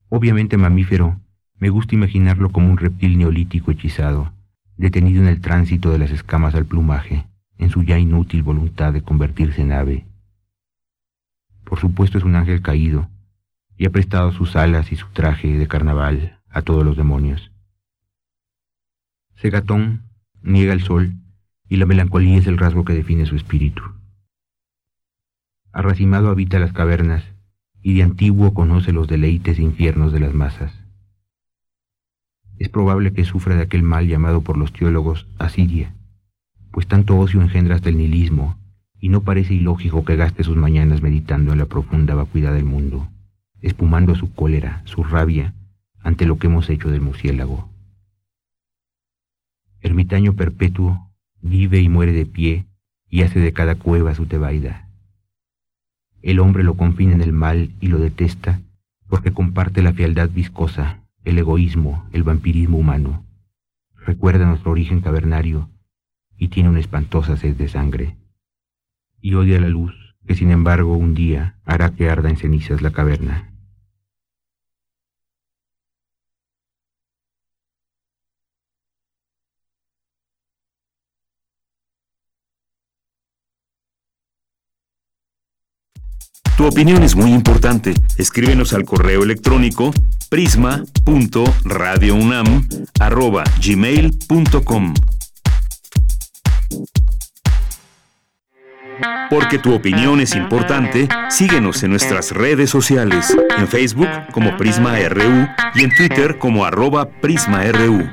Obviamente mamífero, me gusta imaginarlo como un reptil neolítico hechizado, detenido en el tránsito de las escamas al plumaje, en su ya inútil voluntad de convertirse en ave. Por supuesto es un ángel caído, y ha prestado sus alas y su traje de carnaval a todos los demonios. Segatón niega el sol y la melancolía es el rasgo que define su espíritu. Arracimado habita las cavernas y de antiguo conoce los deleites e infiernos de las masas. Es probable que sufra de aquel mal llamado por los teólogos asidia, pues tanto ocio engendra hasta el nihilismo, y no parece ilógico que gaste sus mañanas meditando en la profunda vacuidad del mundo, espumando su cólera, su rabia, ante lo que hemos hecho del murciélago. Ermitaño perpetuo, vive y muere de pie, y hace de cada cueva su tebaida. El hombre lo confina en el mal y lo detesta porque comparte la fealdad viscosa, el egoísmo, el vampirismo humano. Recuerda nuestro origen cavernario y tiene una espantosa sed de sangre. Y odia la luz que sin embargo un día hará que arda en cenizas la caverna. Tu opinión es muy importante. Escríbenos al correo electrónico prisma.radiounam@gmail.com. Porque tu opinión es importante, síguenos en nuestras redes sociales, en Facebook como Prisma RU y en Twitter como arroba PrismaRU.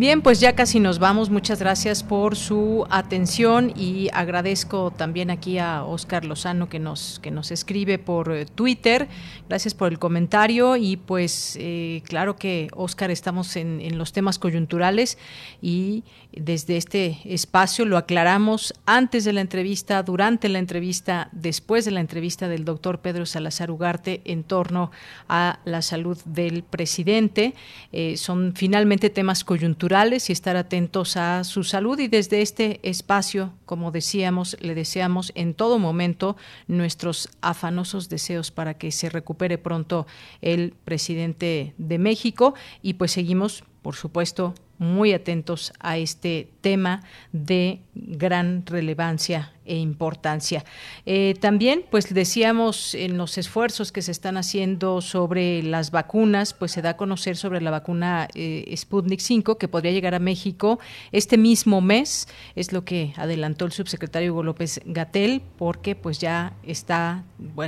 Bien, pues ya casi nos vamos. Muchas gracias por su atención y agradezco también aquí a Oscar Lozano que nos, que nos escribe por eh, Twitter. Gracias por el comentario y pues eh, claro que Oscar estamos en, en los temas coyunturales y desde este espacio lo aclaramos antes de la entrevista, durante la entrevista, después de la entrevista del doctor Pedro Salazar Ugarte en torno a la salud del presidente. Eh, son finalmente temas coyunturales y estar atentos a su salud y desde este espacio, como decíamos, le deseamos en todo momento nuestros afanosos deseos para que se recupere pronto el presidente de México y pues seguimos, por supuesto, muy atentos a este tema de gran relevancia e importancia. Eh, también, pues decíamos en los esfuerzos que se están haciendo sobre las vacunas, pues se da a conocer sobre la vacuna eh, Sputnik 5 que podría llegar a México este mismo mes, es lo que adelantó el subsecretario Hugo López Gatel, porque pues ya está,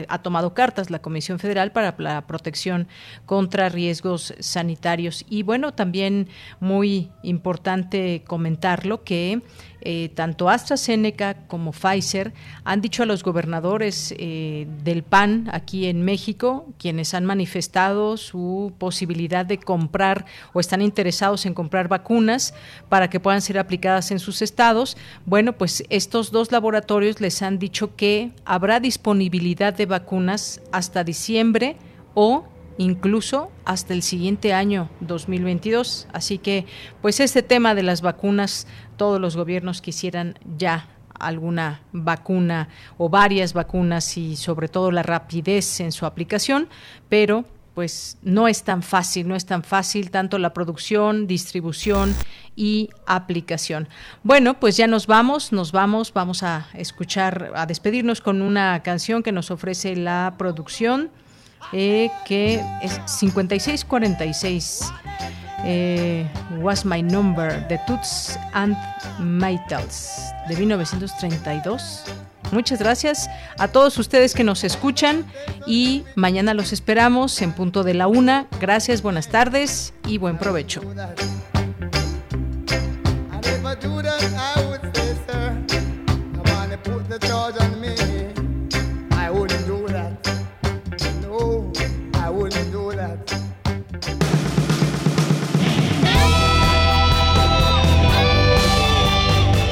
ha tomado cartas la Comisión Federal para la protección contra riesgos sanitarios. Y bueno, también muy importante comentarlo que eh, tanto AstraZeneca como Pfizer han dicho a los gobernadores eh, del PAN aquí en México, quienes han manifestado su posibilidad de comprar o están interesados en comprar vacunas para que puedan ser aplicadas en sus estados. Bueno, pues estos dos laboratorios les han dicho que habrá disponibilidad de vacunas hasta diciembre o incluso hasta el siguiente año 2022. Así que, pues este tema de las vacunas, todos los gobiernos quisieran ya alguna vacuna o varias vacunas y sobre todo la rapidez en su aplicación, pero pues no es tan fácil, no es tan fácil tanto la producción, distribución y aplicación. Bueno, pues ya nos vamos, nos vamos, vamos a escuchar, a despedirnos con una canción que nos ofrece la producción eh, que es 5646. Eh, Was My Number de Toots and Maytals de 1932. Muchas gracias a todos ustedes que nos escuchan y mañana los esperamos en punto de la una. Gracias, buenas tardes y buen provecho.